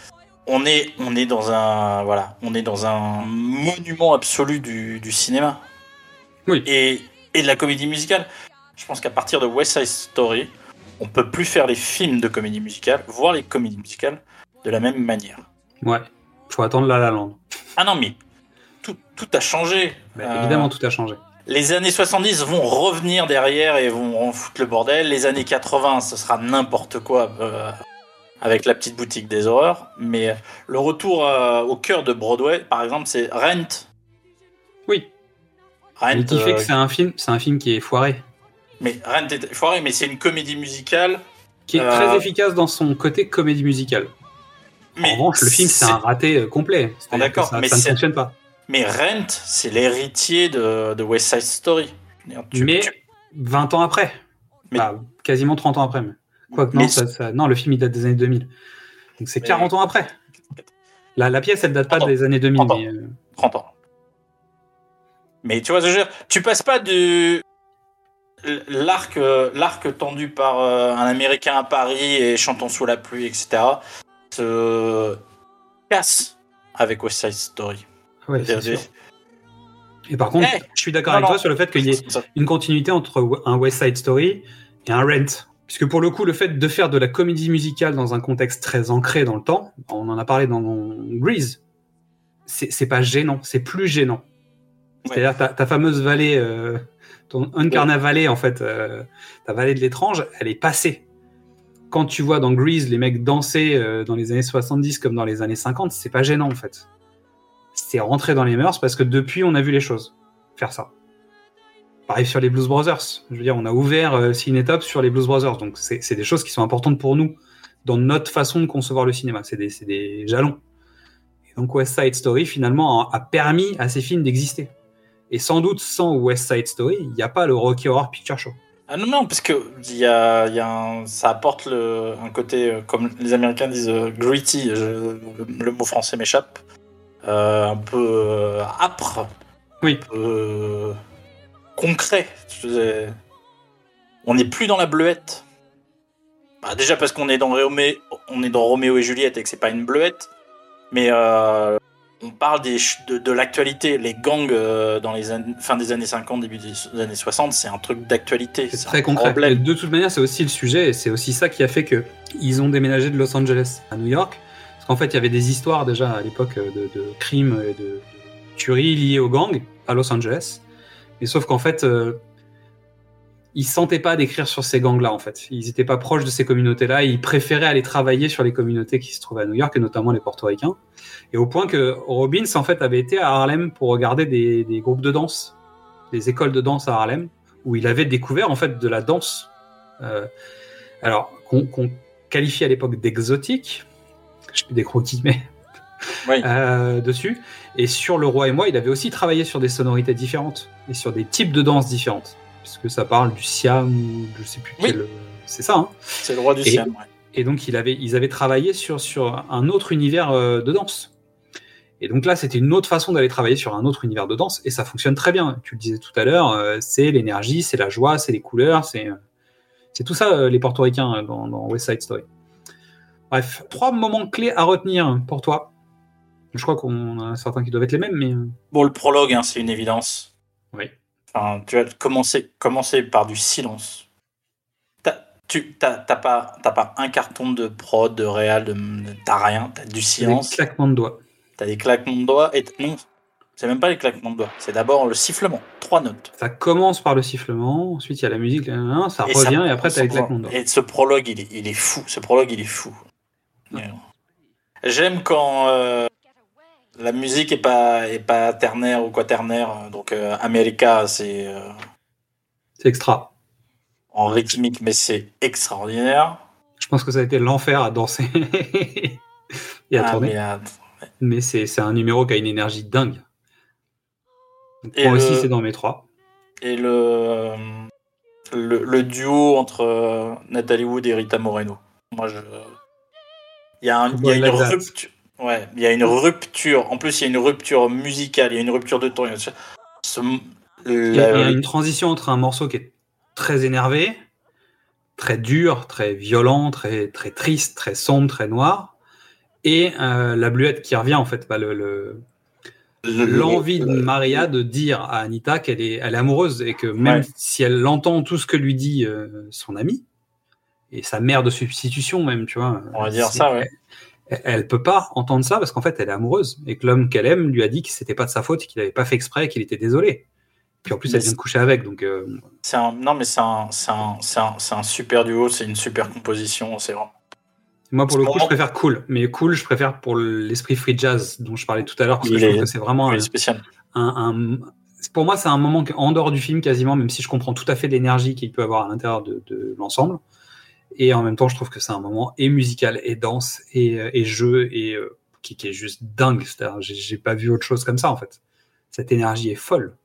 on est, on est dans un, voilà, on est dans un monument absolu du, du cinéma. Oui. Et, et de la comédie musicale. Je pense qu'à partir de West Side Story, on peut plus faire les films de comédie musicale, voire les comédies musicales de la même manière. Ouais. Faut attendre La La Land. Ah non, mais tout, tout a changé. Bah, Euh, Évidemment, tout a changé. Les années 70 vont revenir derrière et vont en foutre le bordel. Les années 80, ce sera n'importe quoi euh, avec la petite boutique des horreurs. Mais le retour euh, au cœur de Broadway, par exemple, c'est Rent. Oui. Rent, Mais qui fait euh, que c'est un film, c'est un film qui est foiré, mais Rent est foiré, mais c'est une comédie musicale. qui est Euh, très efficace dans son côté comédie musicale. Mais en revanche, le film c'est un raté euh, complet. Que D'accord, ça, mais ça ne fonctionne pas. Mais Rent, c'est l'héritier de, de West Side Story. Tu- mais tu- 20 ans après, Bah, quasiment 30 ans après. Mais. Quoique non, Mais- ça- ça- non, le film il date des années 2000. Donc c'est Mais- 40 ans après. La, la pièce elle date pas 30 ans. des années 2000. 30 ans. mais, euh, 30 ans. Mais tu vois, je veux dire, tu passes pas du l'arc euh, l'arc tendu par euh, un Américain à Paris et chantons sous la pluie, etc. se casse avec West Side Story. ouais. Et par contre, Eh, je suis d'accord avec toi sur le fait qu'il y ait une continuité entre un West Side Story et un Rent. Puisque pour le coup, le fait de faire de la comédie musicale dans un contexte très ancré dans le temps, on en a parlé dans Grease, c'est pas gênant, c'est plus gênant. C'est-à-dire ta, ta fameuse vallée, euh, ton Uncarna Valley, en fait, euh, ta vallée de l'étrange, elle est passée. Quand tu vois dans Grease les mecs danser euh, dans les années 70 comme dans les années 50, c'est pas gênant en fait. C'est rentré dans les mœurs parce que depuis on a vu les choses faire ça. Pareil sur les Blues Brothers. Je veux dire, on a ouvert Cinétop sur les Blues Brothers, donc c'est des choses qui sont importantes pour nous dans notre façon de concevoir le cinéma. C'est des, jalons. Et donc West Side Story finalement a, a permis à ces films d'exister. Et sans doute sans West Side Story, il n'y a pas le Rocky Horror Picture Show. Ah non, non, parce que y a, y a un- ça apporte le, un côté, euh, comme les Américains disent, euh, gritty, je- le, le mot français m'échappe, euh, un peu euh, âpre, oui. un peu concret. On n'est plus dans la bleuette. Bah, déjà parce qu'on est dans Roméo, on est dans Roméo et Juliette et que c'est pas une bleuette, mais euh, on parle des, de, de l'actualité. Les gangs euh, dans les années, fin des années 50, début des années 60, c'est un truc d'actualité. C'est très concret. problème. De toute manière, c'est aussi le sujet, et c'est aussi ça qui a fait que ils ont déménagé de Los Angeles à New York. Parce qu'en fait, il y avait des histoires déjà à l'époque euh, de, de crimes et de, de tueries liées aux gangs à Los Angeles. Mais sauf qu'en fait, euh, ils se sentaient pas d'écrire sur ces gangs-là, en fait. Ils étaient pas proches de ces communautés-là, ils préféraient aller travailler sur les communautés qui se trouvaient à New York, et notamment les portoricains. Et au point que Robbins, en fait, avait été à Harlem pour regarder des, des groupes de danse, des écoles de danse à Harlem, où il avait découvert, en fait, de la danse. Euh, alors, qu'on qu'on qualifiait à l'époque d'exotique, je fais des gros guillemets euh, dessus. Et sur Le Roi et moi, il avait aussi travaillé sur des sonorités différentes et sur des types de danse différentes. Puisque ça parle du siam, ou je sais plus quel. C'est ça, hein C'est le roi du Et- siam. ouais. Et donc, il avait, ils avaient travaillé sur, sur un autre univers euh, de danse. Et donc là, c'était une autre façon d'aller travailler sur un autre univers de danse, et ça fonctionne très bien. Tu le disais tout à l'heure, euh, c'est l'énergie, c'est la joie, c'est les couleurs, c'est euh, c'est tout ça, les portoricains dans, dans West Side Story. Bref, trois moments clés à retenir pour toi. Je crois qu'on a certains qui doivent être les mêmes, mais... Bon, le prologue, hein, c'est une évidence. Oui. Enfin, tu vas commencer, commencer par du silence. Tu t'as, pas, pas un carton de prod, de réal, de, t'as rien. T'as du Des silence. claquements de doigts. T'as des claquements de doigts. Et non, c'est même pas les claquements de doigts. C'est d'abord le sifflement. Trois notes. Ça commence par le sifflement, ensuite il y a la musique, ça revient, et après t'as les claquements de doigts. Et ce prologue, il est, il est fou. Ce prologue, il est fou. J'aime quand euh, la musique est pas, est pas ternaire ou quaternaire. Donc, euh, America, c'est euh, C'est extra. en rythmique, mais c'est extraordinaire. Je pense que ça a été l'enfer à danser et à Ah, tourner. mais, euh, Mais c'est c'est un numéro qui a une énergie dingue. Donc, Et moi aussi, le- c'est dans mes trois. Et le, le, le duo entre euh, Nathalie Wood et Rita Moreno. Moi, je. Il y a, un- y a une rupture. Ouais, il y a une rupture. En plus, il y a une rupture musicale, il y a une rupture de ton. Ce- Il y, a, la- il y a une transition entre un morceau qui est très énervé, très dur, très violent, très, très triste, très sombre, très noir, et euh, la bluette qui revient en fait. Bah, le, le- L'envie de Maria de dire à Anita qu'elle est, elle est amoureuse et que même Ouais. si elle entend tout ce que lui dit euh, son ami et sa mère de substitution même, tu vois. On va dire ça, ouais. Elle, peut pas entendre ça parce qu'en fait elle est amoureuse et que l'homme qu'elle aime lui a dit que c'était pas de sa faute, qu'il avait pas fait exprès, qu'il était désolé. Puis en plus elle vient de coucher avec donc. euh, C'est un, non, mais c'est un, super duo, c'est une super composition. C'est vraiment. Moi, pour le coup, Vraiment- je préfère cool. Mais cool, je préfère pour l'esprit free jazz dont je parlais tout à l'heure, parce que Il je trouve est- que c'est vraiment spécial. un- Pour moi, c'est un moment en dehors du film quasiment, même si je comprends tout à fait l'énergie qu'il peut avoir à l'intérieur de, de l'ensemble. Et en même temps, je trouve que c'est un moment et musical, et danse, et, euh, et jeu, et euh, qui, qui est juste dingue. C'est-à-dire, j'ai- j'ai pas vu autre chose comme ça, en fait. Cette énergie est folle.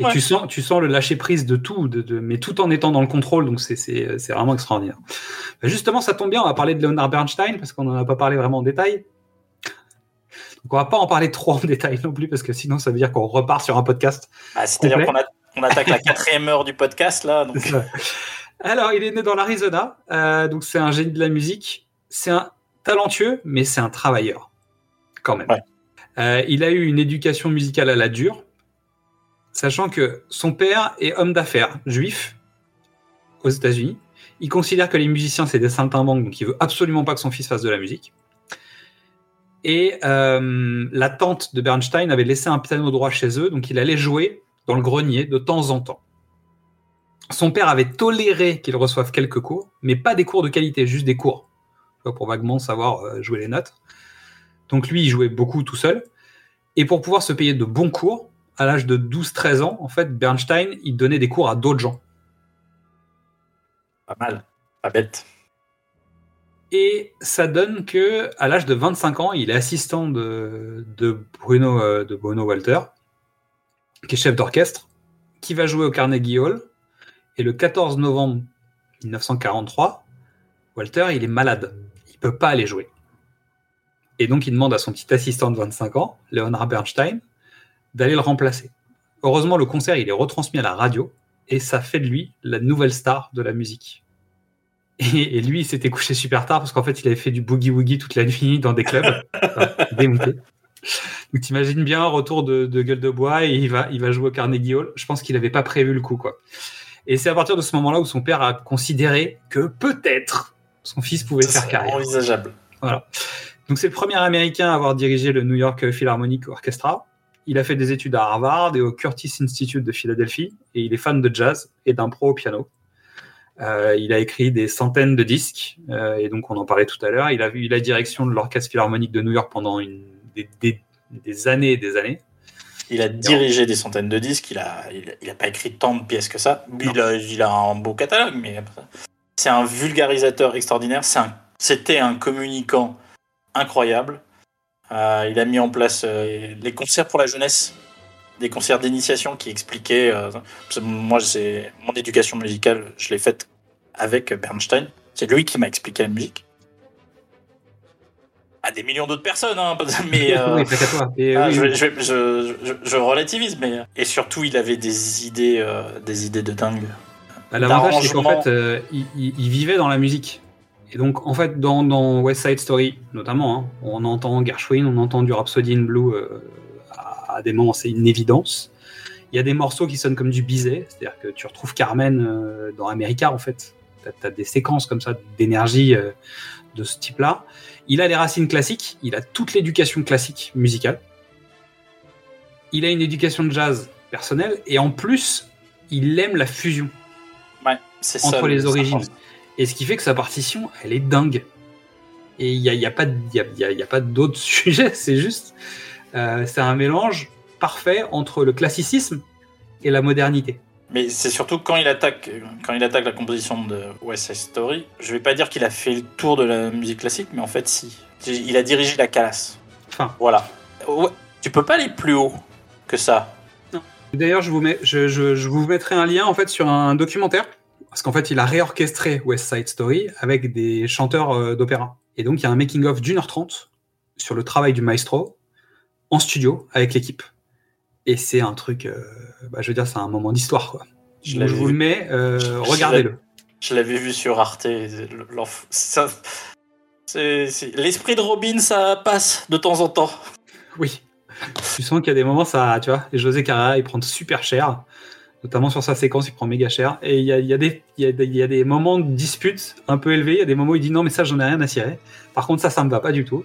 Et Ouais. tu sens, tu sens le lâcher prise de tout, de, de- mais tout en étant dans le contrôle, donc c'est- c'est c'est vraiment extraordinaire. Bah, Justement, ça tombe bien, on va parler de Leonard Bernstein, parce qu'on n'en a pas parlé vraiment en détail. Donc on va pas en parler trop en détail non plus, parce que sinon ça veut dire qu'on repart sur un podcast. Ah, C'est-à-dire qu'on attaque la quatrième heure du podcast, là. Donc... Alors, il est né dans l'Arizona, euh, donc c'est un génie de la musique. C'est un talentueux, mais c'est un travailleur, quand même. Euh, il a eu une éducation musicale à la dure, Sachant que son père est homme d'affaires juif aux États-Unis. Il considère que les musiciens, c'est des saltimbanques, donc il veut absolument pas que son fils fasse de la musique. Et euh, la tante de Bernstein avait laissé un piano droit chez eux, donc il allait jouer dans le grenier de temps en temps. Son père avait toléré qu'il reçoive quelques cours, mais pas des cours de qualité, juste des cours, pour vaguement savoir euh, jouer les notes. Donc lui, il jouait beaucoup tout seul. Et pour pouvoir se payer de bons cours, à l'âge de 12-13 ans, en fait, Bernstein, il donnait des cours à d'autres gens. Pas mal. Pas bête. Et ça donne que à l'âge de 25 ans, il est assistant de, de Bruno euh, de Bruno Walter, qui est chef d'orchestre, qui va jouer au Carnegie Hall. Et le 14 novembre 1943, Walter, il est malade. Il peut pas aller jouer. Et donc, il demande à son petit assistant de 25 ans, Leonard Bernstein, d'aller le remplacer. Heureusement, le concert, il est retransmis à la radio et ça fait de lui la nouvelle star de la musique. Et, lui, il s'était couché super tard parce qu'en fait, il avait fait du boogie-woogie toute la nuit dans des clubs. Démonté. Donc, t'imagines bien, retour de, de gueule de bois et il va, il va jouer au Carnegie Hall. Je pense qu'il n'avait pas prévu le coup, quoi. Et c'est à partir de ce moment-là où son père a considéré que peut-être son fils pouvait Ça faire carrière. envisageable. Voilà. Donc c'est le premier Américain à avoir dirigé le New York Philharmonic Orchestra. Il a fait des études à Harvard et au Curtis Institute de Philadelphie et il est fan de jazz et d'impro au piano. Euh, il a écrit des centaines de disques euh, et donc on en parlait tout à l'heure. Il a eu la direction de l'Orchestre Philharmonique de New York pendant une, des, des- des années et des années. Il a dirigé des centaines de disques, il a, il, a- il a pas écrit tant de pièces que ça. Il a, il a un beau catalogue, mais c'est un vulgarisateur extraordinaire. Un- C'était un, communicant incroyable. Euh, il a mis en place euh, les concerts pour la jeunesse, des concerts d'initiation qui expliquaient. euh, moi, c'est mon éducation musicale, je l'ai faite avec Bernstein. C'est lui qui m'a expliqué la musique. À des millions d'autres personnes, hein, mais euh, Oui, t'inquiète-toi. Et ah, oui, je, oui. je, je, je- je relativise, mais et surtout il avait des idées, euh, des idées de dingue. Bah, L'avantage, c'est qu'en fait, euh, il, il- il vivait dans la musique. Et donc, en fait, dans, dans West Side Story, notamment, hein, on entend Gershwin, on entend du Rhapsody in Blue euh, à, à des moments, c'est une évidence. Il y a des morceaux qui sonnent comme du Bizet, c'est-à-dire que tu retrouves Carmen dans America, en fait. Tu as, des séquences comme ça d'énergie de ce type-là. Il a les racines classiques, il a toute l'éducation classique musicale. Il a une éducation de jazz personnelle, et en plus, il aime la fusion Ouais, c'est ça. entre le- les origines. Et ce qui fait que sa partition, elle est dingue. Et il n'y a, y a pas, y a, il y a- il y a pas d'autre sujet, c'est juste. euh, c'est un mélange parfait entre le classicisme et la modernité. Mais c'est surtout quand il attaque, quand il attaque la composition de West Side Story. Je vais pas dire qu'il a fait le tour de la musique classique, mais en fait si. Il a dirigé la Calas. Enfin. Voilà. Ouais, tu peux pas aller plus haut que ça. D'ailleurs, je vous mets, je, je- je vous mettrai un lien en fait sur un documentaire parce qu'en fait, il a réorchestré West Side Story avec des chanteurs euh, d'opéra. Et donc, il y a un making of d'une heure trente sur le travail du maestro en studio avec l'équipe. Et c'est un truc, euh, bah, je veux dire, c'est un moment d'histoire quoi. Je Donc, l'avais je vous le mets, euh, regardez-le. Je l'avais vu sur Arte. l'enf- ça- c'est- c'est- L'esprit de Robin, ça passe de temps en temps. Oui. Tu sens qu'il y a des moments, ça, tu vois, et José Carrera, il prend super cher, notamment sur sa séquence, il prend méga cher. Et il y a, il y, a des- il y, a des- il y a des moments de dispute un peu élevés, il y a des moments où il dit non, mais ça, j'en ai rien à cirer. Par contre, ça, ça me va pas du tout.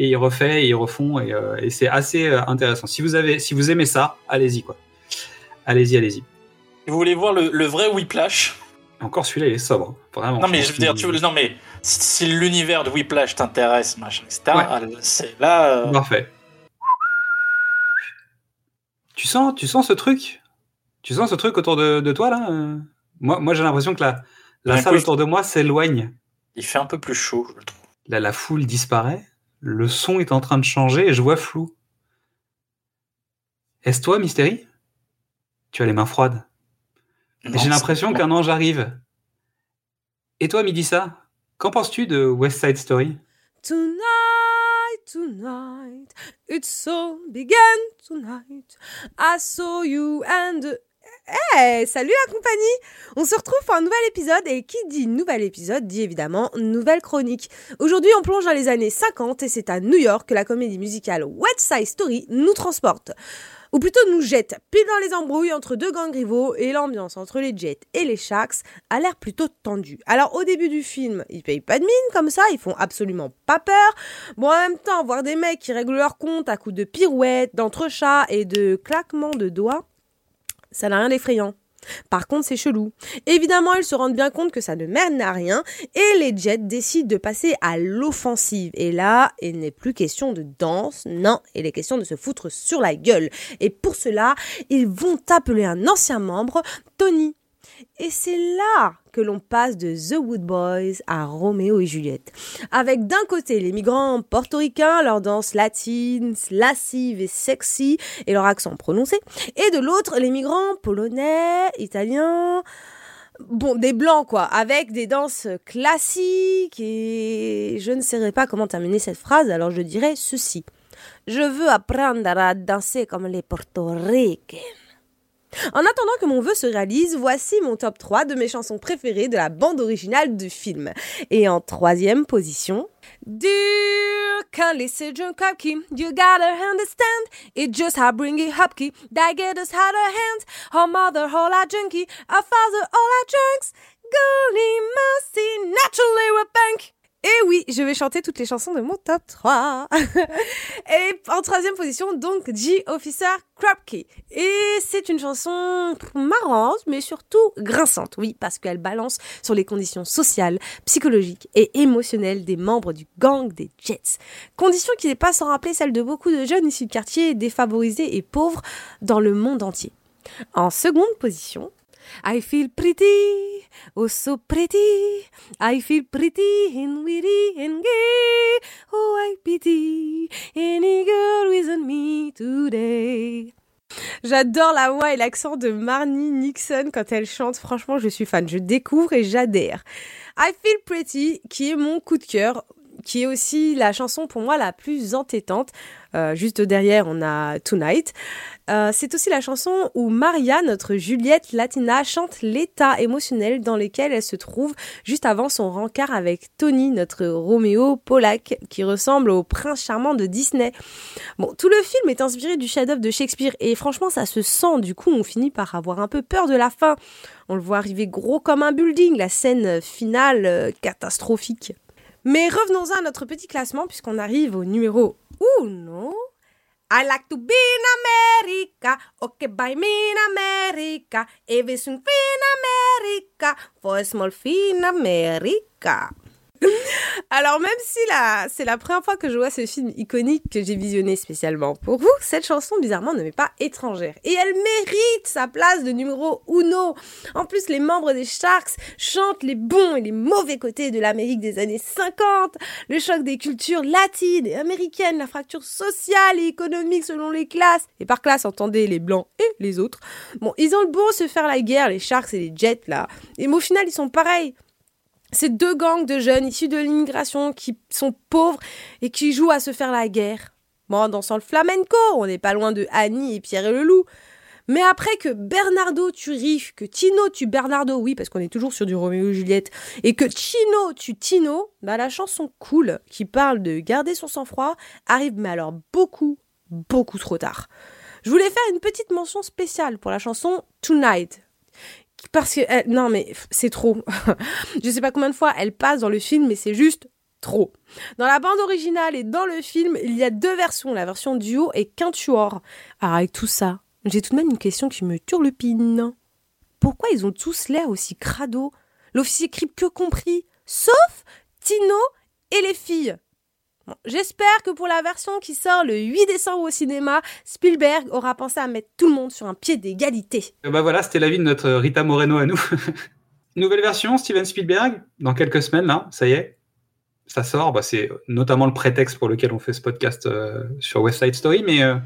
Et il refait, et ils refont, et, euh, et c'est assez euh, intéressant. Si vous, avez, si vous aimez ça, allez-y, quoi. Allez-y, allez-y. Vous voulez voir le, le vrai Whiplash, Encore celui-là, il est sobre, hein. vraiment. Non mais je veux dire, non mais si l'univers de Whiplash t'intéresse, machin, etc. Ouais. C'est là. euh, Parfait. Tu sens, tu sens ce truc? Tu sens ce truc autour de, de toi là euh? Moi, moi j'ai l'impression que la, la salle coup, autour de moi s'éloigne. Il fait un peu plus chaud, je trouve. Là, la foule disparaît. Le son est en train de changer et je vois flou. Est-ce toi, Mystérie Tu as les mains froides. J'ai l'impression qu'un ange arrive. Et toi, Midissa Qu'en penses-tu de West Side Story? Tonight, tonight, it's so began tonight. I saw you and. Hey, salut la compagnie On se retrouve pour un nouvel épisode et qui dit nouvel épisode dit évidemment nouvelle chronique. Aujourd'hui on plonge dans les années 50 et c'est à New York que la comédie musicale West Side Story nous transporte. ou plutôt nous jette pile dans les embrouilles entre deux gangs rivaux et l'ambiance entre les Jets et les Sharks a l'air plutôt tendue. Alors au début du film, ils payent pas de mine comme ça, ils font absolument pas peur. Bon en même temps, voir des mecs qui règlent leur compte à coups de pirouettes, d'entrechats et de claquements de doigts, ça n'a rien d'effrayant. Par contre, c'est chelou. Évidemment, ils se rendent bien compte que ça ne mène à rien et les Jets décident de passer à l'offensive. Et là, il n'est plus question de danse, non, il est question de se foutre sur la gueule. Et pour cela, ils vont appeler un ancien membre, Tony. Et c'est là que l'on passe de The Wood Boys à Roméo et Juliette. Avec d'un côté les migrants portoricains, leur danse latine, lascive et sexy, et leur accent prononcé, et de l'autre les migrants polonais, italiens, bon, des blancs quoi, avec des danses classiques, et je ne saurais pas comment terminer cette phrase, alors je dirais ceci. Je veux apprendre à danser comme les portoricains. En attendant que mon vœu se réalise, voici mon top 3 de mes chansons préférées de la bande originale du film. Et en troisième position, Dear, listen to Cupkey, you gotta understand, it's just how bring it upkey, that get us out of hands, our mother all our junkie, our father all our drunks, golly mercy, naturally we're bank. Et oui, je vais chanter toutes les chansons de mon top 3. et en troisième position, donc, G Officer Krupke. Et c'est une chanson marrante, mais surtout grinçante. Oui, parce qu'elle balance sur les conditions sociales, psychologiques et émotionnelles des membres du gang des Jets. Condition qui n'est pas sans rappeler celle de beaucoup de jeunes issus de quartiers défavorisés et pauvres dans le monde entier. En seconde position, I feel pretty, oh so pretty. I feel pretty and witty and gay. Oh, I pity any girl with me today. J'adore la voix et l'accent de Marnie Nixon quand elle chante. Franchement, je suis fan. Je découvre et j'adhère. I Feel Pretty, qui est mon coup de cœur, qui est aussi la chanson pour moi la plus entêtante. Euh, juste derrière, on a Tonight. Euh, c'est aussi la chanson où Maria, notre Juliette latina, chante l'état émotionnel dans lequel elle se trouve juste avant son rencard avec Tony, notre Roméo Polak, qui ressemble au prince charmant de Disney. Bon, tout le film est inspiré du chef-d'œuvre de Shakespeare et franchement, ça se sent. Du coup, on finit par avoir un peu peur de la fin. On le voit arriver gros comme un building, la scène finale euh, catastrophique. Mais revenons à notre petit classement puisqu'on arrive au numéro 1. I like to be in America, okay, by me in America, everything in America, for a small fee in America. Alors même si c'est la première fois que je vois ce film iconique que j'ai visionné spécialement pour vous, cette chanson bizarrement ne m'est pas étrangère. Et elle mérite sa place de numéro uno. En plus, les membres des Sharks chantent les bons et les mauvais côtés de l'Amérique des années 50, le choc des cultures latines et américaines, la fracture sociale et économique selon les classes. Et par classe, entendez les blancs et les autres. Bon, ils ont le beau se faire la guerre, les Sharks et les Jets là. Et mais au final, ils sont pareils. C'est deux gangs de jeunes issus de l'immigration qui sont pauvres et qui jouent à se faire la guerre. Bon, en dansant le flamenco, on n'est pas loin de Annie et Pierre et le loup. Mais après que Bernardo tue Riff, que Tino tue Bernardo, oui, parce qu'on est toujours sur du Roméo et Juliette, et que Chino tue Tino, bah la chanson cool, qui parle de garder son sang-froid, arrive, mais alors beaucoup, beaucoup trop tard. Je voulais faire une petite mention spéciale pour la chanson Tonight, parce que non mais c'est trop. je sais pas combien de fois elle passe dans le film mais c'est juste trop. Dans la bande originale et dans le film, il y a deux versions, la version duo et quintuor. Alors avec tout ça, j'ai tout de même une question qui me turlupine. Pourquoi ils ont tous l'air aussi crado? L'officier cripe que compris, sauf Tino et les filles. Bon, J'espère que pour la version qui sort le 8 décembre au cinéma, Spielberg aura pensé à mettre tout le monde sur un pied d'égalité. Euh, Bah voilà, c'était l'avis de notre Rita Moreno à nous. Nouvelle version, Steven Spielberg, dans quelques semaines, là, ça y est. Ça sort, bah, c'est notamment le prétexte pour lequel on fait ce podcast euh, sur West Side Story, mais euh,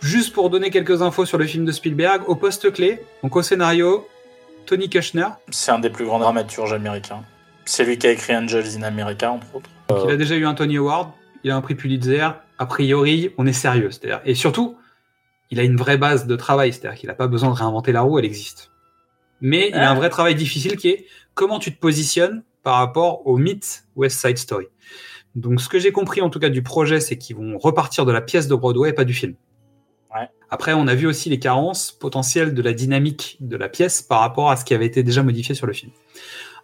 juste pour donner quelques infos sur le film de Spielberg, au poste clé, donc au scénario, Tony Kushner, C'est un des plus grands dramaturges américains. C'est lui qui a écrit Angels in America, entre autres. Donc il a déjà eu un Tony Award, il a un prix Pulitzer, a priori, on est sérieux, c'est-à-dire, et surtout, il a une vraie base de travail, c'est-à-dire qu'il n'a pas besoin de réinventer la roue, elle existe. Mais il a un vrai travail difficile qui est comment tu te positionnes par rapport au mythe West Side Story. Donc ce que j'ai compris en tout cas du projet, c'est qu'ils vont repartir de la pièce de Broadway et pas du film. Ouais. Après, on a vu aussi les carences potentielles de la dynamique de la pièce par rapport à ce qui avait été déjà modifié sur le film.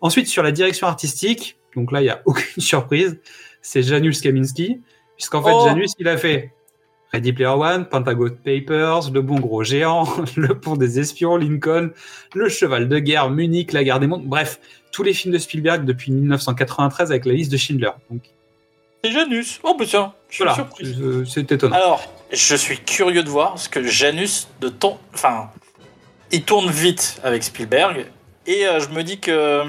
Ensuite, sur la direction artistique, donc là, il n'y a aucune surprise, c'est Janusz Kaminski, puisqu'en fait, Oh. Janus, il a fait Ready Player One, Pentagon Papers, Le Bon Gros Géant, Le Pont des Espions, Lincoln, Le Cheval de Guerre, Munich, La Guerre des Mondes, bref, tous les films de Spielberg depuis 1993 avec la liste de Schindler. Donc C'est Janus. Oh, bah tiens, je suis voilà, surpris. c'est étonnant. Alors, je suis curieux de voir parce que Janus, de temps. Enfin, il tourne vite avec Spielberg. Et euh, je me dis que,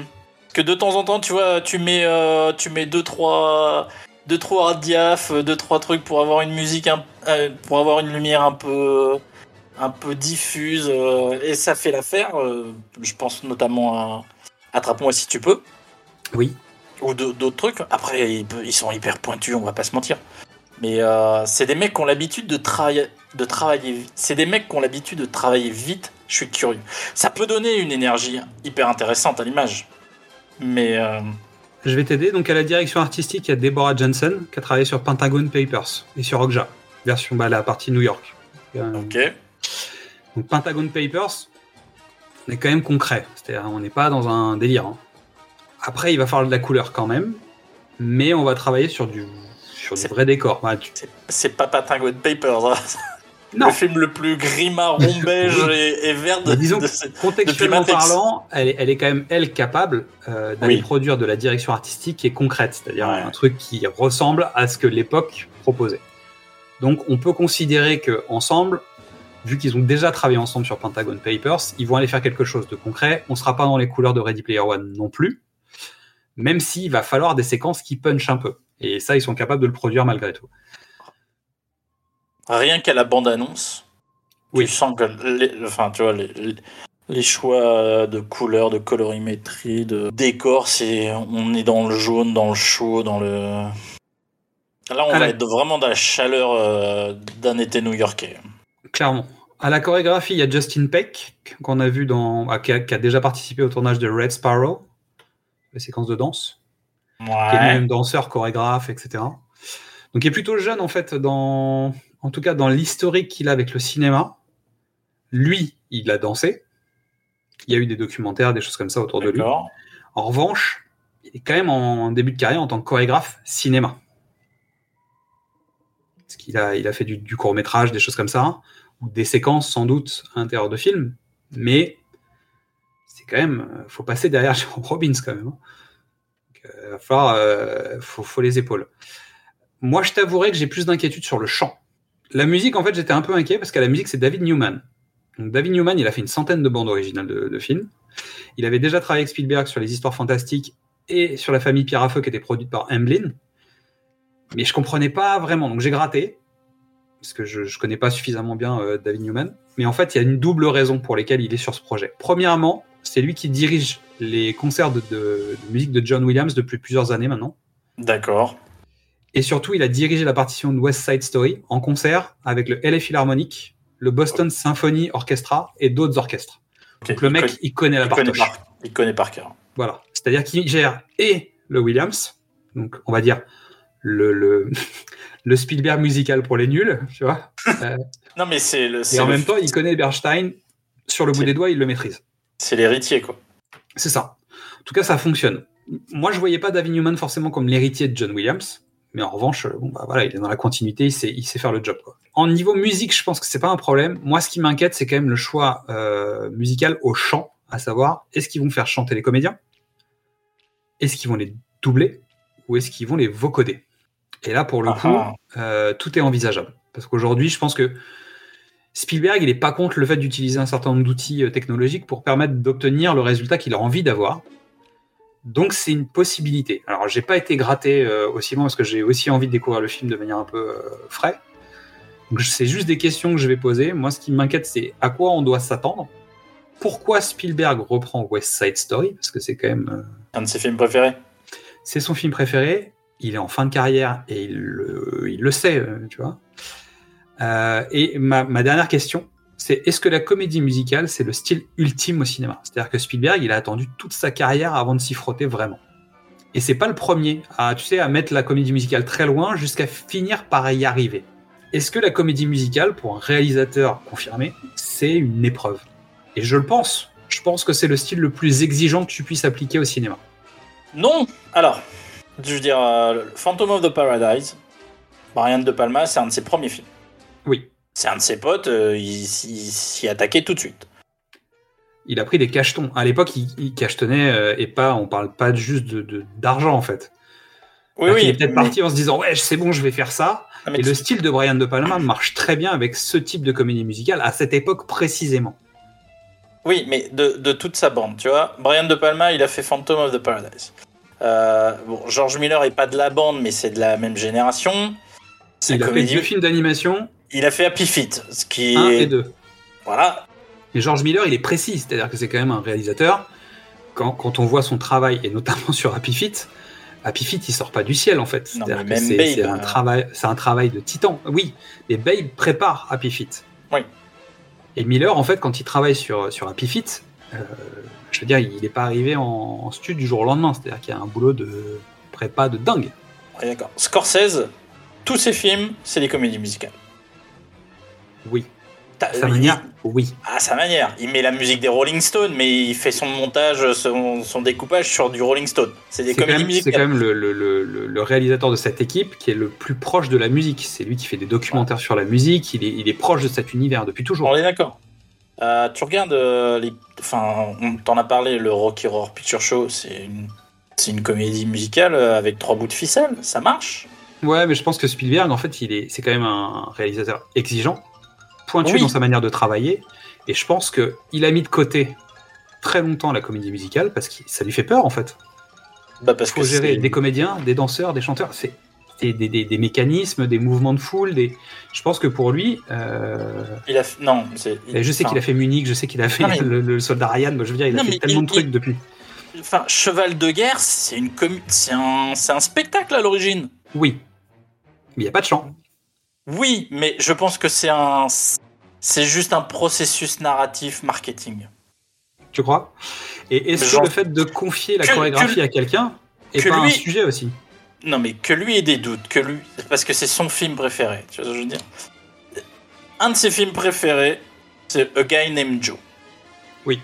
que de temps en temps, tu vois, tu mets, euh, tu mets deux, trois. Deux, trois diaph, deux, trois trucs pour avoir une musique, un- euh, pour avoir une lumière un peu, un peu diffuse, euh, et ça fait l'affaire. euh, je pense notamment à Attrape-moi si tu peux. Oui. Ou d'autres trucs. Après, ils, ils sont hyper pointus, on va pas se mentir. Mais euh, c'est des mecs qui ont l'habitude de, de travailler. C'est des mecs qui ont l'habitude de travailler vite. Je suis curieux. Ça peut donner une énergie hyper intéressante à l'image. Mais euh, Je vais t'aider. Donc à la direction artistique, il y a Deborah Johnson qui a travaillé sur Pentagon Papers et sur Okja, version bah, la partie New York. Euh, ok. Donc Pentagon Papers, on est quand même concret. C'est-à-dire on n'est pas dans un délire. hein. Après, il va falloir de la couleur quand même, mais on va travailler sur du sur du vrai décor. Voilà, tu- c'est pas Patagon Papers. hein. Non. Le film le plus gris marron beige et, et vert de, disons de contextuellement parlant, elle est, elle est quand même elle capable euh, d'aller Oui. produire de la direction artistique qui est concrète, c'est-à-dire un truc qui ressemble à ce que l'époque proposait. Donc on peut considérer que ensemble, vu qu'ils ont déjà travaillé ensemble sur Pentagon Papers, ils vont aller faire quelque chose de concret. On sera pas dans les couleurs de Ready Player One non plus, même s'il va falloir des séquences qui punchent un peu. Et ça, ils sont capables de le produire malgré tout. Rien qu'à la bande-annonce, tu sens que les, enfin, tu vois, les, choix de couleurs, de colorimétrie, de décor, c'est, on est dans le jaune, dans le chaud, dans le. Là, on va la- être vraiment dans la chaleur euh, d'un été new-yorkais. Clairement. À la chorégraphie, il y a Justin Peck, qu'on a vu dans, ah, qui, a, qui a déjà participé au tournage de Red Sparrow, les séquences de danse, qui est Ouais. lui-même danseur, chorégraphe, etc. Donc il est plutôt jeune en fait, dans, en tout cas dans l'historique qu'il a avec le cinéma. Lui, il a dansé. Il y a eu des documentaires, des choses comme ça autour de lui. En revanche, il est quand même en début de carrière en tant que chorégraphe cinéma. Parce qu'il a, il a fait du, du court métrage, des choses comme ça, ou des séquences sans doute à l'intérieur de films, mais c'est quand même, euh, faut passer derrière Jérôme Robbins quand même. hein. Donc, euh, va falloir, euh, faut, faut les épaules. Moi, je t'avouerai que j'ai plus d'inquiétude sur le chant. La musique, en fait, j'étais un peu inquiet parce que la musique, c'est David Newman. David Newman, il a fait une centaine de bandes originales de, films. Il avait déjà travaillé avec Spielberg sur les histoires fantastiques et sur la famille Pierre à Feu qui était produite par Emblin. Mais je comprenais pas vraiment. Donc j'ai gratté, parce que je, je connais pas suffisamment bien euh, David Newman. Mais en fait, il y a une double raison pour lesquelles il est sur ce projet. Premièrement, c'est lui qui dirige les concerts de musique de John Williams depuis plusieurs années maintenant. D'accord. Et surtout, il a dirigé la partition de West Side Story en concert avec le LA Philharmonic, le Boston Symphony Orchestra et d'autres orchestres. Donc le il mec, connaît- il connaît la il connaît, partoche. par, il connaît par cœur. Voilà. C'est-à-dire qu'il gère et le Williams, donc on va dire le, le, le Spielberg musical pour les nuls, tu vois. Euh, Non, mais c'est le. et en même temps, il connaît Bernstein sur le bout des doigts, il le maîtrise. C'est l'héritier, quoi. C'est ça. En tout cas, ça fonctionne. Moi, je voyais pas David Newman forcément comme l'héritier de John Williams, mais en revanche, bon bah voilà, il est dans la continuité, il sait, il sait faire le job. Quoi. En niveau musique, je pense que c'est pas un problème. Moi, ce qui m'inquiète, c'est quand même le choix euh, musical au chant, à savoir, est-ce qu'ils vont faire chanter les comédiens, est-ce qu'ils vont les doubler, ou est-ce qu'ils vont les vocoder? Et là, pour le Ah coup, ah. euh, tout est envisageable, parce qu'aujourd'hui, je pense que Spielberg, il est pas contre le fait d'utiliser un certain nombre d'outils euh, technologiques pour permettre d'obtenir le résultat qu'il a envie d'avoir. Donc c'est une possibilité. Alors j'ai pas été gratté euh, aussi loin parce que j'ai aussi envie de découvrir le film de manière un peu euh, frais. Donc c'est juste des questions que je vais poser. Moi, ce qui m'inquiète, c'est à quoi on doit s'attendre? Pourquoi Spielberg reprend West Side Story? Parce que c'est quand même euh, Un de ses films préférés. c'est son film préféré. Il est en fin de carrière et il le, il le sait, euh, tu vois. Euh, et ma, ma dernière question, c'est est-ce que la comédie musicale, c'est le style ultime au cinéma? C'est-à-dire que Spielberg, il a attendu toute sa carrière avant de s'y frotter vraiment. Et c'est pas le premier à, tu sais, à mettre la comédie musicale très loin jusqu'à finir par y arriver. est-ce que la comédie musicale, pour un réalisateur confirmé, c'est une épreuve? Et je le pense. Je pense que c'est le style le plus exigeant que tu puisses appliquer au cinéma. Non Alors, je veux dire, euh, Phantom of the Paradise, Brian De Palma, c'est un de ses premiers films. Oui. C'est un de ses potes, euh, il, il s'y attaquait tout de suite. Il a pris des cachetons. À l'époque, il, il cachetonnait euh, et pas, on parle pas juste de- d'argent en fait. Oui, Alors oui. qu'il est peut-être mais- parti en se disant ouais, c'est bon, je vais faire ça. Ah, et le style de Brian De Palma marche très bien avec ce type de comédie musicale à cette époque précisément. Oui, mais de, de toute sa bande, tu vois. Brian De Palma, il a fait Phantom of the Paradise. Euh, bon, George Miller est pas de la bande, mais c'est de la même génération. C'est Il a fait comédie. deux films d'animation, Il a fait Happy Feet, ce qui un est. et deux. Voilà. Et George Miller, il est précis, c'est-à-dire que c'est quand même un réalisateur. Quand, quand on voit son travail, et notamment sur Happy Feet, Happy Feet, il sort pas du ciel en fait. C'est un euh, travail, c'est un travail de titan. Oui, mais Babe prépare Happy Feet. Oui. Et Miller, en fait, quand il travaille sur sur Happy Feet, euh, je veux dire, il n'est pas arrivé en, en studio du jour au lendemain. C'est-à-dire qu'il y a un boulot de prépa de dingue. Ouais, d'accord. Scorsese, tous ses films, c'est des comédies musicales. Oui. Sa manière, oui. À sa manière. Il met la musique des Rolling Stones, mais il fait son montage, son, son découpage sur du Rolling Stone. C'est des comédies même, c'est quand même le, le- le- le- le réalisateur de cette équipe qui est le plus proche de la musique. C'est lui qui fait des documentaires sur la musique. Il est, il est proche de cet univers depuis toujours. On est d'accord. Euh, tu regardes euh, les. Enfin, on t'en a parlé, le Rocky Horror Picture Show, c'est une. Comédie musicale euh, avec trois bouts de ficelle, ça marche? Ouais, mais je pense que Spielberg, en fait, il est, c'est quand même un réalisateur exigeant, pointu Oui. dans sa manière de travailler. Et je pense que il a mis de côté très longtemps la comédie musicale parce que ça lui fait peur, en fait. Bah parce Il faut que gérer des comédiens, des danseurs, des chanteurs. C'est des, des- des mécanismes, des mouvements de foule. Des... Je pense que pour lui, euh, Il a f- Non, c'est. je sais enfin, qu'il a fait Munich, je sais qu'il a fait Non, mais- le, le soldat Ryan. je veux dire, il a fait tellement il- de trucs il- depuis. Enfin, Cheval de guerre, c'est une c'est un... c'est un spectacle à l'origine. Oui, mais il n'y a pas de chant. Oui, mais je pense que c'est un. C'est juste un processus narratif marketing. Tu crois? Et est-ce que genre- le fait de confier la que- chorégraphie que- à quelqu'un est que pas un lui- sujet aussi? Non, mais que lui ait des doutes, que lui. Parce que c'est son film préféré, tu vois ce que je veux dire? Un de ses films préférés, c'est A Guy Named Joe. Oui.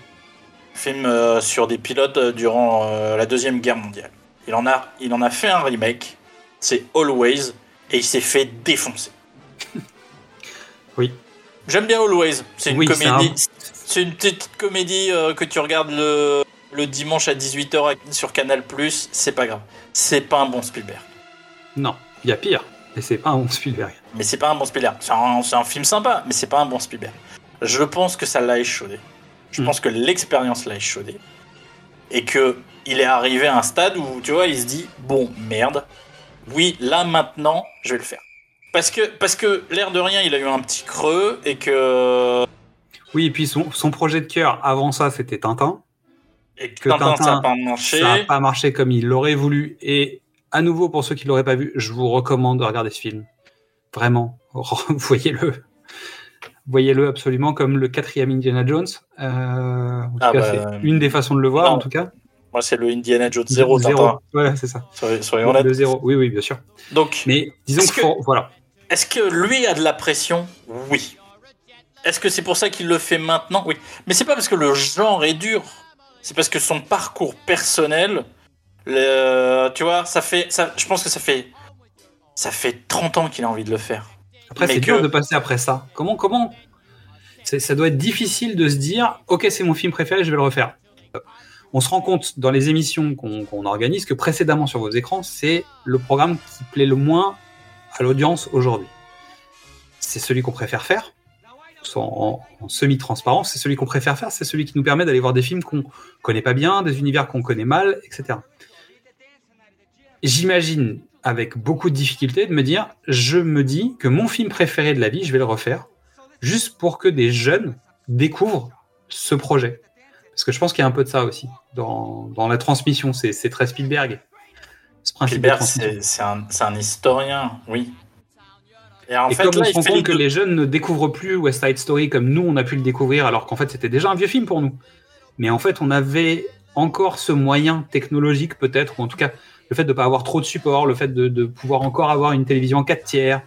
Film euh, sur des pilotes euh, durant euh, la Deuxième Guerre mondiale. Il en, a, il en a fait un remake, c'est Always, et il s'est fait défoncer. Oui. J'aime bien Always, c'est une Oui, comédie. C'est une petite comédie euh, que tu regardes le, le dimanche à 18h sur Canal+, c'est pas grave. C'est pas un bon Spielberg. Non, il y a pire. Et c'est pas un bon Spielberg. Mais c'est pas un bon Spielberg. C'est un, film sympa, mais c'est pas un bon Spielberg. Je pense que ça l'a échaudé. Je Mm. pense que l'expérience l'a échaudé. Et que il est arrivé à un stade où, tu vois, il se dit bon, merde. Oui, là maintenant, je vais le faire. Parce que, parce que l'air de rien, il a eu un petit creux et que, Oui, et puis son, son projet de cœur avant ça, c'était Tintin. et que Tintin, ça n'a pas marché. Ça n'a pas marché comme il l'aurait voulu. Et à nouveau, pour ceux qui l'auraient pas vu, je vous recommande de regarder ce film. Vraiment, voyez-le. Voyez-le absolument comme le quatrième Indiana Jones. Euh, en tout Ah cas, bah, c'est une des façons de le voir, non. en tout cas. Moi, c'est le Indiana Jones 0, Zéro. Tintin. Ouais, c'est ça. Soyons, honnêtes. Le zéro. Oui, oui, bien sûr. Donc, Mais disons que, faut- voilà. Est-ce que lui a de la pression? Oui. Est-ce que c'est pour ça qu'il le fait maintenant? Oui. Mais c'est pas parce que le genre est dur. C'est parce que son parcours personnel, le- tu vois, ça fait, ça, je pense que ça fait, ça fait 30 ans qu'il a envie de le faire. Après, c'est que- dur de passer après ça. Comment, comment? Ça doit être difficile de se dire, ok, c'est mon film préféré, je vais le refaire. On se rend compte dans les émissions qu'on qu'on organise que précédemment sur vos écrans, c'est le programme qui plaît le moins à l'audience aujourd'hui. C'est celui qu'on préfère faire, en, en semi-transparence, c'est celui qu'on préfère faire, c'est celui qui nous permet d'aller voir des films qu'on connaît pas bien, des univers qu'on connaît mal, etc. J'imagine avec beaucoup de difficulté de me dire, je me dis que mon film préféré de la vie, je vais le refaire, juste pour que des jeunes découvrent ce projet. Parce que je pense qu'il y a un peu de ça aussi dans, la transmission. C'est très Spielberg. Ce principe c'est un, historien, oui. Et en et fait, comme là, on se rend compte que les jeunes ne découvrent plus West Side Story comme nous, on a pu le découvrir, alors qu'en fait c'était déjà un vieux film pour nous. Mais en fait, on avait encore ce moyen technologique peut-être, ou en tout cas le fait de ne pas avoir trop de support, le fait de, de pouvoir encore avoir une télévision en 4 tiers,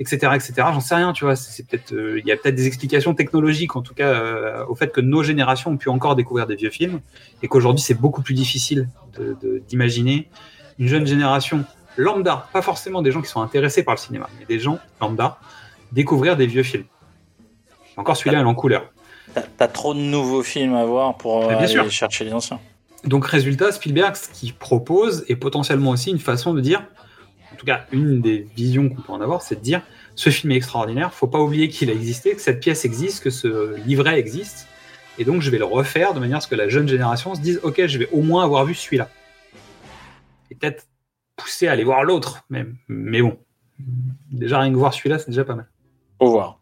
etc., etc. J'en sais rien, tu vois. C'est euh, il y a peut-être des explications technologiques, en tout cas, euh, au fait que nos générations ont pu encore découvrir des vieux films et qu'aujourd'hui c'est beaucoup plus difficile d'imaginer une jeune génération lambda, pas forcément des gens qui sont intéressés par le cinéma, mais des gens lambda découvrir des vieux films. Encore celui-là, il est en couleur. T'as- trop de nouveaux films à voir pour euh, bien aller sûr. chercher les anciens. Donc, résultat, Spielberg, ce qu'il propose est potentiellement aussi une façon de dire, en tout cas, une des visions qu'on peut en avoir, c'est de dire ce film est extraordinaire, faut pas oublier qu'il a existé, que cette pièce existe, que ce livret existe, et donc je vais le refaire de manière à ce que la jeune génération se dise ok, je vais au moins avoir vu celui-là. Peut-être pousser à aller voir l'autre. Mais bon, déjà rien que voir celui-là, c'est déjà pas mal. Au revoir.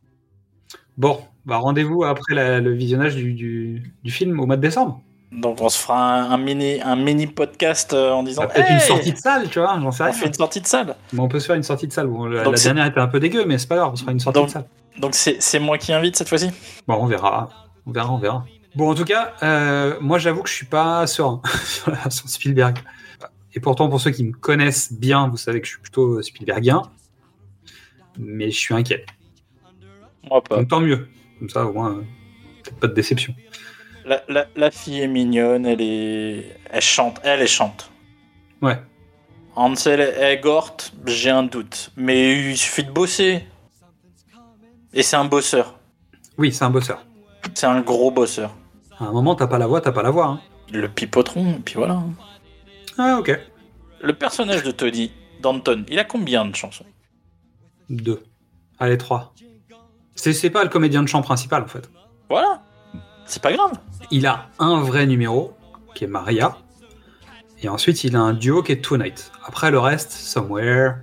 Bon, bah rendez-vous après la- le visionnage du, du- du film au mois de décembre. Donc on se fera un, un mini, un mini podcast euh, en disant. Ah, Peut-être une sortie de salle, tu vois, j'en sais On rien. fait une sortie de salle. Mais on peut se faire une sortie de salle. Bon, la, dernière était un peu dégueu, mais c'est pas grave, on se fera une sortie Donc- de salle. Donc c'est moi qui invite cette fois-ci? Bon, on verra. On verra, on verra. Bon, en tout cas, euh, moi j'avoue que je suis pas serein sur version Spielberg. Et pourtant, pour ceux qui me connaissent bien, vous savez que je suis plutôt Spielbergien. Mais je suis inquiet. Moi pas. Donc tant mieux. Comme ça, au moins, euh, pas de déception. La, la, la fille est mignonne, elle est. Elle chante, elle, elle chante. Ouais. Ansel Egort, j'ai un doute. Mais il suffit de bosser. Et c'est un bosseur. Oui, c'est un bosseur. C'est un gros bosseur. À un moment, t'as pas la voix, t'as pas la voix. hein. Le pipotron, et puis voilà. Ah, ok. Le personnage de Toddy, Danton, il a combien de chansons Deux. Allez, trois. C'est c'est pas le comédien de chant principal, en fait. Voilà. C'est pas grave. Il a un vrai numéro, qui est Maria. Et ensuite, il a un duo qui est Tonight. Après, le reste, Somewhere.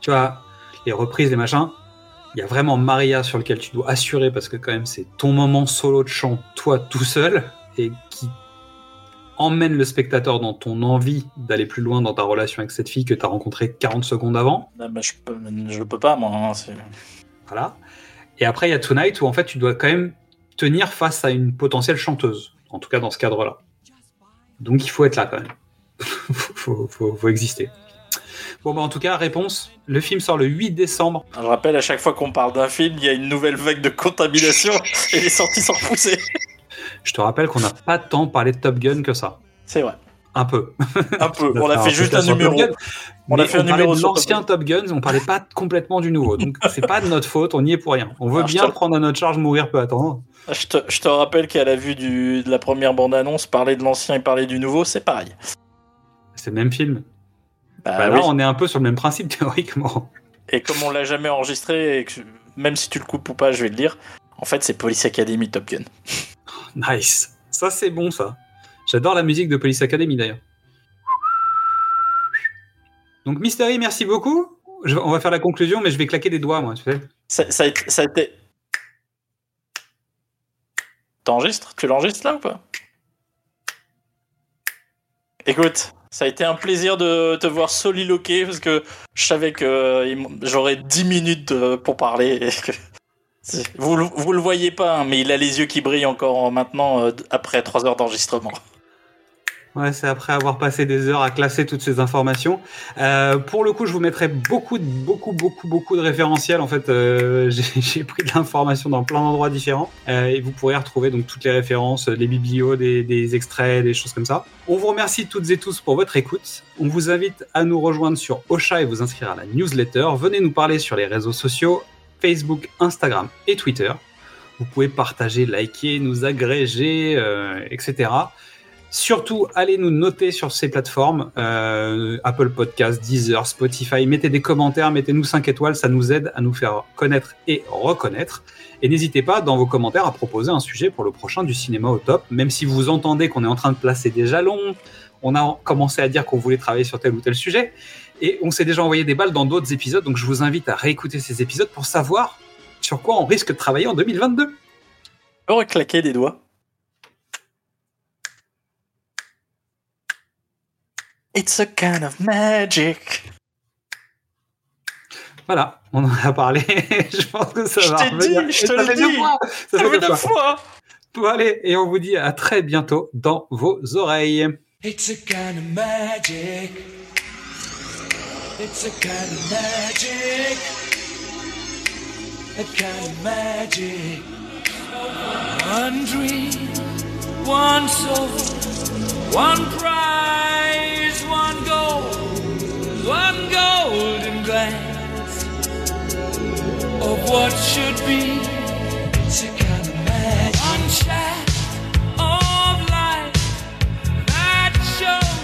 Tu vois, les reprises, les machins. Il y a vraiment Maria sur lequel tu dois assurer parce que, quand même, c'est ton moment solo de chant, toi tout seul, et qui emmène le spectateur dans ton envie d'aller plus loin dans ta relation avec cette fille que tu as rencontrée 40 secondes avant. Ah bah, je, peux, je peux pas, moi. hein, Voilà. Et après, il y a Tonight où en fait, tu dois quand même tenir face à une potentielle chanteuse. En tout cas, dans ce cadre-là. Donc, il faut être là quand même. faut, faut, faut exister. Bon, bah, en tout cas, réponse. Le film sort le 8 décembre. Je rappelle, à chaque fois qu'on parle d'un film, il y a une nouvelle vague de contamination et les sorties sont repoussées. Je te rappelle qu'on n'a pas tant parlé de Top Gun que ça. C'est vrai. Un peu. Un peu. On On a fait juste un numéro. Gun, On a fait un numéro de l'ancien Top Gun, on parlait pas complètement du nouveau. Donc, c'est pas de notre faute, on y est pour rien. On veut Alors, je bien te- prendre à notre charge, mourir peut attendre. Je te, je te rappelle qu'à la vue du, de la première bande-annonce, parler de l'ancien et parler du nouveau, c'est pareil. C'est le même film. Bah Bah, là, oui. on est un peu sur le même principe théoriquement. Et comme on l'a jamais enregistré, et que même si tu le coupes ou pas, je vais le dire. En fait, c'est Police Academy Top Gun. Nice. Ça, c'est bon, ça. J'adore la musique de Police Academy, d'ailleurs. Donc, Mystery, merci beaucoup. On va faire la conclusion, mais je vais claquer des doigts, moi, tu sais. Ça, a été. T'enregistres? Tu l'enregistres là ou pas? Écoute, ça a été un plaisir de te voir soliloquer parce que je savais que euh, j'aurais 10 minutes euh, pour parler. et que- Vous, vous le voyez pas, hein, mais il a les yeux qui brillent encore maintenant euh, après 3 heures d'enregistrement. Ouais, c'est après avoir passé des heures à classer toutes ces informations. Euh, pour le coup, je vous mettrai beaucoup, beaucoup, beaucoup, beaucoup de référentiels. En fait, euh, j'ai pris de l'information dans plein d'endroits différents Euh, et vous pourrez retrouver donc toutes les références, les biblios, des extraits, des choses comme ça. On vous remercie toutes et tous pour votre écoute. On vous invite à nous rejoindre sur Ocha et vous inscrire à la newsletter. Venez nous parler sur les réseaux sociaux Facebook, Instagram et Twitter. Vous pouvez partager, liker, nous agréger, euh, etc. Surtout, allez nous noter sur ces plateformes, euh, Apple Podcast, Deezer, Spotify. Mettez des commentaires, mettez-nous 5 étoiles, ça nous aide à nous faire connaître et reconnaître. Et n'hésitez pas dans vos commentaires à proposer un sujet pour le prochain du cinéma au top, même si vous entendez qu'on est en train de placer des jalons, on a commencé à dire qu'on voulait travailler sur tel ou tel sujet, et on s'est déjà envoyé des balles dans d'autres épisodes, donc je vous invite à réécouter ces épisodes pour savoir sur quoi on risque de travailler en 2022. Reclaquer des doigts. It's a kind of magic. Voilà, on en a parlé. je pense que ça Je va t'ai revenir. dit, je te ça l'ai fait deux dit. fois. Ça Ça fait fait deux deux fois. fois. Bon, allez, et on vous dit à très bientôt dans vos oreilles. It's a kind of magic. It's a kind of magic. that kind of magic. One dream, one soul, one prize, one goal, one golden glance of what should be. It's a kind of magic. One shot of light that shows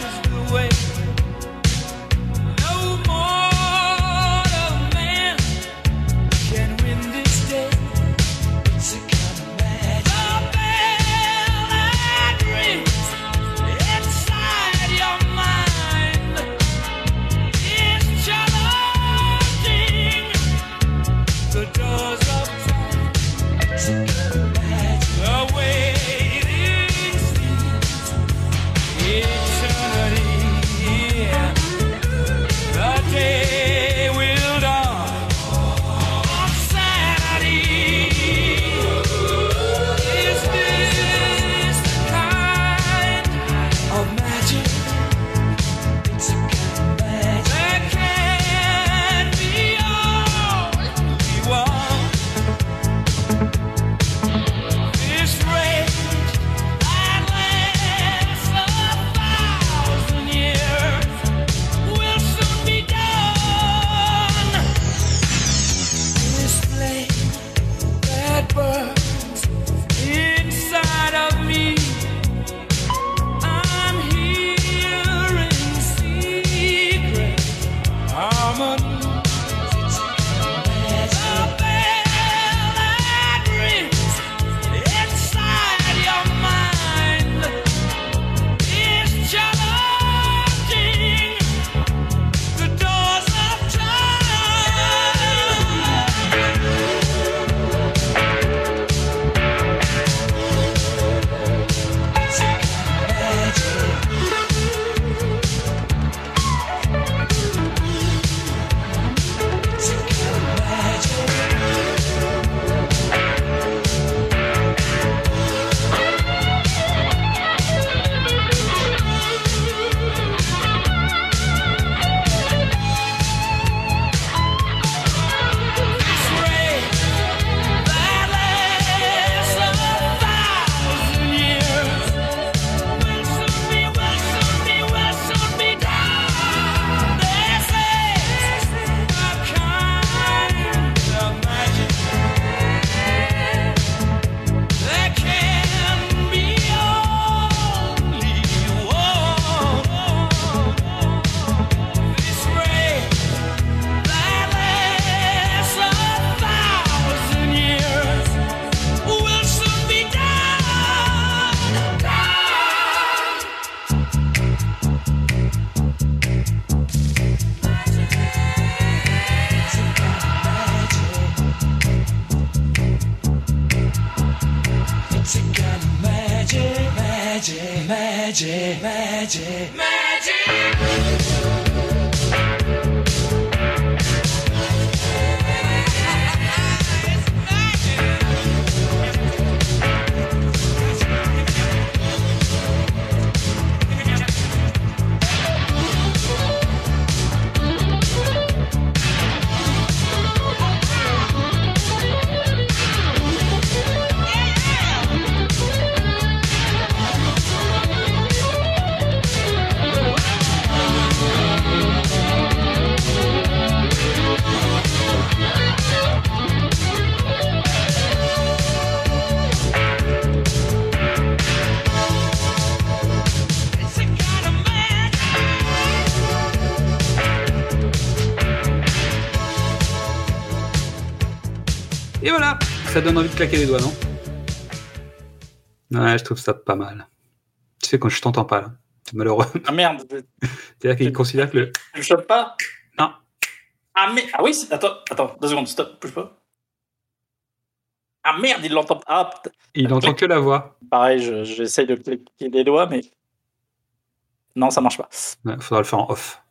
ça donne envie de claquer les doigts, non? Ouais, je trouve ça pas mal. Tu sais, quand je t'entends pas, là, c'est malheureux. Ah merde, C'est-à-dire qu'il considère que le. je chope pas? Non. Ah mais ah oui, attends, attends, deux secondes, stop, bouge pas. Ah merde, il l'entend. Ah, putain. Il n'entend que la voix. pareil, je- j'essaye de cliquer les doigts, mais non, ça marche pas. Ouais, faudra le faire en off.